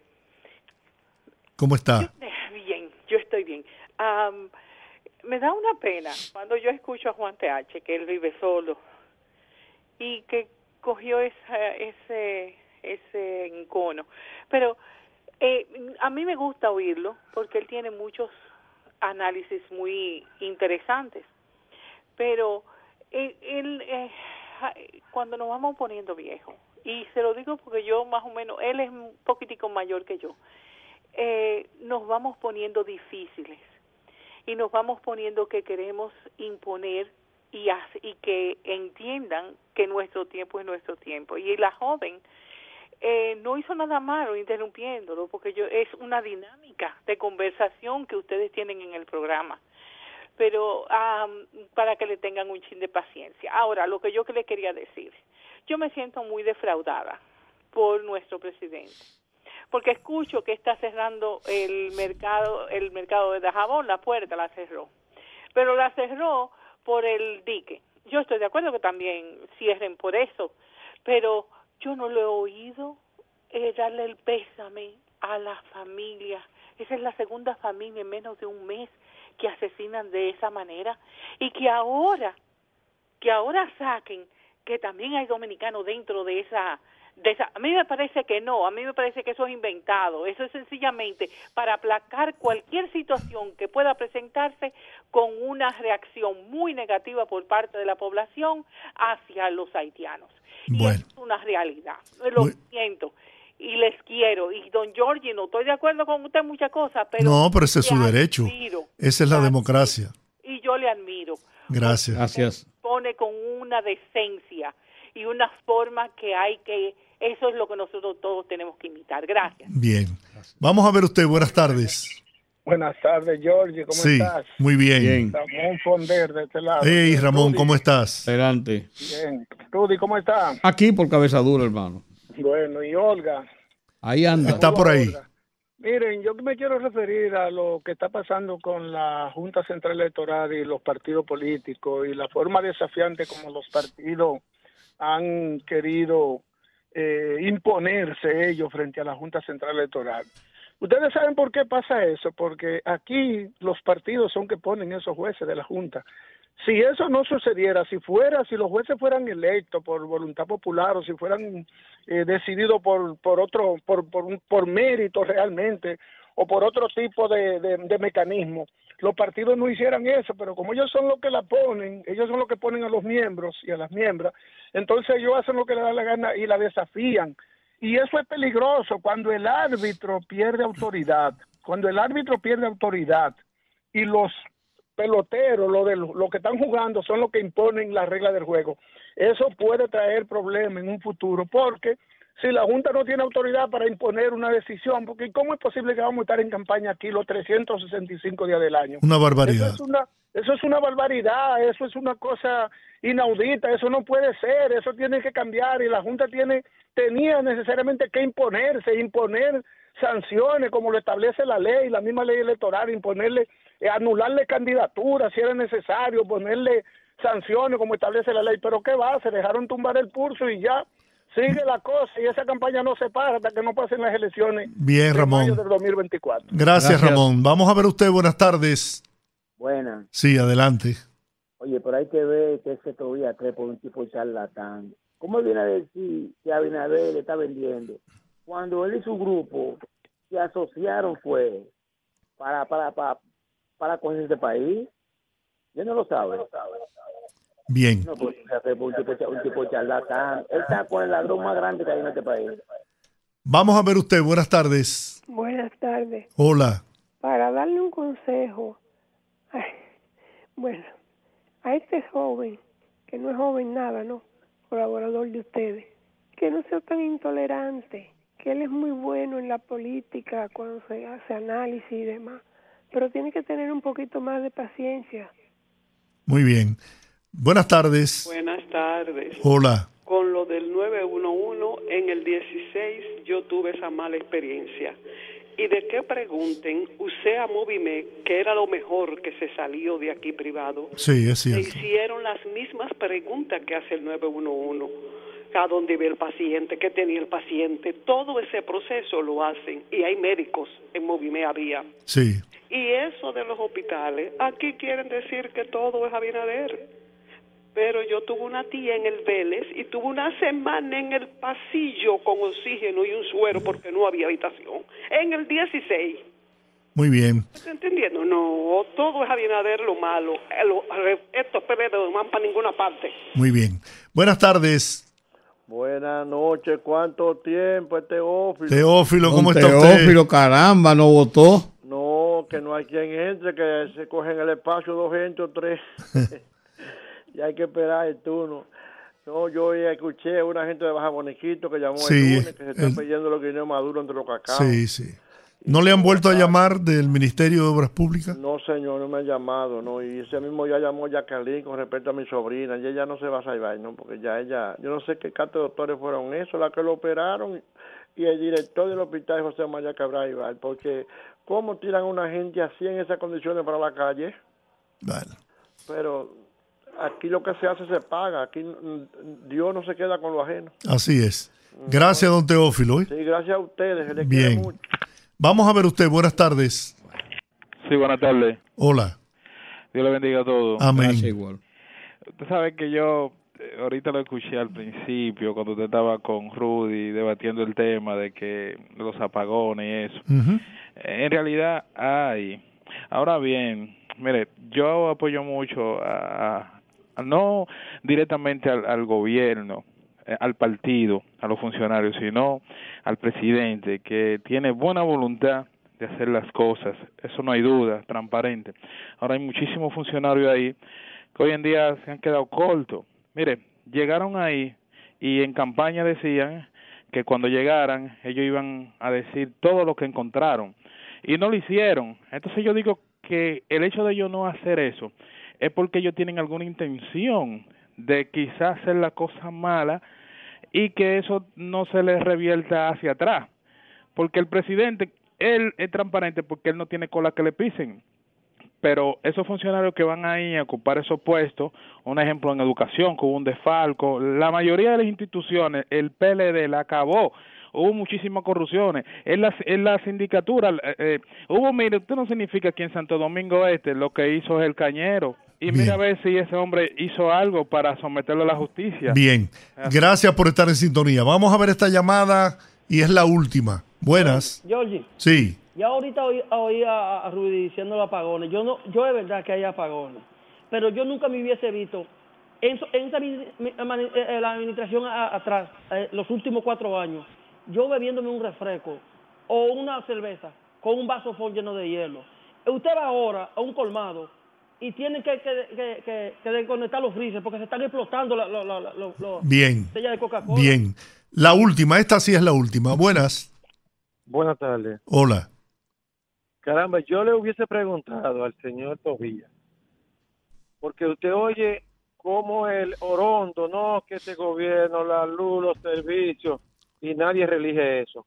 [SPEAKER 1] ¿Cómo está?
[SPEAKER 12] Bien, yo estoy bien. Me da una pena cuando yo escucho a Juan TH que él vive solo y que cogió esa, ese ese encono. Pero eh, a mí me gusta oírlo porque él tiene muchos análisis muy interesantes. Pero él, él, eh, cuando nos vamos poniendo viejos, y se lo digo porque yo más o menos, él es un poquitico mayor que yo, eh, nos vamos poniendo difíciles y nos vamos poniendo que queremos imponer y, y que entiendan que nuestro tiempo es nuestro tiempo. Y la joven eh, no hizo nada malo interrumpiéndolo, porque yo es una dinámica de conversación que ustedes tienen en el programa. Pero am, para que le tengan un chin de paciencia. Ahora, lo que yo le quería decir, yo me siento muy defraudada por nuestro presidente porque escucho que está cerrando el mercado el mercado de Dajabón, la puerta la cerró. Pero la cerró por el dique. Yo estoy de acuerdo que también cierren por eso, pero yo no lo he oído eh, darle el pésame a la familia. Esa es la segunda familia en menos de un mes que asesinan de esa manera y que ahora que ahora saquen que también hay dominicanos dentro de esa a mí me parece que no, a mí me parece que eso es inventado. Eso es sencillamente para aplacar cualquier situación que pueda presentarse con una reacción muy negativa por parte de la población hacia los haitianos.
[SPEAKER 1] Bueno,
[SPEAKER 12] Es una realidad. Lo
[SPEAKER 1] Muy-
[SPEAKER 12] siento y les quiero. Y don Giorgi, no estoy de acuerdo con usted en muchas cosas, pero
[SPEAKER 1] no, pero ese es su derecho.
[SPEAKER 12] admiro
[SPEAKER 1] Esa es la democracia.
[SPEAKER 12] y yo le admiro.
[SPEAKER 1] Gracias.
[SPEAKER 4] Gracias.
[SPEAKER 12] Pone con una decencia y una forma que hay que, eso es lo que nosotros todos tenemos que imitar. Gracias.
[SPEAKER 1] Bien. Vamos a ver usted. Buenas tardes.
[SPEAKER 13] Buenas tardes, Georgie, ¿cómo
[SPEAKER 1] Sí,
[SPEAKER 13] estás?
[SPEAKER 1] muy bien.
[SPEAKER 4] Bien.
[SPEAKER 13] Ramón Fonder de este lado.
[SPEAKER 1] Hey, Ramón,
[SPEAKER 13] Rudy,
[SPEAKER 1] ¿cómo estás?
[SPEAKER 4] Adelante.
[SPEAKER 13] Bien. Rudy, ¿cómo está?
[SPEAKER 4] Aquí por cabeza dura, hermano.
[SPEAKER 13] Bueno, y Olga.
[SPEAKER 4] Ahí anda.
[SPEAKER 1] Está por ahí.
[SPEAKER 13] Miren, yo me quiero referir a lo que está pasando con la Junta Central Electoral y los partidos políticos y la forma desafiante como los partidos han querido eh, imponerse ellos frente a la Junta Central Electoral. Ustedes saben por qué pasa eso, porque aquí los partidos son que ponen esos jueces de la Junta. Si eso no sucediera, si fuera, si los jueces fueran electos por voluntad popular o si fueran eh, decididos por, por otro, por, por, por mérito realmente o por otro tipo de, de mecanismo, los partidos no hicieran eso, pero como ellos son los que la ponen, ellos son los que ponen a los miembros y a las miembros, entonces ellos hacen lo que les da la gana y la desafían. Y eso es peligroso cuando el árbitro pierde autoridad, cuando el árbitro pierde autoridad y los peloteros, lo de lo, lo que están jugando son los que imponen las reglas del juego. Eso puede traer problemas en un futuro porque si la Junta no tiene autoridad para imponer una decisión, porque ¿cómo es posible que vamos a estar en campaña aquí los 365 días del año?
[SPEAKER 1] Una barbaridad.
[SPEAKER 13] Eso es una, eso es una barbaridad, eso es una cosa inaudita, eso no puede ser, eso tiene que cambiar y la Junta tiene tenía necesariamente que imponerse, imponer sanciones como lo establece la ley, la misma ley electoral, imponerle, eh, anularle candidaturas si era necesario, ponerle sanciones como establece la ley, pero ¿qué va? Se dejaron tumbar el pulso y ya sigue la cosa y esa campaña no se para hasta que no pasen las elecciones
[SPEAKER 1] Bien,
[SPEAKER 13] de mayo
[SPEAKER 1] Ramón.
[SPEAKER 13] del 2024.
[SPEAKER 1] Gracias,
[SPEAKER 4] Gracias.
[SPEAKER 1] Ramón. Vamos a ver usted. Buenas tardes.
[SPEAKER 14] Buena.
[SPEAKER 1] Sí, adelante.
[SPEAKER 14] Oye, pero hay que ver que ese todavía cree por un tipo charlatán. ¿Cómo viene a decir que Abinader le está vendiendo? Cuando él y su grupo se asociaron fue para para para, para coger este país. Yo no lo sabe.
[SPEAKER 1] Bien.
[SPEAKER 14] No, pues, tipo, un tipo charlatán. Él está con el ladrón más grande que hay en este país.
[SPEAKER 1] Vamos a ver usted. Buenas tardes.
[SPEAKER 15] Buenas tardes.
[SPEAKER 1] Hola.
[SPEAKER 15] Para darle un consejo, ay, bueno, a este joven, que no es joven nada, ¿no? Colaborador de ustedes, que no sea tan intolerante, que él es muy bueno en la política cuando se hace análisis y demás, pero tiene que tener un poquito más de paciencia.
[SPEAKER 1] Muy bien. Buenas tardes.
[SPEAKER 16] Buenas tardes.
[SPEAKER 1] Hola.
[SPEAKER 16] Con lo del 911, en el 16 yo tuve esa mala experiencia. Y de que pregunten, usé a Movime, que era lo mejor que se salió de aquí privado.
[SPEAKER 1] Sí, es
[SPEAKER 16] Me
[SPEAKER 1] cierto.
[SPEAKER 16] hicieron las mismas preguntas que hace el 911. A dónde ve el paciente, qué tenía el paciente. Todo ese proceso lo hacen. Y hay médicos, en Movime había.
[SPEAKER 1] Sí.
[SPEAKER 16] Y eso de los hospitales, aquí quieren decir que todo es Abinader. Pero yo tuve una tía en el Vélez y tuve una semana en el pasillo con oxígeno y un suero porque no había habitación. En el 16.
[SPEAKER 1] Muy bien.
[SPEAKER 16] ¿Estás entendiendo? No, todo es Abinader lo malo. Lo- Estos PBD no van para ninguna parte.
[SPEAKER 1] Muy bien. Buenas tardes.
[SPEAKER 17] Buenas noches, ¿cuánto tiempo este Teófilo?
[SPEAKER 1] Teófilo, ¿cómo está usted?
[SPEAKER 4] Teófilo, caramba, no votó.
[SPEAKER 17] No, que no hay quien entre, que se cogen el espacio dos gente o tres. y hay que esperar el turno. No, yo escuché a una gente de Baja Boniquito que llamó
[SPEAKER 1] Sí,
[SPEAKER 17] el lunes que se están
[SPEAKER 1] el-
[SPEAKER 17] pidiendo los guineos maduros entre los cacao.
[SPEAKER 1] Sí, sí. ¿No le han vuelto a llamar del Ministerio de Obras Públicas?
[SPEAKER 17] No, señor, no me han llamado, ¿no? Y ese mismo ya llamó Jacqueline con respecto a mi sobrina. Y ella no se va a salvar, ¿no? Porque ya ella, yo no sé qué cantos de doctores fueron esos, la que lo operaron y el director del hospital José María Cabral Ibar. Porque, ¿cómo tiran a una gente así en esas condiciones para la calle?
[SPEAKER 1] Bueno.
[SPEAKER 17] Pero aquí lo que se hace se paga. Aquí Dios no se queda con lo ajeno.
[SPEAKER 1] Así es. Gracias, don Teófilo. ¿eh?
[SPEAKER 17] Sí, gracias a ustedes. les
[SPEAKER 1] Bien.
[SPEAKER 17] mucho.
[SPEAKER 1] Vamos a ver usted. Buenas tardes.
[SPEAKER 18] Sí, buenas tardes.
[SPEAKER 1] Hola.
[SPEAKER 18] Dios le bendiga a todos.
[SPEAKER 1] Amén.
[SPEAKER 18] Usted sabe que yo eh, ahorita lo escuché al principio, cuando usted estaba con Rudy debatiendo el tema de que de los apagones y eso. En realidad hay. Ahora bien, mire, yo apoyo mucho a- no directamente al, al gobierno, eh, al partido, a los funcionarios, sino al presidente que tiene buena voluntad de hacer las cosas. Eso no hay duda, transparente. Ahora hay muchísimos funcionarios ahí que hoy en día se han quedado cortos. Mire, llegaron ahí y en campaña decían que cuando llegaran ellos iban a decir todo lo que encontraron y no lo hicieron. Entonces yo digo que el hecho de ellos no hacer eso es porque ellos tienen alguna intención de quizás hacer la cosa mala y que eso no se les revierta hacia atrás. Porque el presidente, él es transparente porque él no tiene cola que le pisen. Pero esos funcionarios que van ahí a ocupar esos puestos, un ejemplo en educación, que hubo un desfalco, la mayoría de las instituciones, el PLD la acabó, hubo muchísimas corrupciones. En la, en la sindicatura, eh, eh, hubo, mire, usted no significa que en Santo Domingo Este lo que hizo es el cañero. Y mira a ver si ese hombre hizo algo para someterlo a la justicia.
[SPEAKER 1] Bien, gracias por estar en sintonía. Vamos a ver esta llamada y es la última. Buenas.
[SPEAKER 11] Georgie,
[SPEAKER 1] Sí,
[SPEAKER 11] ya ahorita oí, oí a, a Rudy diciendo los apagones. Yo no, yo es verdad que hay apagones, pero yo nunca me hubiese visto en, en esa mi- mi- mani- eh, eh, la administración a- atrás, eh, los últimos cuatro años, yo bebiéndome un refresco o una cerveza con un vaso full lleno de hielo. Usted va ahora a un colmado y tiene que, que, que, que- que desconectar los freezers porque se están explotando la- la- la- la-
[SPEAKER 1] Bien.
[SPEAKER 11] botellas de Coca-Cola.
[SPEAKER 1] bien. La última, esta sí es la última. Buenas.
[SPEAKER 19] Buenas tardes.
[SPEAKER 1] Hola.
[SPEAKER 19] Caramba, yo le hubiese preguntado al señor Tobías, porque usted oye cómo el Orondo, no, que este gobierno, la luz, los servicios, y nadie relige eso.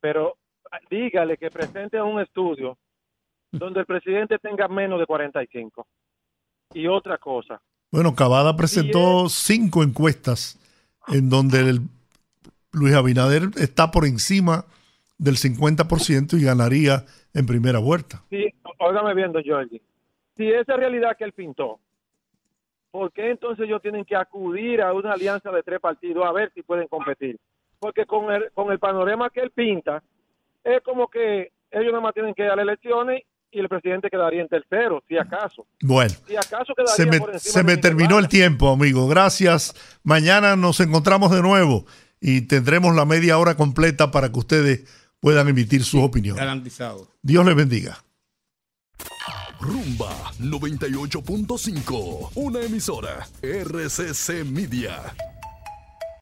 [SPEAKER 19] Pero ah, dígale que presente un estudio donde el presidente tenga menos de 45. Y otra cosa,
[SPEAKER 1] Bueno, Cavada presentó cinco encuestas en donde el Luis Abinader está por encima del 50% y ganaría en primera vuelta.
[SPEAKER 19] Sí, óigame viendo, Georgie. Si esa es realidad que él pintó, ¿por qué entonces ellos tienen que acudir a una alianza de tres partidos a ver si pueden competir? Porque con el, con el panorama que él pinta, es como que ellos nada más tienen que dar elecciones y el presidente quedaría en tercero, si acaso.
[SPEAKER 1] Bueno,
[SPEAKER 19] Si acaso quedaría
[SPEAKER 1] se me,
[SPEAKER 19] por
[SPEAKER 1] se me terminó el tiempo, amigo. Gracias. Mañana nos encontramos de nuevo y tendremos la media hora completa para que ustedes puedan emitir sus opiniones.
[SPEAKER 4] Garantizado.
[SPEAKER 1] Dios les bendiga.
[SPEAKER 20] Rumba 98.5, una emisora RCC Media.